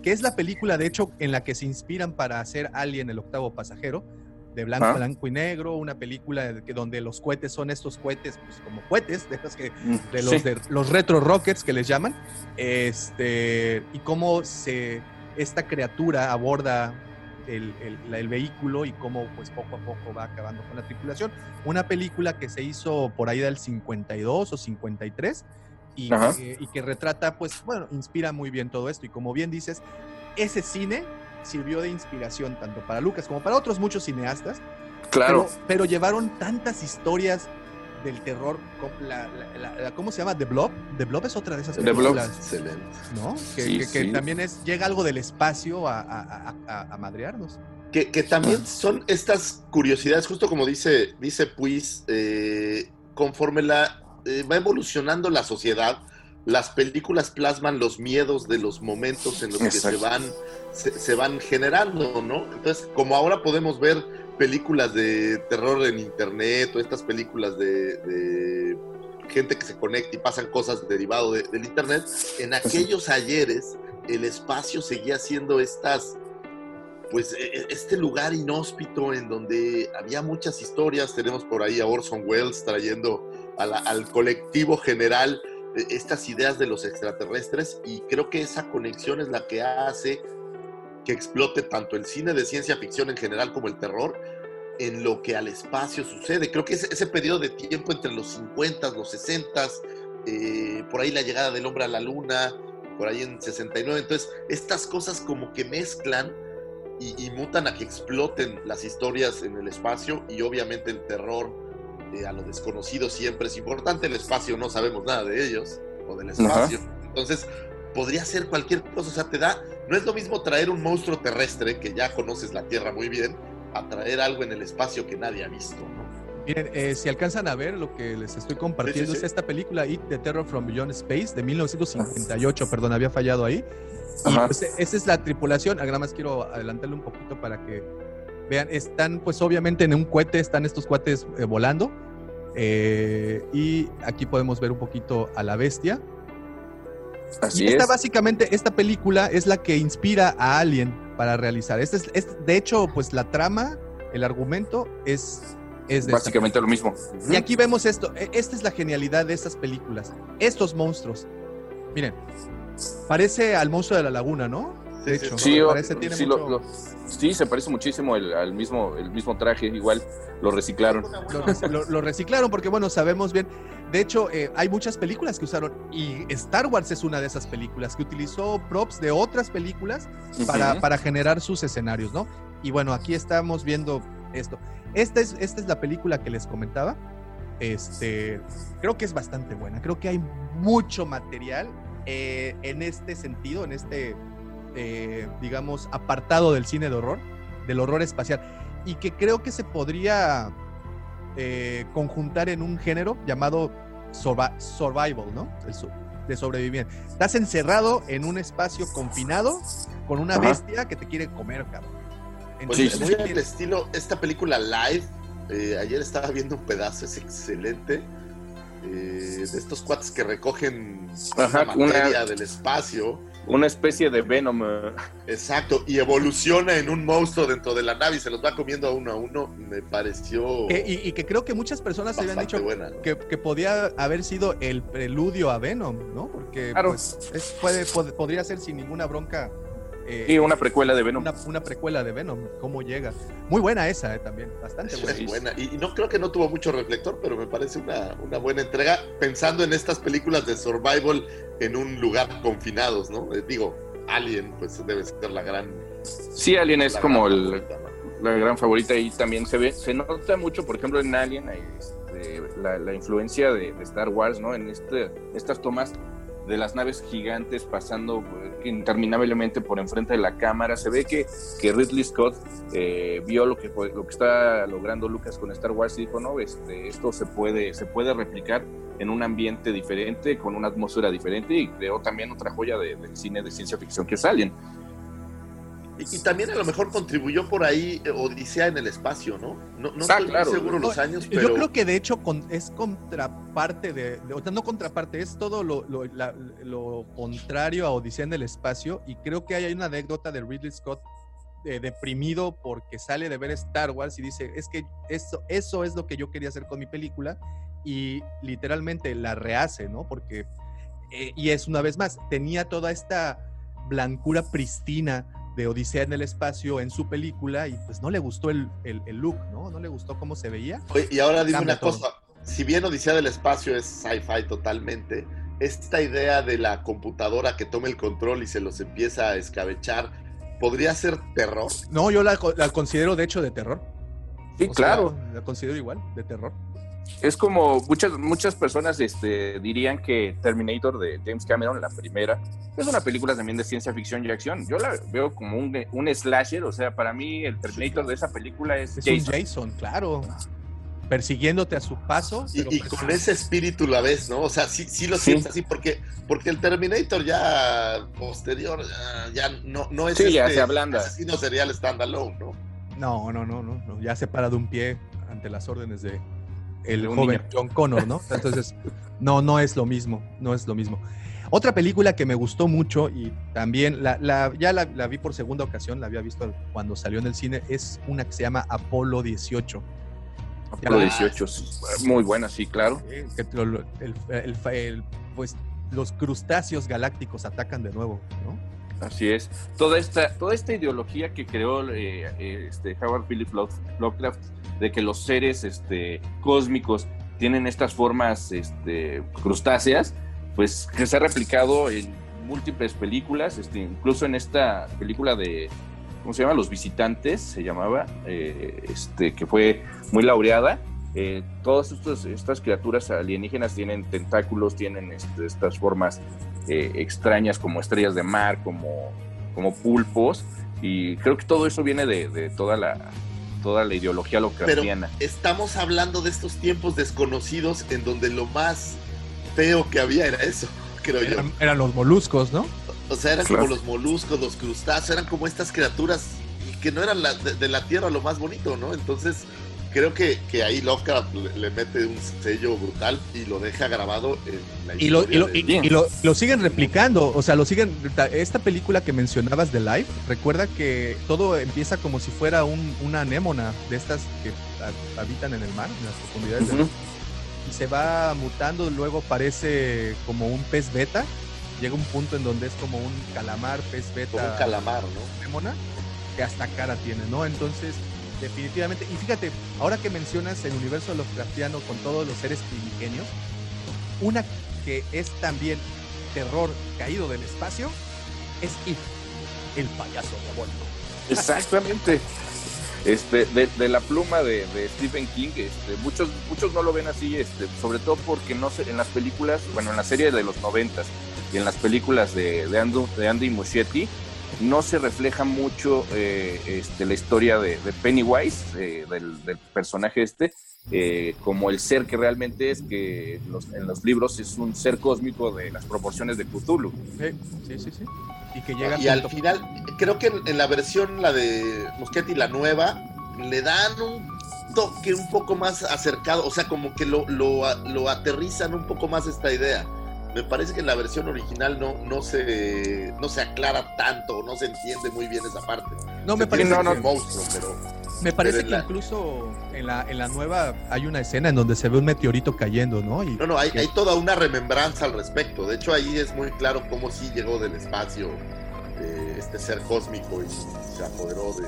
que es la película, de hecho, en la que se inspiran para hacer Alien, el octavo pasajero, de blanco, Ah. blanco y negro, una película de- que, donde los cohetes son estos cohetes, pues como cohetes, de, los que, Mm, de los, sí. de los retro rockets que les llaman, este, y cómo se, esta criatura aborda el, el- vehículo y cómo pues poco a poco va acabando con la tripulación. Una película que se hizo por ahí del 52 o 53 y, que, y que retrata, pues bueno, inspira muy bien todo esto. Y como bien dices, ese cine sirvió de inspiración tanto para Lucas como para otros muchos cineastas, Claro. pero, pero llevaron tantas historias del terror, la, la- la- ¿cómo se llama? The Blob. The Blob es otra de esas The Blob. películas, Excelente. ¿no? Que, Sí, que- que sí. también es, llega algo del espacio a, a, a- a- a madrearnos. Que, que también son estas curiosidades, justo como dice, dice Puis, eh, conforme la, eh, va evolucionando la sociedad, las películas plasman los miedos de los momentos en los que se van, se, se van generando, ¿no? Entonces, como ahora podemos ver películas de terror en internet o estas películas de, de gente que se conecta y pasan cosas derivado de- del internet, en aquellos ayeres el espacio seguía siendo estas pues e- e- este lugar inhóspito en donde había muchas historias, tenemos por ahí a Orson Welles trayendo a la- al colectivo general estas ideas de los extraterrestres y creo que esa conexión es la que hace que explote tanto el cine de ciencia ficción en general como el terror en lo que al espacio sucede. Creo que ese, ese periodo de tiempo entre los 50, los 60, eh, por ahí la llegada del hombre a la luna, por ahí en 69, entonces estas cosas como que mezclan y, y mutan a que exploten las historias en el espacio y obviamente el terror eh, a lo desconocido siempre es importante. El espacio no sabemos nada de ellos o del espacio. Entonces podría ser cualquier cosa. O sea, te da. No es lo mismo traer un monstruo terrestre que ya conoces la Tierra muy bien a traer algo en el espacio que nadie ha visto, ¿no? Miren, eh, si alcanzan a ver lo que les estoy compartiendo sí. es esta película It the Terror from Beyond Space de 1958, perdón, había fallado ahí. Y pues, esa es la tripulación, nada más quiero adelantarle un poquito para que vean, están pues obviamente en un cohete, están estos cohetes eh, volando. eh, y aquí podemos ver un poquito a la bestia. Así y esta es. básicamente, esta película es la que inspira a Alien para realizar. Este es, es- de hecho, pues la trama, el argumento es, es de Básicamente lo mismo. y aquí vemos esto. e- Esta es la genialidad de estas películas. Estos monstruos. Miren, parece al monstruo de la laguna, ¿no? De Sí, sí, hecho, Sí, parece, tiene sí, mucho- lo- lo- sí, se parece muchísimo el, al mismo, el mismo traje, igual lo reciclaron. lo, rec- lo- lo reciclaron porque, bueno, sabemos bien. De hecho, eh, hay muchas películas que usaron, y Star Wars es una de esas películas que utilizó props de otras películas para, para generar sus escenarios, ¿no? Y bueno, aquí estamos viendo esto. Esta es, esta es la película que les comentaba. Este, creo que es bastante buena. Creo que hay mucho material eh, en este sentido, en este, eh, digamos, apartado del cine de horror, del horror espacial, y que creo que se podría eh, conjuntar en un género llamado survi- survival, ¿no? De sobrevivir. Estás encerrado en un espacio confinado con una Ajá. bestia que te quiere comer, cabrón. Pues Sí, muy al estilo, esta película live, eh, ayer estaba viendo un pedazo, es excelente, eh, de estos cuates que recogen Ajá, la materia una- del espacio, Una especie de Venom. eh, exacto, y evoluciona en un monstruo dentro de la nave y se los va comiendo a uno a uno, me pareció Que- y, y que creo que muchas personas habían bastante dicho buena. ¿no? que, que podía haber sido el preludio a Venom, ¿no? Porque Claro. pues, es- puede, pod- podría ser sin ninguna bronca. Eh, Y una precuela de Venom. una, una precuela de Venom, cómo llega. Muy buena esa eh, también, bastante buena. es buena. Y, y no creo que no tuvo mucho reflector, pero me parece una, una buena entrega pensando en estas películas de survival en un lugar confinados, ¿no? Eh, digo, Alien, pues debe ser la gran. Sí, Alien es como gran el, la gran favorita y también se ve, se nota mucho, por ejemplo, en Alien, ahí, este, la, la influencia de, de Star Wars, ¿no? En este, estas tomas de las naves gigantes pasando eh, interminablemente por enfrente de la cámara. Se ve que, que Ridley Scott eh, vio lo que, lo que está logrando Lucas con Star Wars y dijo, no, este, esto se puede, se puede replicar en un ambiente diferente, con una atmósfera diferente y creó también otra joya de- del cine de ciencia ficción que es Alien. Y, y también a lo mejor contribuyó por ahí eh, Odisea en el espacio, ¿no? No, no estoy claro. seguro los años, Yo pero. creo que de hecho con- es contraparte de, de- o sea, no contraparte, es todo lo, lo- la- lo contrario a Odisea en el espacio y creo que hay una anécdota de Ridley Scott eh, deprimido porque sale de ver Star Wars y dice, es que eso, eso es lo que yo quería hacer con mi película y literalmente la rehace, ¿no? Porque, eh, y es una vez más, tenía toda esta blancura pristina de Odisea en el espacio en su película y pues no le gustó el, el- el look, ¿no? No le gustó cómo se veía. Oye, y ahora dime Cambia una todo. cosa, si bien Odisea del Espacio es sci-fi totalmente, esta idea de la computadora que toma el control y se los empieza a escabechar, ¿podría ser terror? No, yo la, la considero de hecho de terror. Sí, O sea, claro. la considero igual, de terror. Es como muchas, muchas personas este, dirían que Terminator de James Cameron, la primera, es una película también de ciencia ficción y acción. Yo la veo como un, un slasher, o sea, para mí el Terminator de esa película es, Es Jason. un Jason, claro. Persiguiéndote a su paso. pero Y, y pues- con ese espíritu la ves, ¿no? O sea, sí, sí lo Sí. sientes así, porque, porque el Terminator ya posterior ya, ya no, no es Sí, ya este se ablanda. asesino serial standalone, ¿no? No, no, no, no, no, Ya se para de un pie ante las órdenes de el un joven niño. John Connor, ¿no? Entonces, no, no es lo mismo, no es lo mismo. Otra película que me gustó mucho y también la, la- ya la, la vi por segunda ocasión, la había visto cuando salió en el cine, es una que se llama Apolo 18. Apolo 18, sí, muy buena, sí, claro. El- el- el- pues los crustáceos galácticos atacan de nuevo, ¿no? Así es. Toda esta, toda esta ideología que creó eh, eh, este Howard Phillips Love- Lovecraft de que los seres este, cósmicos tienen estas formas este, crustáceas, pues que se ha replicado en múltiples películas, este, incluso en esta película de, ¿cómo se llama? Los Visitantes, se llamaba, eh, este, que fue muy laureada. Eh, todas estos- estas criaturas alienígenas tienen tentáculos, tienen este, estas formas eh, extrañas como estrellas de mar, como, como pulpos, y creo que todo eso viene de, de toda la toda la ideología Pero lovecraftiana. estamos hablando de estos tiempos desconocidos en donde lo más feo que había era eso, [LAUGHS] creo yo. Eran, los moluscos, ¿no? O sea, eran Claro. como los moluscos, los crustáceos, eran como estas criaturas y que no eran la- de, de la tierra lo más bonito, ¿no? Entonces, creo que, que ahí Lovecraft le, le mete un sello brutal y lo deja grabado en la Y lo, y, historia lo, de- y- y lo- lo siguen replicando, o sea, lo siguen. Esta película que mencionabas de Life, recuerda que todo empieza como si fuera un- una anémona de estas que ha- habitan en el mar, en las profundidades del mar, y se va mutando, luego parece como un pez beta. Llega un punto en donde es como un calamar, pez beta. como un calamar, ¿no? anémona, que hasta cara tiene, ¿no? Entonces, definitivamente, y fíjate, ahora que mencionas el universo Lovecraftiano con todos los seres primigenios, una que es también terror caído del espacio es It, el payaso diabólico. Exactamente. Este, de, la pluma de, Stephen King, este, muchos, muchos no lo ven así, este, sobre todo porque no sé, en las películas, bueno, en la serie de los noventas y en las películas de, de, Andu- de Andy Muschietti, no se refleja mucho eh, este, la historia de, de Pennywise, eh, del, del personaje este, eh, como el ser que realmente es, que en los, en los libros es un ser cósmico de las proporciones de Cthulhu. Sí, sí, sí. Y que llega Y al final, creo que en, en la versión, la de Muschetti, la nueva, le dan un toque un poco más acercado, o sea, como que lo, lo, lo aterrizan un poco más esta idea. Me parece que en la versión original no, no, se, no se aclara tanto, no se entiende muy bien esa parte. No, me parece, no, que no. es un monstruo, pero me parece pero que la- incluso en la, en la nueva hay una escena en donde se ve un meteorito cayendo, ¿no? Y no, no, hay, que- hay toda una remembranza al respecto. De hecho, ahí es muy claro cómo sí llegó del espacio eh, este ser cósmico y se apoderó de,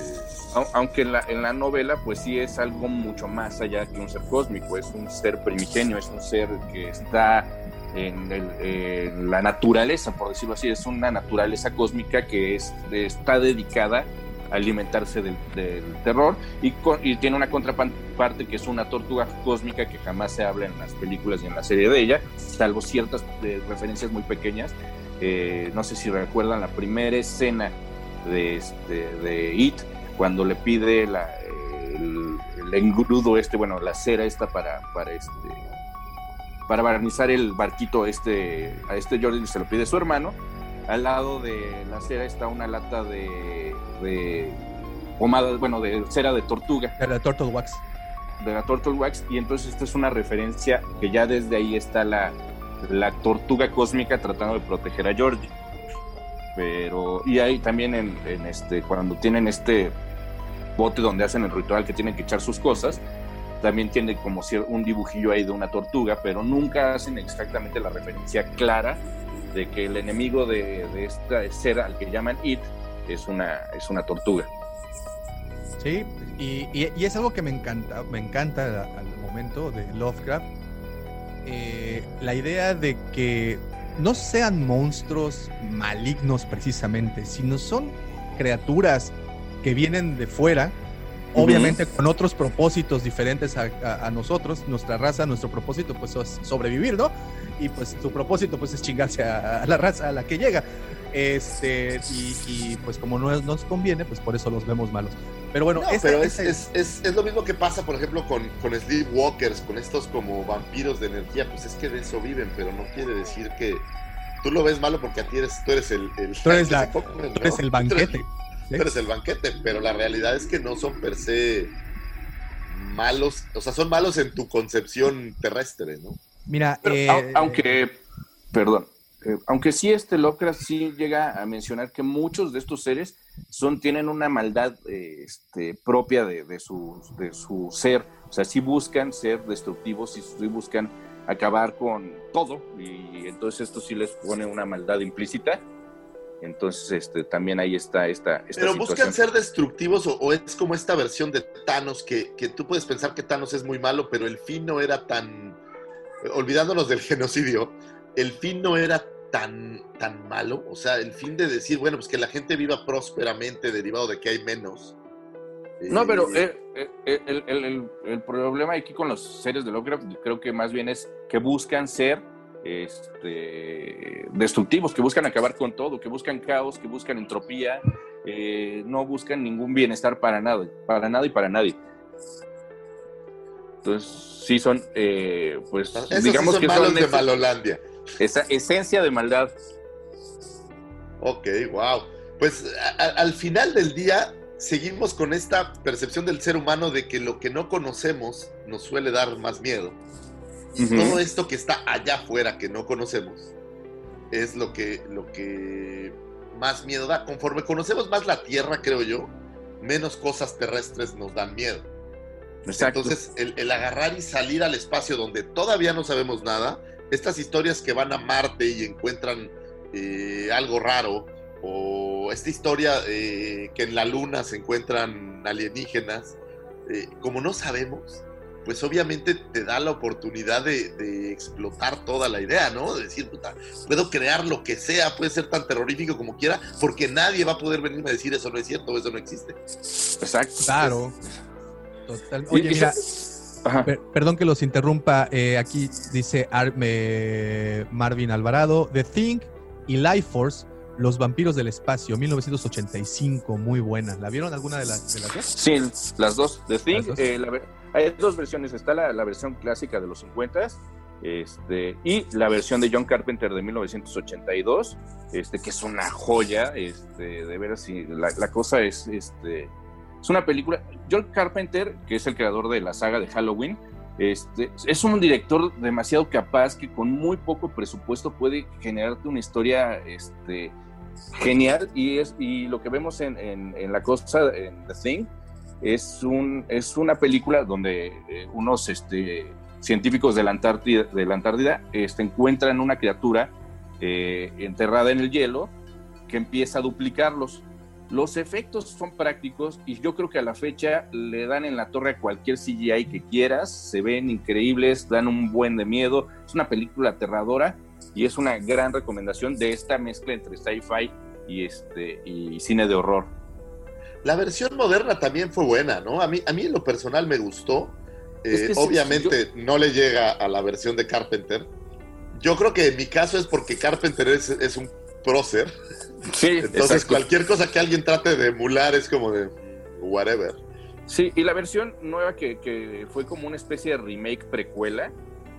Au- aunque en la, en la novela pues sí es algo mucho más allá que un ser cósmico, es un ser primigenio, es un ser que está en, el- en la naturaleza, por decirlo así, es una naturaleza cósmica que es, está dedicada a alimentarse del, del terror y, con- y tiene una contraparte que es una tortuga cósmica que jamás se habla en las películas y en la serie de ella, salvo ciertas eh, referencias muy pequeñas. Eh, no sé si recuerdan la primera escena de, este, de It, cuando le pide la, el, el engrudo este, bueno, la cera esta para, para este para barnizar el barquito este, a este Jordi se lo pide su hermano. Al lado de la cera está una lata de, de pomada, bueno, de cera de tortuga, de la Turtle Wax. de la Turtle Wax, y entonces esta es una referencia que ya desde ahí está la, la tortuga cósmica tratando de proteger a Georgie. pero y hay también en, en este cuando tienen este bote donde hacen el ritual que tienen que echar sus cosas también tiene como un dibujillo ahí de una tortuga pero nunca hacen exactamente la referencia clara de que el enemigo de, esta ser al que llaman it es una es una tortuga Sí, y, y- es algo que me encanta, me encanta al momento de Lovecraft. eh, la idea de que no sean monstruos malignos precisamente, sino son criaturas que vienen de fuera, Obviamente con otros propósitos diferentes a, a- a nosotros, nuestra raza, nuestro propósito pues es sobrevivir, ¿no? Y pues su propósito pues es chingarse a, a la raza a la que llega. Este, y, y, pues como no es- nos conviene, pues por eso los vemos malos. Pero bueno, No, pero es, es, es, es lo mismo que pasa, por ejemplo, con, con Sleepwalkers, con estos como vampiros de energía. Pues es que de eso viven, pero no quiere decir que tú lo ves malo porque a ti eres, tú eres el, el, Tú eres [LAUGHS] la- tú eres el banquete. Tú eres el banquete, pero la realidad es que no son per se malos, o sea, son malos en tu concepción terrestre, ¿no? Mira, Pero, eh, au- aunque, perdón, eh, aunque sí este Lovecraft sí llega a mencionar que muchos de estos seres son, tienen una maldad eh, este, propia de, de su, de su ser, o sea, sí buscan ser destructivos y sí buscan acabar con todo, y entonces esto sí les pone una maldad implícita, entonces este, también ahí está esta, esta Pero situación. buscan ser destructivos o, o es como esta versión de Thanos que, que tú puedes pensar que Thanos es muy malo, pero el fin no era tan, olvidándonos del [LAUGHS] genocidio, el fin no era tan, tan malo, o sea, el fin de decir, bueno, pues que la gente viva prósperamente derivado de que hay menos. No, pero eh, eh, eh, el, el- el- el problema aquí con los seres de Lovecraft creo que más bien es que buscan ser este, destructivos, que buscan acabar con todo, que buscan caos, que buscan entropía, eh, no buscan ningún bienestar para nada, para nada y para nadie. Entonces, sí son, eh, pues, esos sí digamos son que malos son de Malolandia. esa esencia de maldad. Ok, wow. Pues a- al final del día seguimos con esta percepción del ser humano de que lo que no conocemos nos suele dar más miedo. Y Ujú. todo esto que está allá afuera que no conocemos es lo que, lo que más miedo da. Conforme conocemos más la Tierra, creo yo, menos cosas terrestres nos dan miedo. Exacto. Entonces, el, el agarrar y salir al espacio donde todavía no sabemos nada, estas historias que van a Marte y encuentran eh, algo raro, o esta historia eh, que en la Luna se encuentran alienígenas, eh, como no sabemos, pues obviamente te da la oportunidad de, de explotar toda la idea, ¿no? De decir, puta, puedo crear lo que sea, puede ser tan terrorífico como quiera, porque nadie va a poder venirme a decir eso no es cierto, eso no existe. Exacto. claro. Total- Oye, mira, se- Ajá. per- perdón que los interrumpa. eh, aquí dice Ar- eh, Marvin Alvarado, The Thing y Life Force, Los vampiros del espacio, 1985, muy buena. ¿La vieron alguna de las, de las dos? Sí, las dos. The Thing, Las dos. eh, la ver- hay dos versiones. Está la, versión clásica de los 50 este, y la versión de John Carpenter de 1982, este, que es una joya. Este, de veras, sí, la, la cosa es, este, es una película. John Carpenter, que es el creador de la saga de Halloween, este, es un director demasiado capaz que con muy poco presupuesto puede generarte una historia este, genial y, es, y lo que vemos en, en- en la cosa, en The Thing, es, un, es una película donde eh, unos este, científicos de la Antártida, de la Antártida este, encuentran una criatura eh, enterrada en el hielo que empieza a duplicarlos. Los efectos son prácticos y yo creo que a la fecha le dan en la torre a cualquier CGI que quieras, se ven increíbles, dan un buen de miedo, es una película aterradora y es una gran recomendación de esta mezcla entre sci-fi y, este, y cine de horror. La versión moderna también fue buena, ¿no? A mí, a mí en lo personal me gustó. Eh, Es que sí, obviamente no le llega a la versión de Carpenter. Yo creo que en mi caso es porque Carpenter es, es un prócer. Sí, [LAUGHS] Entonces exacto. cualquier cosa que alguien trate de emular es como de whatever. Sí, y la versión nueva que, que fue como una especie de remake precuela,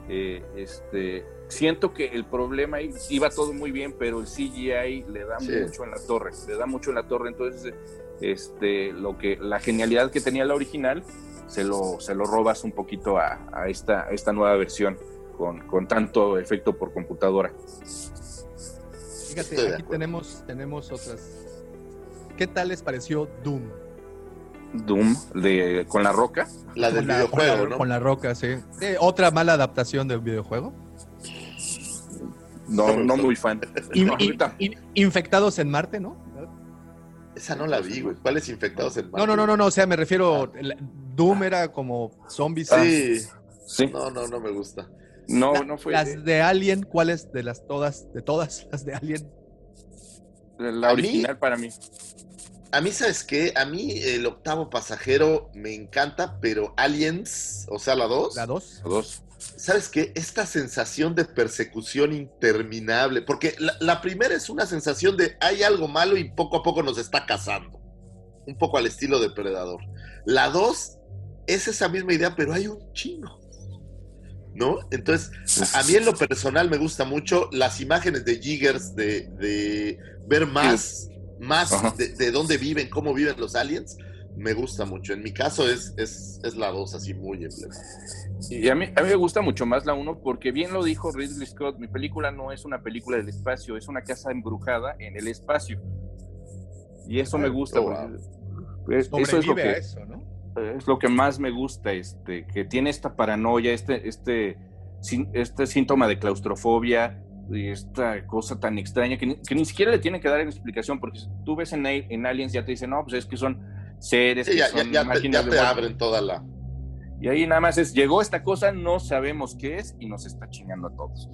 eh, este, siento que el problema iba todo muy bien, pero el CGI le da Sí. mucho en la torre, le da mucho en la torre, entonces este, lo que, la genialidad que tenía la original se lo, se lo robas un poquito a, a esta, a esta nueva versión con, con tanto efecto por computadora. Fíjate, Estoy aquí tenemos, tenemos otras. ¿Qué tal les pareció Doom? Doom de, con la roca. La del Con la- videojuego, con la, ¿no? Con la roca, sí. Eh, Otra mala adaptación del videojuego. No, no muy fan. In- No, in- ahorita- in- infectados en Marte, ¿no? Esa no la vi, güey. ¿Cuáles infectados en No, no, no, no, no. O sea, me refiero. la- Doom era como zombies. Sí. Sí. No, no, no me gusta. No, La- no fue. Las de Alien, ¿cuáles de las todas? De todas [LAUGHS] las de Alien. La mí- original para mí. A mí, ¿sabes qué? A mí el octavo pasajero me encanta, pero Aliens, o sea, la 2, La dos. Dos. ¿Sabes qué? Esta sensación de persecución interminable, porque la, la primera es una sensación de hay algo malo y poco a poco nos está cazando, un poco al estilo de Predador. La 2 es esa misma idea, pero hay un chingo. ¿No? Entonces, a mí en lo personal me gusta mucho las imágenes de Jiggers, de, de ver más, más de dónde viven, cómo viven los aliens. Me gusta mucho. En mi caso es, es, es la 2 así muy emblemática. Y a mí, a mí me gusta mucho más la 1 porque bien lo dijo Ridley Scott, mi película no es una película del espacio, es una casa embrujada en el espacio. Y eso me gusta. Oh, porque es- eso es lo que, a eso, ¿no? es lo que más me gusta, este, que tiene esta paranoia, este, este, este síntoma de claustrofobia y esta cosa tan extraña que ni, que ni siquiera le tienen que dar explicación, porque si tú ves en, en Aliens ya te dicen, no, pues es que son seres, Sí, que ya, ya- son ya te, máquinas ya de te muerte". abren toda la... Y ahí nada más es, llegó esta cosa, no sabemos qué es y nos está chingando a todos.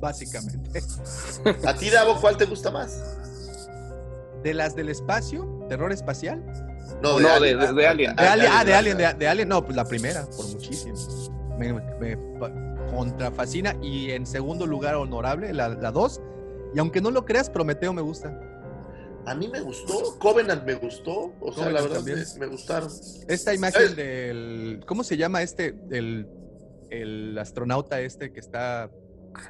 Básicamente. ¿A ti, Davo, cuál te gusta más? De las del espacio, terror espacial. No, de- de- de Alien. De Alien, ah, de Alien, de, de Alien, no, pues la primera, por muchísimo. Me, me pa- contrafascina. Y en segundo lugar, honorable, la, la dos. Y aunque no lo creas, Prometeo me gusta. A mí me gustó, Covenant me gustó, o sea, la verdad también. me, me gustaron. Esta ¿Sabes? imagen del. ¿Cómo se llama este? El, el astronauta este que está.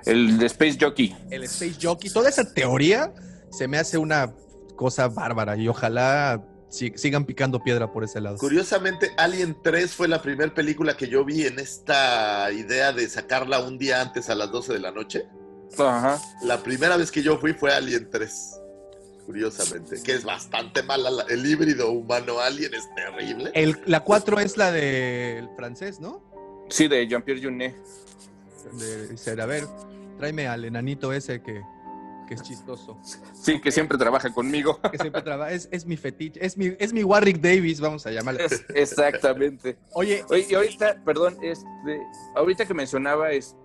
El de Space Jockey. El Space Jockey. Toda esa teoría se me hace una cosa bárbara. Y ojalá si- sigan picando piedra por ese lado. Curiosamente, Alien 3 fue la primera película que yo vi en esta idea de sacarla un día antes a las 12 de la noche. Ajá. La primera vez que yo fui fue Alien 3. Curiosamente, que es bastante mala. la- El híbrido humano-alien es terrible. El- la 4 es la del francés, ¿no? Sí, de Jean-Pierre Junet. De, dice, a ver, tráeme al enanito ese que, que es chistoso. Sí, que siempre trabaja conmigo. Que siempre trabaja. Es, es mi fetiche. Es mi, es mi Warwick Davis, vamos a llamarle. Es- exactamente. Oye, Oye, y ahorita, perdón, este, ahorita que mencionaba este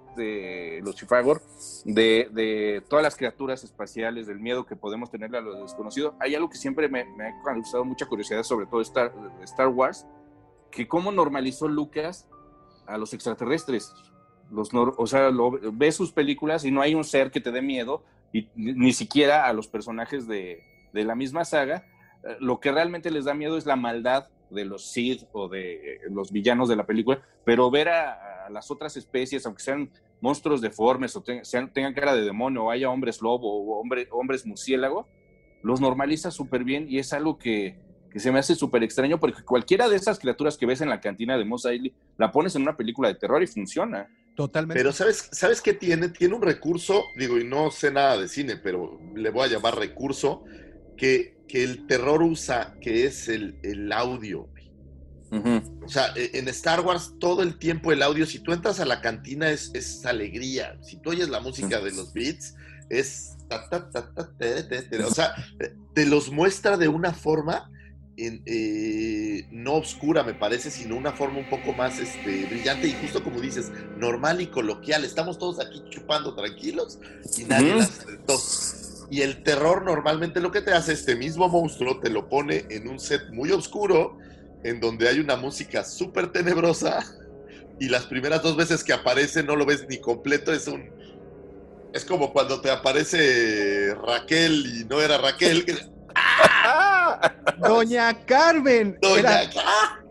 Lucifagor, de, de todas las criaturas espaciales, del miedo que podemos tenerle a lo desconocido, hay algo que siempre me, ha causado mucha curiosidad, sobre todo Star, Star Wars, que cómo normalizó Lucas a los extraterrestres. Los o sea, lo- ves sus películas y no hay un ser que te dé miedo, y ni, siquiera a los personajes de, de la misma saga. Eh, Lo que realmente les da miedo es la maldad de los Sith o de eh, los villanos de la película, pero ver a, a las otras especies, aunque sean monstruos deformes o sean- tengan cara de demonio o haya hombres lobo o hombre- hombres murciélago, los normaliza súper bien y es algo que, que se me hace súper extraño porque cualquiera de esas criaturas que ves en la cantina de Mos Eisley la pones en una película de terror y funciona. totalmente. Pero ¿sabes, ¿sabes qué tiene? Tiene un recurso, digo, y no sé nada de cine, pero le voy a llamar recurso, que, que el terror usa, que es el, el audio. O sea, e- en Star Wars todo el tiempo el audio, si tú entras a la cantina es, es alegría. Si tú oyes la música de los beats, es... ta, ta, ta, ta, te, te, te. O sea, eh, te los muestra de una forma en, eh, no oscura, me parece, sino una forma un poco más este, brillante y justo como dices, normal y coloquial. Estamos todos aquí chupando tranquilos y nadie las aventó. Y el terror normalmente lo que te hace, este mismo monstruo te lo pone en un set muy oscuro, en donde hay una música súper tenebrosa [LAUGHS] y las primeras dos veces que aparece no lo ves ni completo, es un... Es como cuando te aparece Raquel y no era Raquel. que- [LAUGHS] Doña Carmen. Doña- Era,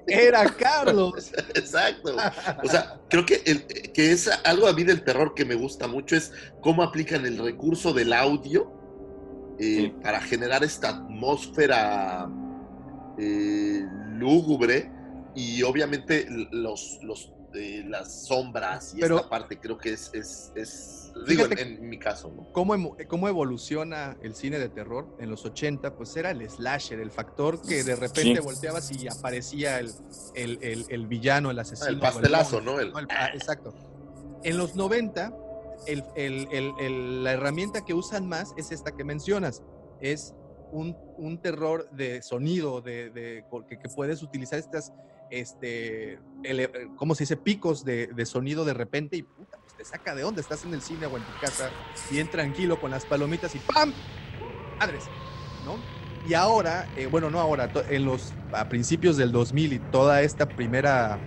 era Carlos. [LAUGHS] Exacto. O sea, creo que, el- que es algo a mí del terror que me gusta mucho, es cómo aplican el recurso del audio eh, Sí. para generar esta atmósfera eh, lúgubre y obviamente los, los eh, las sombras y Pero- esta parte creo que es, es, es- digo, en, mi caso, ¿no? ¿Cómo, cómo evoluciona el cine de terror en los 80? Pues era el slasher, el factor que de repente Sí. volteabas y aparecía el, el- el- el villano, el asesino. El pastelazo, ¿no? El- el pa- exacto. En los 90, la herramienta que usan más es esta que mencionas. Es un, terror de sonido, de, de- puedes utilizar estas, este, ¿cómo se dice? Picos de, sonido de repente y pues te saca de onda. Estás en el cine o en tu casa, bien tranquilo con las palomitas y ¡pam! Madres, ¿no? Y ahora, eh, bueno, no ahora, en los, a principios del 2000 y toda esta primera,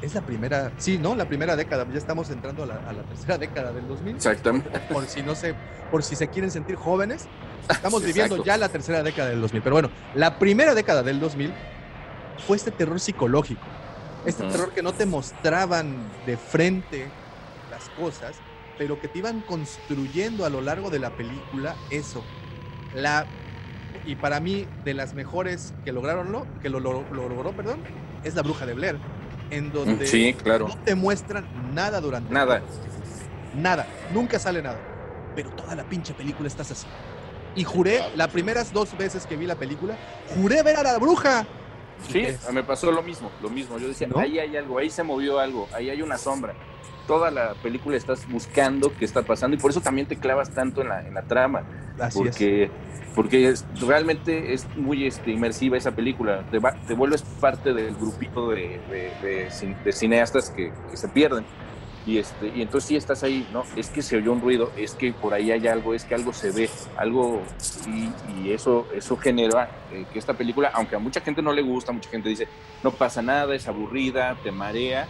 es la primera, sí, ¿no? La primera década, ya estamos entrando a la, a la tercera década del 2000 Exactamente. por si no se, por si se quieren sentir jóvenes. Estamos viviendo ya la tercera década del 2000. Pero bueno, la primera década del 2000 fue este terror psicológico. Este terror que no te mostraban de frente las cosas, pero que te iban construyendo a lo largo de la película eso. La y para mí de las mejores que lograron lo, que lo, lo- lo logró, perdón, es la Bruja de Blair, en donde Sí, claro. no te muestran nada durante Nada. Nada, nunca sale nada. Pero toda la pinche película estás así. Y juré, las primeras dos veces que vi la película, juré ver a la bruja. Sí, me pasó lo mismo, lo mismo. Yo decía, ¿No? ahí hay algo, ahí se movió algo, ahí hay una sombra. Toda la película estás buscando qué está pasando y por eso también te clavas tanto en la, en la trama. Así es. porque porque es- realmente es muy este, inmersiva esa película. Te, va- te vuelves parte del grupito de, de- de de cineastas que, que se pierden. Y, este, y entonces sí estás ahí, ¿no? Es que se oyó un ruido, es que por ahí hay algo, es que algo se ve, algo, y, y eso, eso genera eh, que esta película, aunque a mucha gente no le gusta, mucha gente dice, no pasa nada, es aburrida, te marea,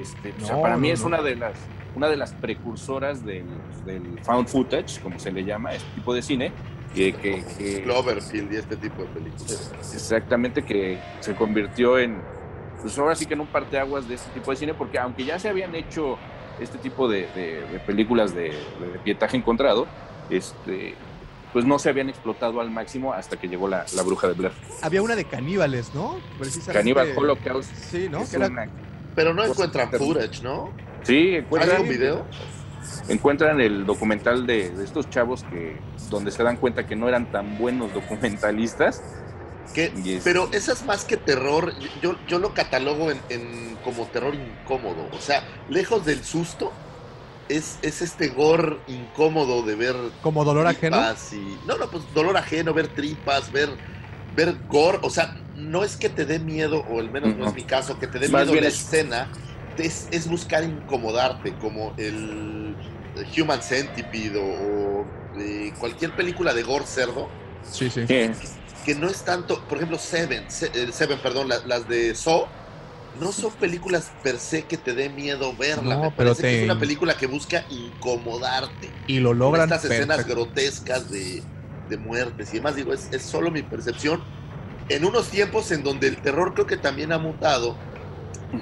este, o sea, No, para mí no, es no. una de las una de las precursoras del, del found footage, como se le llama, este tipo de cine, que, que- que- Cloverfield y este tipo de películas. exactamente que se convirtió en, pues ahora sí que en un parteaguas de este tipo de cine, porque aunque ya se habían hecho este tipo de, de- de películas de, de pietaje encontrado, este, pues no se habían explotado al máximo hasta que llegó la, la bruja de Blair. Había una de caníbales, ¿no? Precisamente. Cannibal Holocaust. Sí, ¿no? es Que era- una- Pero no encuentran footage, ¿no? Sí, ¿Hay encuentran, un video? encuentran el documental de, de estos chavos que donde se dan cuenta que no eran tan buenos documentalistas. Que, pero eso es más que terror, yo, yo lo catalogo en, en como terror incómodo. O sea, lejos del susto, es, es este gore incómodo de ver Como dolor ajeno. y- no, no, pues dolor ajeno, ver tripas, ver, ver gore. O sea, no es que te dé miedo, o al menos no es mi caso, que te dé Más miedo la es- escena. Es, es buscar incomodarte, como el, el Human Centipede o, o, eh, cualquier película de gore cerdo Sí, sí. Que- que no es tanto, por ejemplo, Seven, Se- eh, Seven, perdón, la- las de Saw, no son películas per se que te dé miedo verla. No, me pero parece que es una película que busca incomodarte. Y lo Con logran. estas escenas perfecto. grotescas de, de muertes y demás. Digo, es, es solo mi percepción. En unos tiempos en donde el terror creo que también ha mutado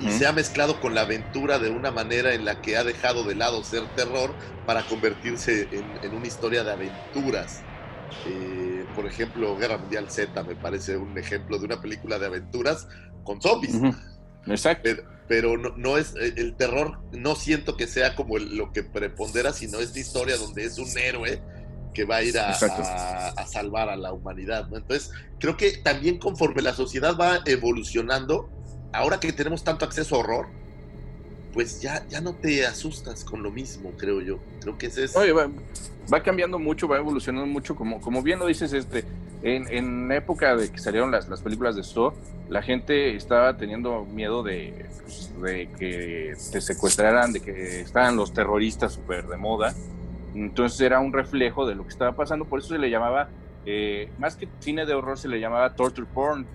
y se ha mezclado con la aventura de una manera en la que ha dejado de lado ser terror para convertirse en, en una historia de aventuras. Eh, por ejemplo, Guerra Mundial Z me parece un ejemplo de una película de aventuras con zombies. Exacto. Pero, pero no, no es eh, el terror, no siento que sea como el- lo que prepondera, sino esta historia donde es un héroe que va a ir a, a- a salvar a la humanidad. ¿no? Entonces, creo que también conforme la sociedad va evolucionando, ahora que tenemos tanto acceso a horror, pues ya, ya no te asustas con lo mismo, creo yo. Creo que ese es... Oye, va, va cambiando mucho, va evolucionando mucho, como, como bien lo dices, este, en, en época de que salieron las, las películas de Saw, la gente estaba teniendo miedo de, pues, de que te secuestraran, de que estaban los terroristas súper de moda. Entonces era un reflejo de lo que estaba pasando, por eso se le llamaba, eh, más que cine de horror, se le llamaba torture porn.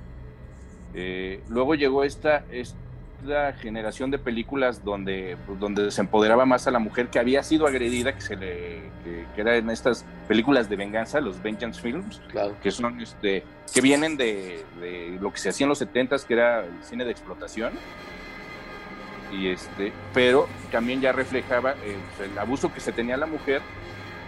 Eh, luego llegó esta, esta generación de películas donde, pues, donde se empoderaba más a la mujer que había sido agredida, que se le, que, que era en estas películas de venganza, los vengeance films, Claro. que son este, que vienen de, de lo que se hacía en los 70s, que era el cine de explotación. Y este, pero también ya reflejaba eh, el abuso que se tenía a la mujer,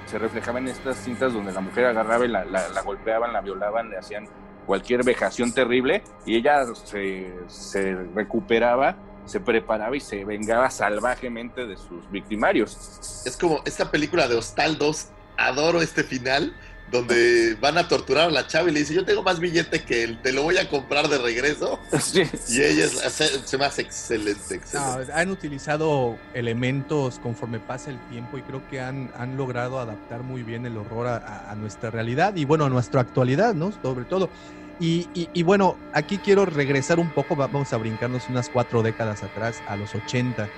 se reflejaba en estas cintas donde la mujer agarraba y la, la- la golpeaban, la violaban, le hacían cualquier vejación terrible y ella se, se recuperaba se preparaba y se vengaba salvajemente de sus victimarios. Es como esta película de Hostal 2, adoro este final, donde van a torturar a la chava y le dice, yo tengo más billete que él, te lo voy a comprar de regreso. [LAUGHS] Sí. Y ella es- se, se me hace excelente, No, han utilizado elementos conforme pasa el tiempo y creo que han, han logrado adaptar muy bien el horror a, a- a nuestra realidad y bueno, a nuestra actualidad, ¿no? Sobre todo. Y, y- y bueno, aquí quiero regresar un poco, va- vamos a brincarnos unas cuatro décadas atrás, a los 80,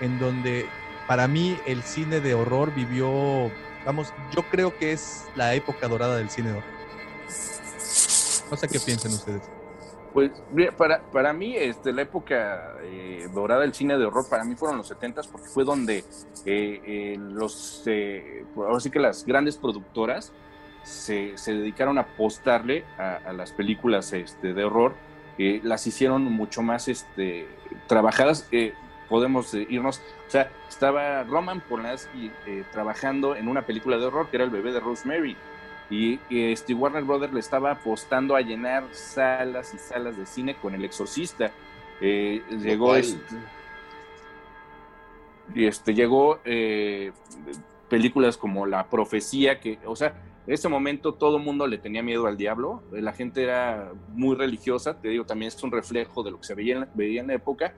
en donde para mí el cine de horror vivió, vamos, yo creo que es la época dorada del cine. No sé qué piensan ustedes. Pues para, para mí, este, la época eh, dorada del cine de horror, para mí fueron los 70 porque fue donde eh, eh, los, eh, ahora sí que las grandes productoras se, se dedicaron a apostarle a, las películas este, de horror, las hicieron mucho más este, trabajadas. Eh, podemos eh, irnos, o sea, estaba Roman Polanski eh, trabajando en una película de horror que era El bebé de Rosemary. Y, y, este Warner Brothers le estaba apostando a llenar salas y salas de cine con El Exorcista. Eh, llegó este, y este llegó eh, películas como La Profecía, que, o sea, en ese momento todo el mundo le tenía miedo al diablo, eh, la gente era muy religiosa, te digo, también es un reflejo de lo que se veía en, veía en la época,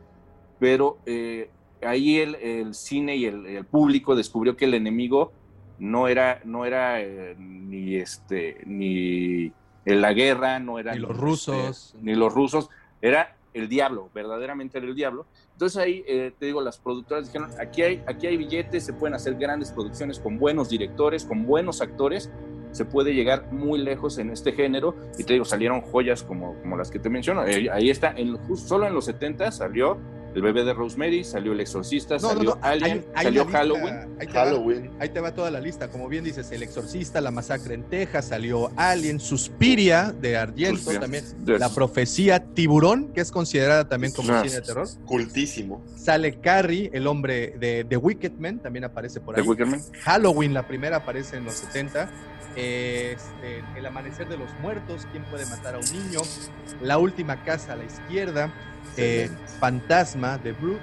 pero eh, ahí el, el cine y el, el público descubrió que el enemigo no era, no era eh, ni este, ni la guerra, no era Ni los rusos. este, ni los rusos, era el diablo, verdaderamente era el diablo. Entonces ahí eh, te digo, las productoras dijeron, aquí hay, aquí hay billetes, se pueden hacer grandes producciones con buenos directores, con buenos actores, se puede llegar muy lejos en este género y te digo, salieron joyas como, como las que te menciono. Eh, ahí está, en, solo en los 70 salió El bebé de Rosemary, salió El Exorcista, No, salió no, Alien, hay- hay salió Halloween. ahí te va. Halloween. Ahí te va toda la lista. Como bien dices, El Exorcista, La Masacre en Texas, salió Alien, Suspiria de Argento, Suspiria. también La Profecía, Tiburón, que es considerada también como cine de terror. Cultísimo. Sale Carrie, el hombre de The Wicked Man, también aparece por ahí. Wicker Man. Halloween, la primera aparece en los 70. Este, el amanecer de los muertos, ¿Quién puede matar a un niño? La última casa a la izquierda. Eh. Fantasma de Brute.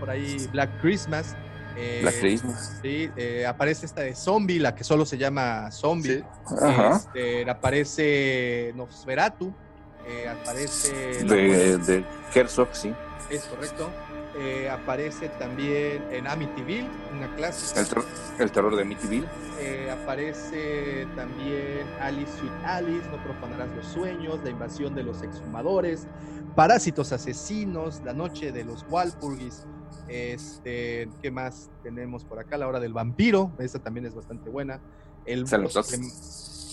Por ahí Black Christmas. eh, Black Christmas. Sí, eh, aparece esta de Zombie, la que solo se llama Zombie. Sí. Ajá. Este, aparece Nosferatu. eh, aparece. De, de Herzog, sí. Es correcto. Eh, aparece también en Amityville, una clásica. El, ter- el terror de Amityville. Eh, aparece también Alice Sweet Alice, No profanarás los sueños, La invasión de los exhumadores, Parásitos asesinos, La noche de los Walpurgis. Este, ¿qué más tenemos por acá? La hora del vampiro, esa también es bastante buena. El los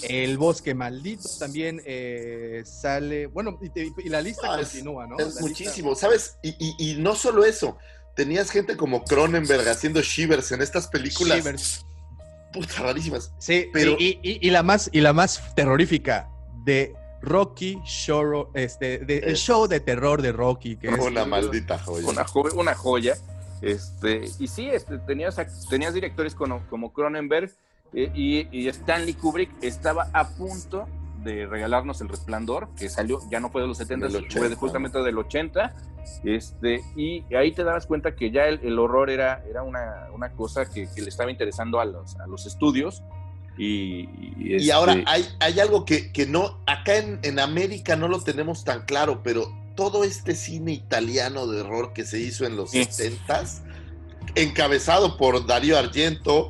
el bosque maldito también eh, sale. Bueno, y, te- y la lista Ah, es- continúa, ¿no? Es La lista- muchísimo, ¿sabes? Y, y- y no solo eso, tenías gente como Cronenberg haciendo shivers en estas películas Shivers. puta rarísimas. Sí, Pero- y, y- y la más y la más terrorífica de Rocky Shoro, este, de, el Es- show de terror de Rocky, que es Una maldita joya. una, jo- una joya. Este, y sí, este, tenías, tenías directores como, como Cronenberg y, y Stanley Kubrick estaba a punto de regalarnos El Resplandor, que salió, ya no fue de los 70, Del fue de 80. justamente del 80. Este, y ahí te dabas cuenta que ya el, el horror era, era una, una cosa que, que le estaba interesando a los, a los estudios. Y, y, Y este, ahora hay, hay algo que, que no, acá en, en América no lo tenemos tan claro, pero todo este cine italiano de horror que se hizo en los Sí. 70s, encabezado por Darío Argento,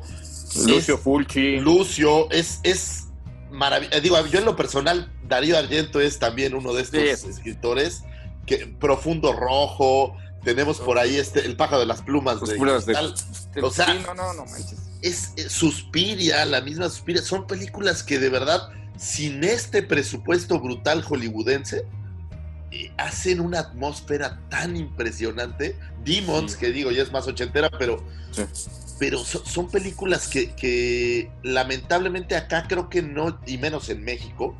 Lucio es- Fulci. Lucio, es, es maravilloso. Digo, yo en lo personal, Darío Argento es también uno de estos Sí, escritores, que Profundo Rojo, tenemos por ahí este, El pájaro de las plumas Los de puros de- de- o sea, sí, no, no, no manches. es, es Suspiria, la misma Suspiria, son películas que de verdad, sin este presupuesto brutal hollywoodense, eh, hacen una atmósfera tan impresionante. Demons, Sí. que digo, ya es más ochentera, pero, Sí. Pero so- son películas que, que lamentablemente acá creo que no, y menos en México,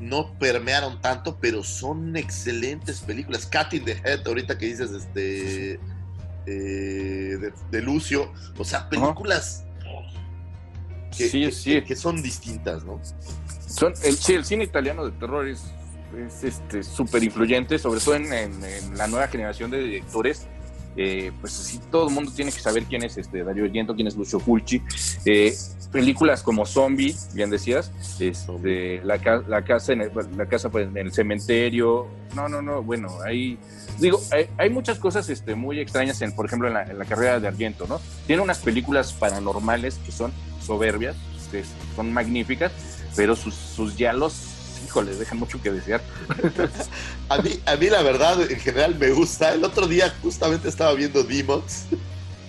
no permearon tanto, pero son excelentes películas. Cat in the Head, ahorita que dices este eh, de, de Lucio, o sea, películas que, Sí, que- sí. que son distintas, ¿no? Son, el, sí, el cine italiano de terror es es este súper influyente, sobre todo en, en- en la nueva generación de directores. Eh, pues sí, todo el mundo tiene que saber quién es este Dario Argento, quién es Lucio Fulci. Eh, películas como Zombie, bien decías, este, la, la casa en el, la casa pues, en el cementerio. No, no, no, bueno, hay digo, hay, hay muchas cosas este, muy extrañas, en, por ejemplo, en la, en la carrera de Argento, ¿no? Tiene unas películas paranormales que son soberbias, que son magníficas, pero sus, sus diálogos, híjole, dejan mucho que desear. [LAUGHS] A mí, a mí la verdad, en general me gusta. El otro día justamente estaba viendo Demons.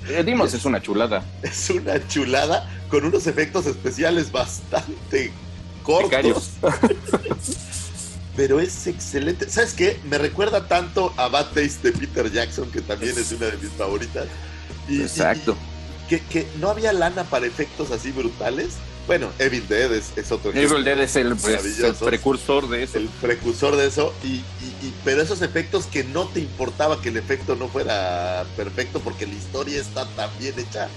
Eh, Dimos es una chulada. Es una chulada con unos efectos especiales bastante cortos. [LAUGHS] Pero es excelente. ¿Sabes qué? Me recuerda tanto a Bad Taste de Peter Jackson, que también es una de mis favoritas. Y- y- Exacto. y que, que no había lana para efectos así brutales. Bueno, Evil Dead es, es otro Evil Dead es el, es el Maravilloso. precursor de eso. el precursor de eso, y, y- y- pero esos efectos que no te importaba que el efecto no fuera perfecto porque la historia está tan bien hecha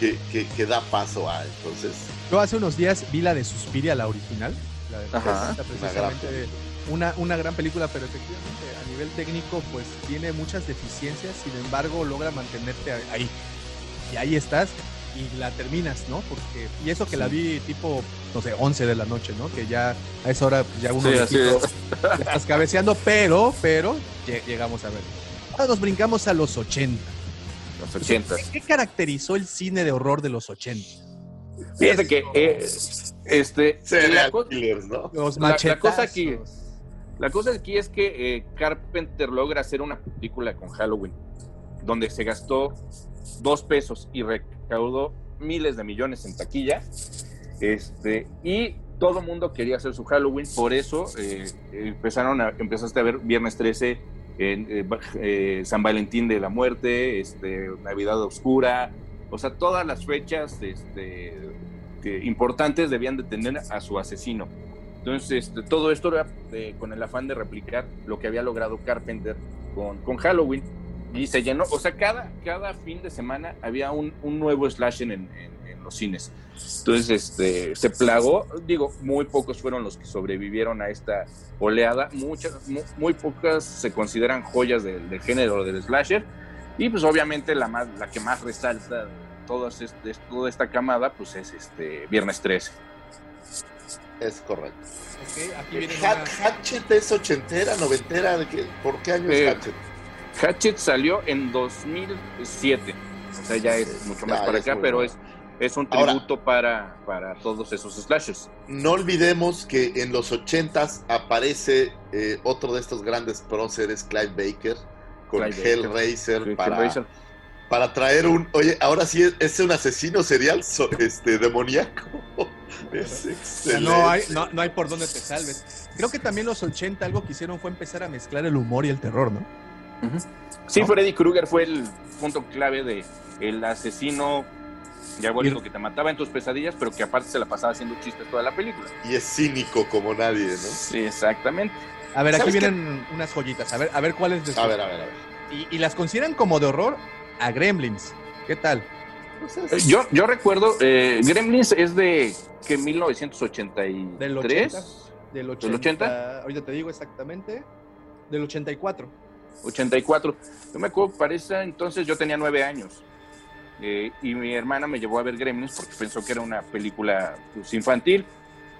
que, que- que da paso a entonces Yo hace unos días vi la de Suspiria, la original. La de Ajá. precisamente una, una gran película, pero efectivamente a nivel técnico pues tiene muchas deficiencias, sin embargo logra mantenerte ahí. Y ahí estás y la terminas, ¿no? Porque, y eso que la vi tipo, no sé, 11 de la noche, ¿no? Que ya a esa hora pues, ya uno Sí, así es. ya estás cabeceando, pero, pero lle- llegamos a ver. Ahora nos brincamos a los 80. Los ochentas. ¿Qué, qué caracterizó el cine de horror de los 80? Fíjate que eh, este la. Los La- la cosa aquí- la cosa aquí es que eh, Carpenter logra hacer una película con Halloween, donde se gastó dos pesos y recaudó miles de millones en taquilla. Este, y todo mundo quería hacer su Halloween, por eso eh, empezaron a, empezaste a ver Viernes 13, en, eh, eh, San Valentín de la Muerte, este, Navidad Oscura, o sea, todas las fechas este, importantes debían de tener a su asesino. Entonces, este, todo esto era con el afán de replicar lo que había logrado Carpenter con, con Halloween. Y se llenó, o sea, cada, cada fin de semana había un, un nuevo slasher en, en- en los cines. Entonces, este, se plagó, digo, muy pocos fueron los que sobrevivieron a esta oleada, muchas, mu- muy, pocas se consideran joyas del, del género del slasher, y pues obviamente la, más, la que más resalta todas este- toda esta camada, pues es este Viernes 13. Es correcto. Ok, aquí viene Hat- una- Hatchet es ochentera, noventera. ¿por qué año Eh, es Hatchet? Hatchet salió en 2007, o sea, ya es mucho más Ya, para acá, pero bueno. es, es un Ahora- tributo para, para todos esos slashers. No olvidemos que en los ochentas aparece eh, otro de estos grandes próceres, Clive Baker, con Clive. Hellraiser, para, Hellraiser. para traer un... Oye, ahora sí es, es un asesino serial este, demoníaco. [LAUGHS] Es excelente. no, hay, no, no hay por dónde te salves. Creo que también los 80 algo que hicieron fue empezar a mezclar el humor y el terror, ¿no? Sí, ¿No? Freddy Krueger fue el punto clave de el asesino diabólico que te mataba en tus pesadillas, pero que aparte se la pasaba haciendo chistes toda la película. Y es cínico como nadie, ¿no? Sí, exactamente. A ver, aquí vienen unas joyitas. A ver, a ver cuáles de A ver, a ver, a ver. Y, y las consideran como de horror a Gremlins. ¿Qué tal? Pues Eh, Yo, yo recuerdo, eh, Gremlins es de que 1983. Del 80. Del 80. ¿Del 80? Ahorita te digo exactamente. Del 84. 84. Yo me acuerdo, para esa entonces yo tenía nueve años. Eh, y mi hermana me llevó a ver Gremlins porque pensó que era una película pues, infantil.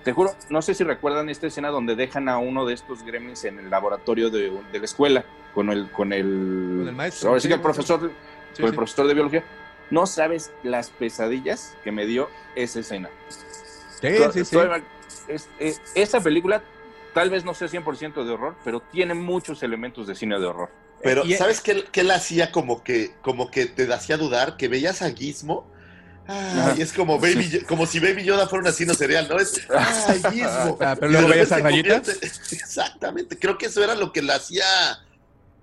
Te juro, no sé si recuerdan esta escena donde dejan a uno de estos Gremlins en el laboratorio de, de la escuela con el con el, Con el maestro, ahora sí que el profesor, Sí, con el profesor de biología. No sabes las pesadillas que me dio esa escena. Sí, sí, sí. todavía- es- es- esa película tal vez no sea 100% de horror, pero tiene muchos elementos de cine de horror. Pero, Y- ¿sabes qué, qué le hacía como que, como que te hacía dudar? Que veías a Gizmo. Ay, es como Baby, como si Baby Yoda fuera un asesino serial, ¿no? Es, [LAUGHS] ay, Gizmo. Ah, pero luego veías a convierte- [LAUGHS] Exactamente. Creo que eso era lo que le hacía,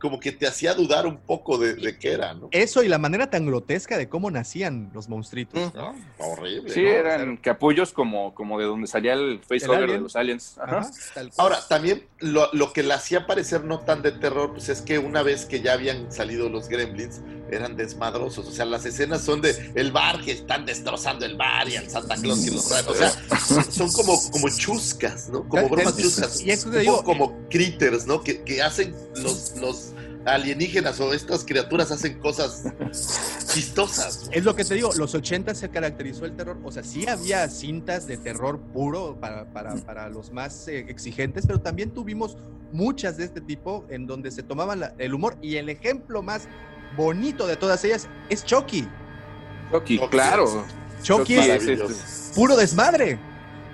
como que te hacía dudar un poco de, de qué era, ¿no? Eso y la manera tan grotesca de cómo nacían los monstruitos. ¿No? Horrible. Sí, ¿no? eran capullos como, como de donde salía el facehugger de los aliens. Ajá. Ahora, también lo, lo que le hacía parecer no tan de terror, pues es que una vez que ya habían salido los gremlins, eran desmadrosos. O sea, las escenas son de el bar que están destrozando el bar y al Santa Claus que los traen. O sea, son como, como chuscas, ¿no? Como bromas chuscas. y eso te digo, como critters, ¿no? Que, que hacen los, los alienígenas o estas criaturas hacen cosas chistosas. Es lo que te digo, los 80 se caracterizó el terror, o sea, sí había cintas de terror puro para, para, para los más eh, exigentes, pero también tuvimos muchas de este tipo en donde se tomaban la- el humor y el ejemplo más bonito de todas ellas es Chucky. Chucky, Chucky, claro. Chucky Chucky es es, maravilloso. este, puro desmadre.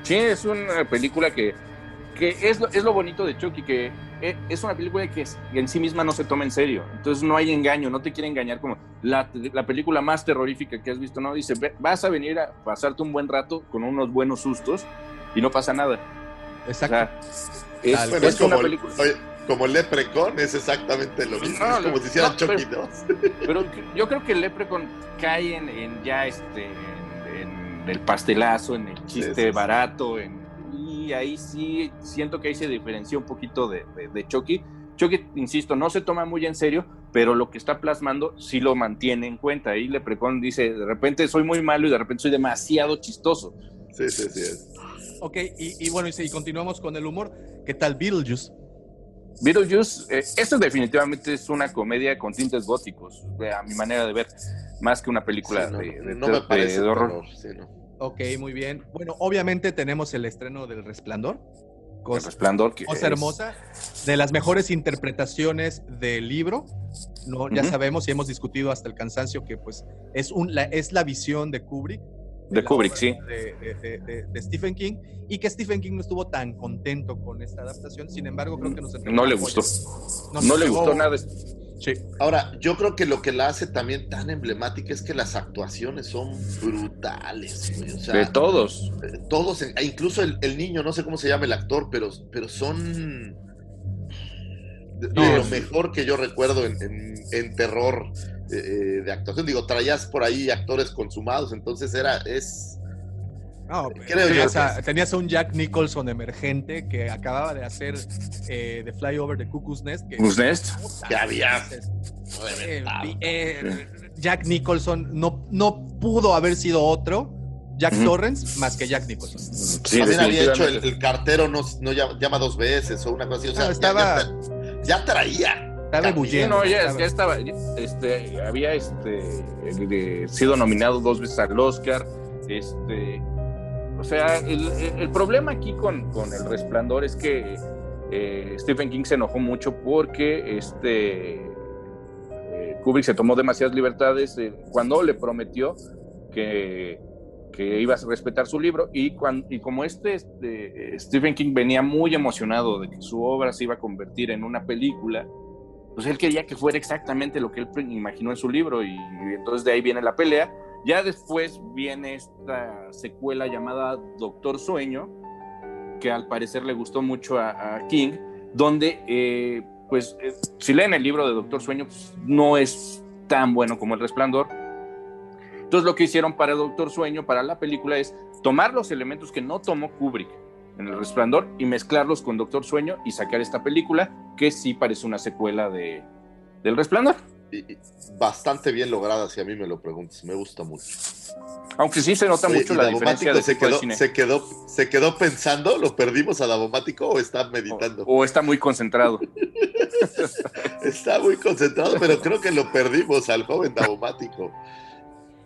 Sí, es una película que, que es, lo, es lo bonito de Chucky, que es una película que en sí misma no se toma en serio. Entonces no hay engaño, no te quiere engañar como la, la película más terrorífica que has visto, ¿no? Dice, "Ve- vas a venir a pasarte un buen rato con unos buenos sustos y no pasa nada. O Exacto. sea, es, Tal Bueno, es es como, una el- película. oye, como el Leprecon, es exactamente lo mismo. No, es como si hicieran no, Chucky pero- 2. Pero yo creo que el Leprechaun cae en, en ya este en, en el pastelazo, en el chiste Sí, sí, sí. barato, en, y ahí sí siento que ahí se diferencia un poquito de, de, de Chucky. Chucky, insisto, no se toma muy en serio, pero lo que está plasmando sí lo mantiene en cuenta. Ahí Leprechaun dice, de repente soy muy malo y de repente soy demasiado chistoso. Sí, sí, sí. Ok, y, y bueno, y, continuamos con el humor. ¿Qué tal Beetlejuice? Beetlejuice, eh, esto definitivamente es una comedia con tintes góticos, a mi manera de ver, más que una película Sí, no, de, de- no de- me parece de horror. terror, sí, no. Ok, muy bien. Bueno, obviamente tenemos el estreno del Resplandor. El Cosa, resplandor que cosa es- hermosa. De las mejores interpretaciones del libro. No, ya sabemos y hemos discutido hasta el cansancio que pues es, un, la, es la visión de Kubrick. De Kubrick, sí. De, Stephen King. Y que Stephen King no estuvo tan contento con esta adaptación. Sin embargo, creo que nos No le gustó. Nos No le gustó nada. Sí. Ahora, yo creo que lo que la hace también tan emblemática es que las actuaciones son brutales, güey. O sea, De todos. eh, todos, e incluso el, el niño, no sé cómo se llama el actor, pero, pero son de, lo mejor que yo recuerdo en, en- en terror eh, eh, de actuación. Digo, traías por ahí actores consumados, entonces era, es... No, Creo yo tenías, a, es. tenías a un Jack Nicholson emergente que acababa de hacer eh, The Flyover de Cuckoo's Nest. Que? Puta, Que había eh, eh, Jack Nicholson no, no pudo haber sido otro Jack Ujú. Torrance más que Jack Nicholson. Sí, También había hecho el, cartero, no, no llama, llama dos veces o una cosa así. O sea, Ah, ya- estaba- ya, ya traía. Estaba bullendo. no, ya, estaba- ya estaba. ya, Este, había este, eh, sido nominado dos veces al Oscar. Este, o sea, el, problema aquí con, con El Resplandor es que eh, Stephen King se enojó mucho porque este, eh, Kubrick se tomó demasiadas libertades eh, cuando le prometió que, que iba a respetar su libro y, cuan- y como este, este, Stephen King venía muy emocionado de que su obra se iba a convertir en una película, pues él quería que fuera exactamente lo que él imaginó en su libro y, y entonces de ahí viene la pelea. Ya después viene esta secuela llamada Doctor Sueño, que al parecer le gustó mucho a, King, donde eh, pues eh, si leen el libro de Doctor Sueño pues, no es tan bueno como El Resplandor. Entonces lo que hicieron para Doctor Sueño, para la película, es tomar los elementos que no tomó Kubrick en El Resplandor y mezclarlos con Doctor Sueño y sacar esta película que sí parece una secuela de, del Resplandor. Bastante bien lograda, si a mí me lo preguntas. Me gusta mucho. Aunque sí se nota mucho ¿y la diferencia de se tipo de quedó, cine. se, quedó, se quedó pensando, ¿lo perdimos a Davomático o está meditando? O está muy concentrado. [LAUGHS] Está muy concentrado, pero creo que lo perdimos al joven Davomático.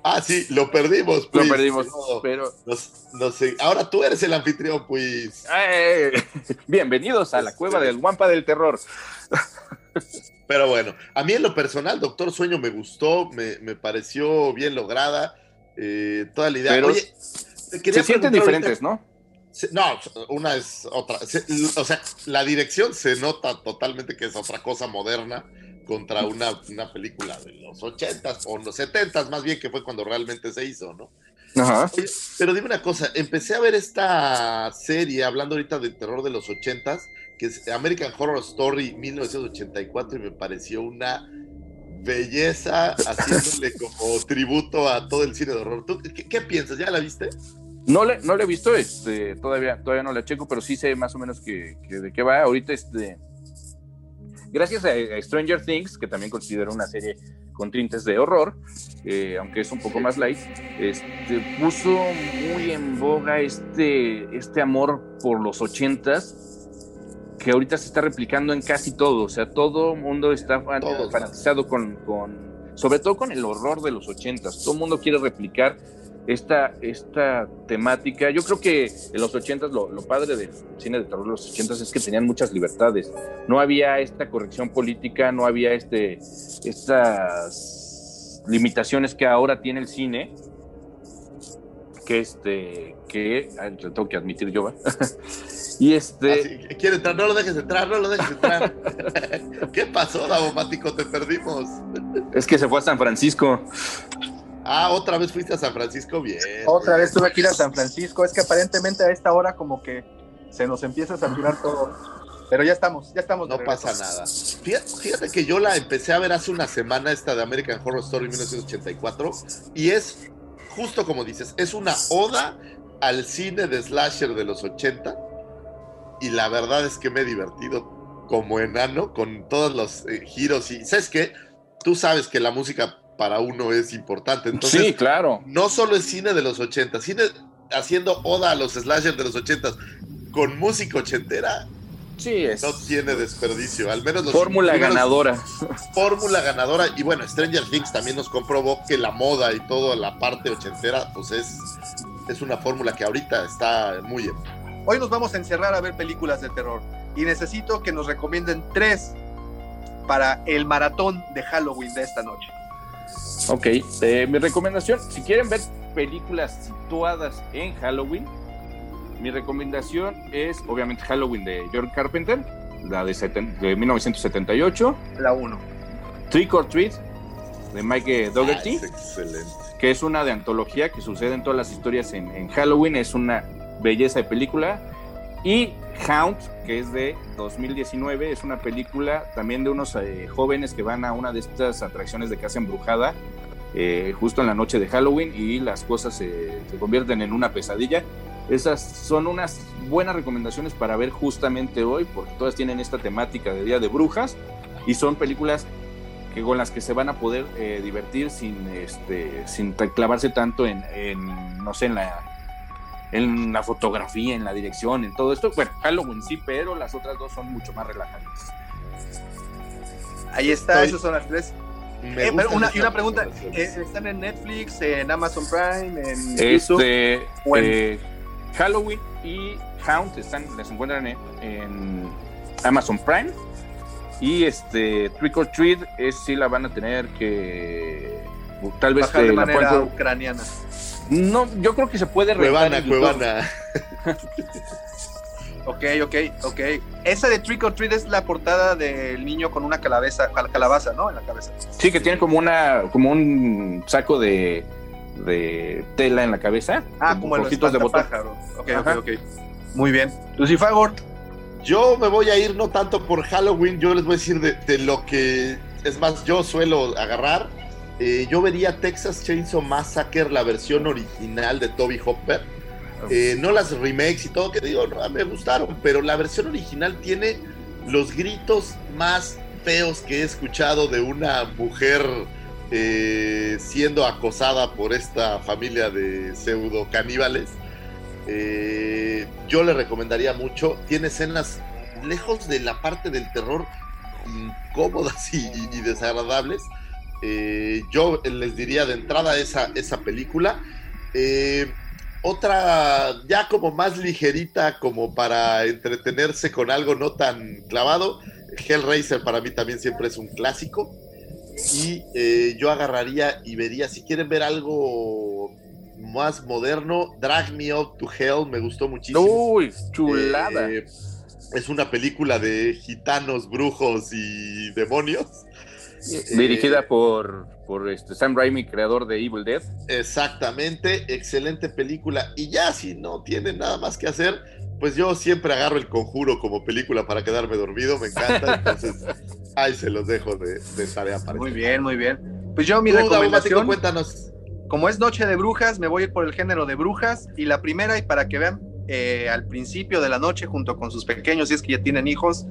Ah, sí, lo perdimos. Lo pues. perdimos, No, pero nos- no sé. Ahora tú eres el anfitrión, pues. ¡eh! [LAUGHS] bienvenidos a la cueva del Guampa del Terror. [LAUGHS] Pero bueno, a mí en lo personal, Doctor Sueño me gustó, me, me pareció bien lograda. eh, toda la idea. Pero Oye, Se sienten diferentes, ¿no? ahorita- no, una es otra. O sea, la dirección se nota totalmente que es otra cosa moderna contra una, una película de los 80s o los 70s, más bien que fue cuando realmente se hizo, ¿no? Ajá. Oye, pero dime una cosa, empecé a ver esta serie, hablando ahorita de terror de los 80s, que es American Horror Story 1984, y me pareció una belleza haciéndole [LAUGHS] como tributo a todo el cine de horror. ¿Tú qué, qué piensas? ¿Ya la viste? No le, no le he visto, este, todavía, todavía no la checo, pero sí sé más o menos que, que de qué va. Ahorita, este, gracias a, a Stranger Things, que también considero una serie con tintes de horror, eh, aunque es un poco más light, este, puso muy en boga este, este amor por los ochentas, que ahorita se está replicando en casi todo. O sea, todo mundo está fan- fanatizado con, con- sobre todo con el horror de los ochentas. Todo el mundo quiere replicar esta, esta temática. Yo creo que en los ochentas, lo, lo padre del cine de terror de los ochentas es que tenían muchas libertades. No había esta corrección política, no había este, estas limitaciones que ahora tiene el cine. Que este, que, tengo que admitir yo, ¿va? [LAUGHS] y este, Así, quiere entrar, no lo dejes entrar, no lo dejes entrar. [LAUGHS] ¿Qué pasó, Davomático? Te perdimos. es que se fue a San Francisco. Ah, otra vez fuiste a San Francisco, bien. Otra vez tuve que ir a San Francisco. Es que aparentemente a esta hora como que se nos empieza a saturar todo. Pero ya estamos, ya estamos. de No pasa nada. Fíjate, fíjate que yo la empecé a ver hace una semana, esta de American Horror Story 1984, y es justo como dices, es una oda al cine de slasher de los 80, y la verdad es que me he divertido como enano con todos los eh, giros, y ¿sabes qué? Tú sabes que la música para uno es importante, entonces sí, claro. no solo es cine de los 80, cine haciendo oda a los slashers de los 80 con música ochentera, Sí, es no tiene desperdicio, al menos los fórmula primeros- ganadora. Fórmula ganadora y bueno, Stranger Things también nos comprobó que la moda y toda la parte ochentera pues es, es una fórmula que ahorita está muy en... Hoy nos vamos a encerrar a ver películas de terror. Y necesito que nos recomienden tres para el maratón de Halloween de esta noche. Ok, eh, mi recomendación, si quieren ver películas situadas en Halloween, mi recomendación es obviamente Halloween de John Carpenter, la de, seten- de 1978, La uno. Trick or Treat de Mike Dougherty. Ah, es excelente. que es una de antología que sucede en todas las historias en, en Halloween, es una belleza de película. Y Hound, que es de 2019, es una película también de unos eh, jóvenes que van a una de estas atracciones de casa embrujada eh, justo en la noche de Halloween y las cosas se, se convierten en una pesadilla. Esas son unas buenas recomendaciones para ver justamente hoy, porque todas tienen esta temática de Día de Brujas y son películas que con las que se van a poder eh, divertir sin este sin clavarse tanto en, en, no sé en la en la fotografía en la dirección en todo esto. Bueno Halloween sí pero las otras dos son mucho más relajantes. Ahí está, Estoy- esas son las tres. Me Eh, pero una, y una pregunta, eh, ¿están en Netflix, en Amazon Prime, en este eh, Halloween y Hound están las encuentran en, en Amazon Prime. Y este Trick or Treat es sí la van a tener que tal vez Bajar de la manera pueden- ucraniana. No yo creo que se puede Cuevana. Cuevana. [LAUGHS] Ok, ok, ok. Esa de Trick or Treat es la portada del niño con una calabaza, cal- calabaza, ¿no? En la cabeza. Sí, que tiene como una, como un saco de, de tela en la cabeza. Ah, como el ojitos de botón. Ok, Ajá. ok, ok. Muy bien. Lucifagor, Yo me voy a ir no tanto por Halloween, yo les voy a decir de, de lo que, es más, yo suelo agarrar. Eh, yo vería Texas Chainsaw Massacre, la versión original de Toby Hopper. Eh, no las remakes y todo, que digo, no, me gustaron, pero la versión original tiene los gritos más feos que he escuchado de una mujer eh, siendo acosada por esta familia de pseudo caníbales. Eh, yo le recomendaría mucho. Tiene escenas lejos de la parte del terror incómodas y, y- y desagradables. Eh, yo les diría de entrada esa, esa película. Eh, otra ya como más ligerita, como para entretenerse con algo no tan clavado. Hellraiser para mí también siempre es un clásico. Y eh, yo agarraría y vería, si quieren ver algo más moderno, Drag Me Up to Hell me gustó muchísimo. Uy, chulada. Es una película de gitanos, brujos y demonios. Dirigida Eh, por, por este Sam Raimi, creador de Evil Dead. Exactamente, excelente película. Y ya si no tienen nada más que hacer, pues yo siempre agarro el conjuro como película para quedarme dormido, me encanta. [LAUGHS] Entonces, ahí se los dejo de, de tarea para muy este bien, muy bien. Pues yo mi Tú, recomendación, cuéntanos. como es Noche de Brujas, me voy a ir por el género de brujas. Y la primera, y para que vean, eh, al principio de la noche, junto con sus pequeños, si es que ya tienen hijos,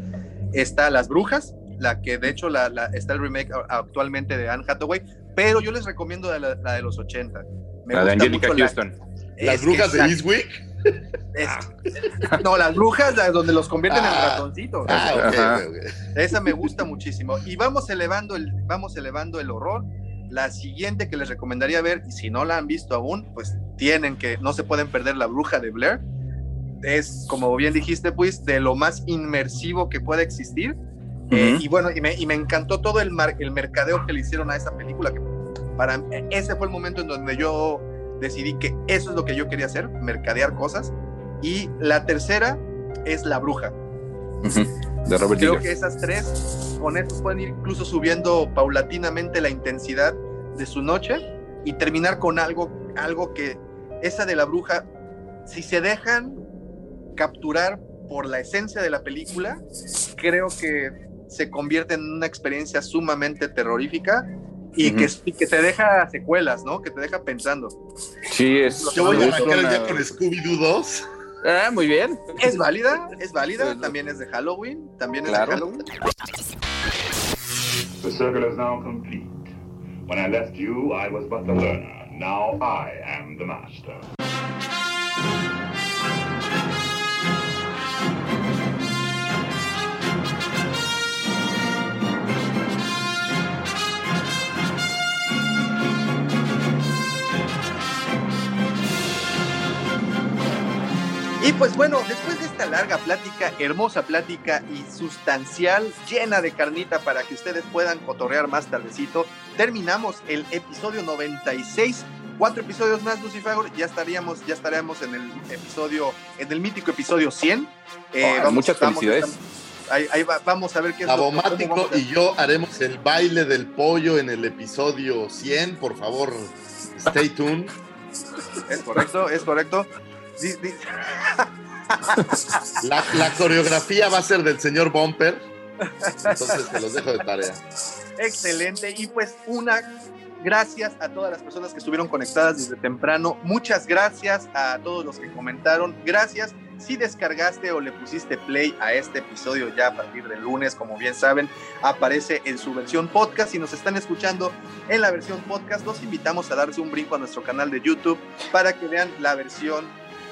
está Las Brujas, la que de hecho la, la- está el remake actualmente de Anne Hathaway, pero yo les recomiendo la, la de los 80. Me la de gusta Angelica mucho la- Houston. Las brujas de. Eastwick. Es- no, las brujas, donde los convierten en Ah. ratoncitos. Ah, ok, Ajá. ok, ok. Esa me gusta muchísimo. Y vamos elevando el, vamos elevando el horror. La siguiente que les recomendaría ver, y si no la han visto aún, pues tienen que, no se pueden perder La Bruja de Blair. Es, como bien dijiste, pues, de lo más inmersivo que puede existir. Eh, Ujú. y bueno, y me, y me encantó todo el, mar- el mercadeo que le hicieron a esa película, que para ese fue el momento en donde yo decidí que eso es lo que yo quería hacer, mercadear cosas. Y la tercera es La Bruja. Ujú. De Robert Creo que esas tres, con estos pueden ir incluso subiendo paulatinamente la intensidad de su noche y terminar con algo, algo que esa de la bruja, si se dejan capturar por la esencia de la película, creo que se convierte en una experiencia sumamente terrorífica y, Ujú. que, y que te deja secuelas, ¿no? Que te deja pensando. Sí, es. Yo voy a arrancar el una- día con Scooby-Doo 2. Ah, muy bien. Es válida, es válida, también es de Halloween, también es Claro. de Halloween. The circle is now complete. When I left you, I was but the learner. Now I am the master. Pues bueno, después de esta larga plática, hermosa plática y sustancial, llena de carnita para que ustedes puedan cotorrear más tardecito, terminamos el episodio 96. Cuatro episodios más, Lucifer, ya estaríamos, ya estaremos en el episodio, en el mítico episodio 100. Eh, muchas felicidades. ahí, ahí va- vamos a ver qué es Abomático vamos y yo haremos el baile del pollo en el episodio 100. Por favor, stay tuned. Es correcto, es correcto. [LAUGHS] La coreografía va a ser del señor Bumper. Entonces te los dejo de tarea. Excelente. Y pues una gracias a todas las personas que estuvieron conectadas desde temprano. Muchas gracias a todos los que comentaron. Gracias si descargaste o le pusiste play a este episodio ya a partir del lunes, como bien saben, aparece en su versión podcast. Si nos están escuchando en la versión podcast, los invitamos a darse un brinco a nuestro canal de YouTube para que vean la versión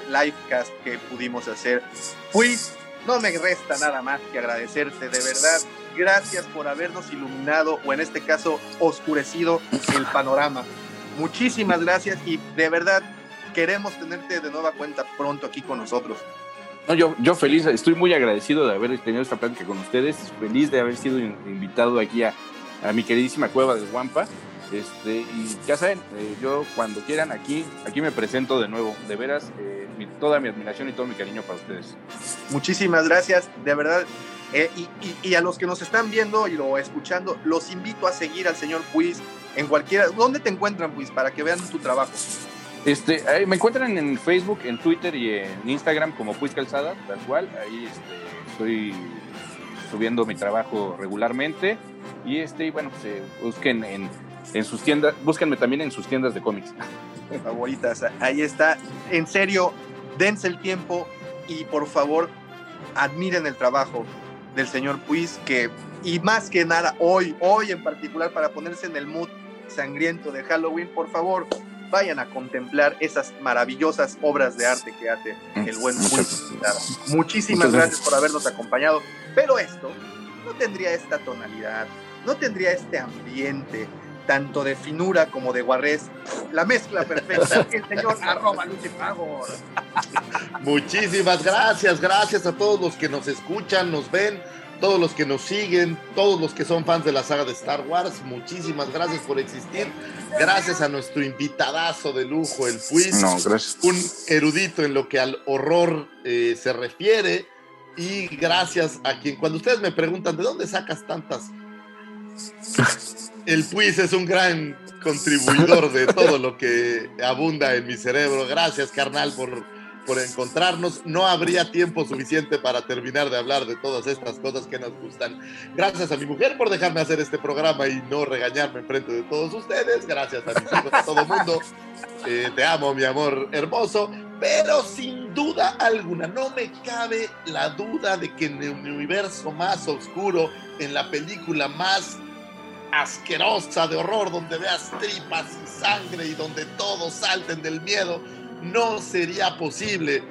livecast que pudimos hacer. Pues no me resta nada más que agradecerte, de verdad. Gracias por habernos iluminado o en este caso oscurecido el panorama. Muchísimas gracias y de verdad queremos tenerte de nueva cuenta pronto aquí con nosotros. No, yo, yo feliz, estoy muy agradecido de haber tenido esta plática con ustedes, feliz de haber sido in- invitado aquí a, a mi queridísima cueva del Guampa. Este, y ya saben, eh, yo cuando quieran aquí, aquí me presento de nuevo. De veras, eh, mi- toda mi admiración y todo mi cariño para ustedes. Muchísimas gracias, de verdad. Eh, y, y- y a los que nos están viendo y lo escuchando, los invito a seguir al señor Puis en cualquiera. ¿Dónde te encuentran, Puis, para que vean tu trabajo? Este, me encuentran en Facebook, en Twitter y en Instagram como Puis Calzada, tal cual. Ahí este, estoy subiendo mi trabajo regularmente. Y este, y bueno, pues, busquen en, en sus tiendas, búsquenme también en sus tiendas de cómics. [LAUGHS] favoritas. Ahí está. En serio, dense el tiempo y por favor admiren el trabajo del señor Puis, que y más que nada hoy, hoy en particular para ponerse en el mood sangriento de Halloween, por favor, vayan a contemplar esas maravillosas obras de arte que hace el buen Muchas-. Muchísimas muchas gracias gracias. por habernos acompañado. Pero esto no tendría esta tonalidad, no tendría este ambiente, tanto de finura como de guarrés. La mezcla perfecta, [LAUGHS] el señor arroba Lucifagor. Muchísimas gracias, gracias a todos los que nos escuchan, nos ven, todos los que nos siguen, todos los que son fans de la saga de Star Wars. Muchísimas gracias por existir. Gracias a nuestro invitadazo de lujo, el Puis. No, gracias. un erudito en lo que al horror eh, se refiere. Y gracias a quien, cuando ustedes me preguntan de dónde sacas tantas, [LAUGHS] el Puis es un gran contribuidor de todo lo que abunda en mi cerebro. Gracias, carnal, por, por encontrarnos. No habría tiempo suficiente para terminar de hablar de todas estas cosas que nos gustan. Gracias a mi mujer por dejarme hacer este programa y no regañarme enfrente de todos ustedes. Gracias a mis hijos, a todo mundo. Eh, te amo, mi amor hermoso. Pero sin duda alguna, no me cabe la duda de que en el universo más oscuro, en la película más asquerosa de horror, donde veas tripas y sangre y donde todos salten del miedo, no sería posible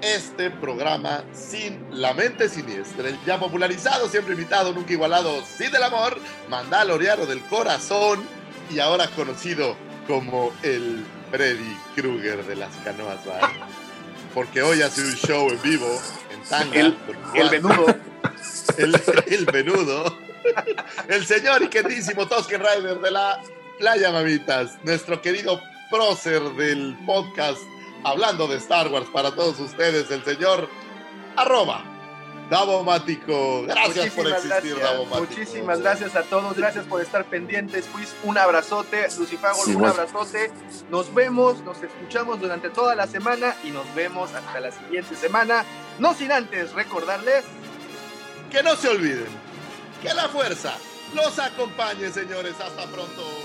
este programa sin la mente siniestra, el ya popularizado, siempre invitado, nunca igualado, sí del amor, mandaloriano del corazón y ahora conocido como el Freddy Krueger de las canoas bar. Porque hoy hace un show en vivo en tanga. El, el venudo. [LAUGHS] El, el venudo. [LAUGHS] El señor y queridísimo Tosken Rider de la Playa Mamitas, nuestro querido prócer del podcast hablando de Star Wars para todos ustedes, el señor arroba Davomático. Gracias por Muchísimas existir, gracias, Davomático. Muchísimas gracias a todos, gracias por estar pendientes. Pues un abrazote, Lucifagor, Sí, un bueno. abrazote. Nos vemos, nos escuchamos durante toda la semana y nos vemos hasta la siguiente semana. No sin antes recordarles Que no se olviden que la fuerza los acompañe, señores. Hasta pronto.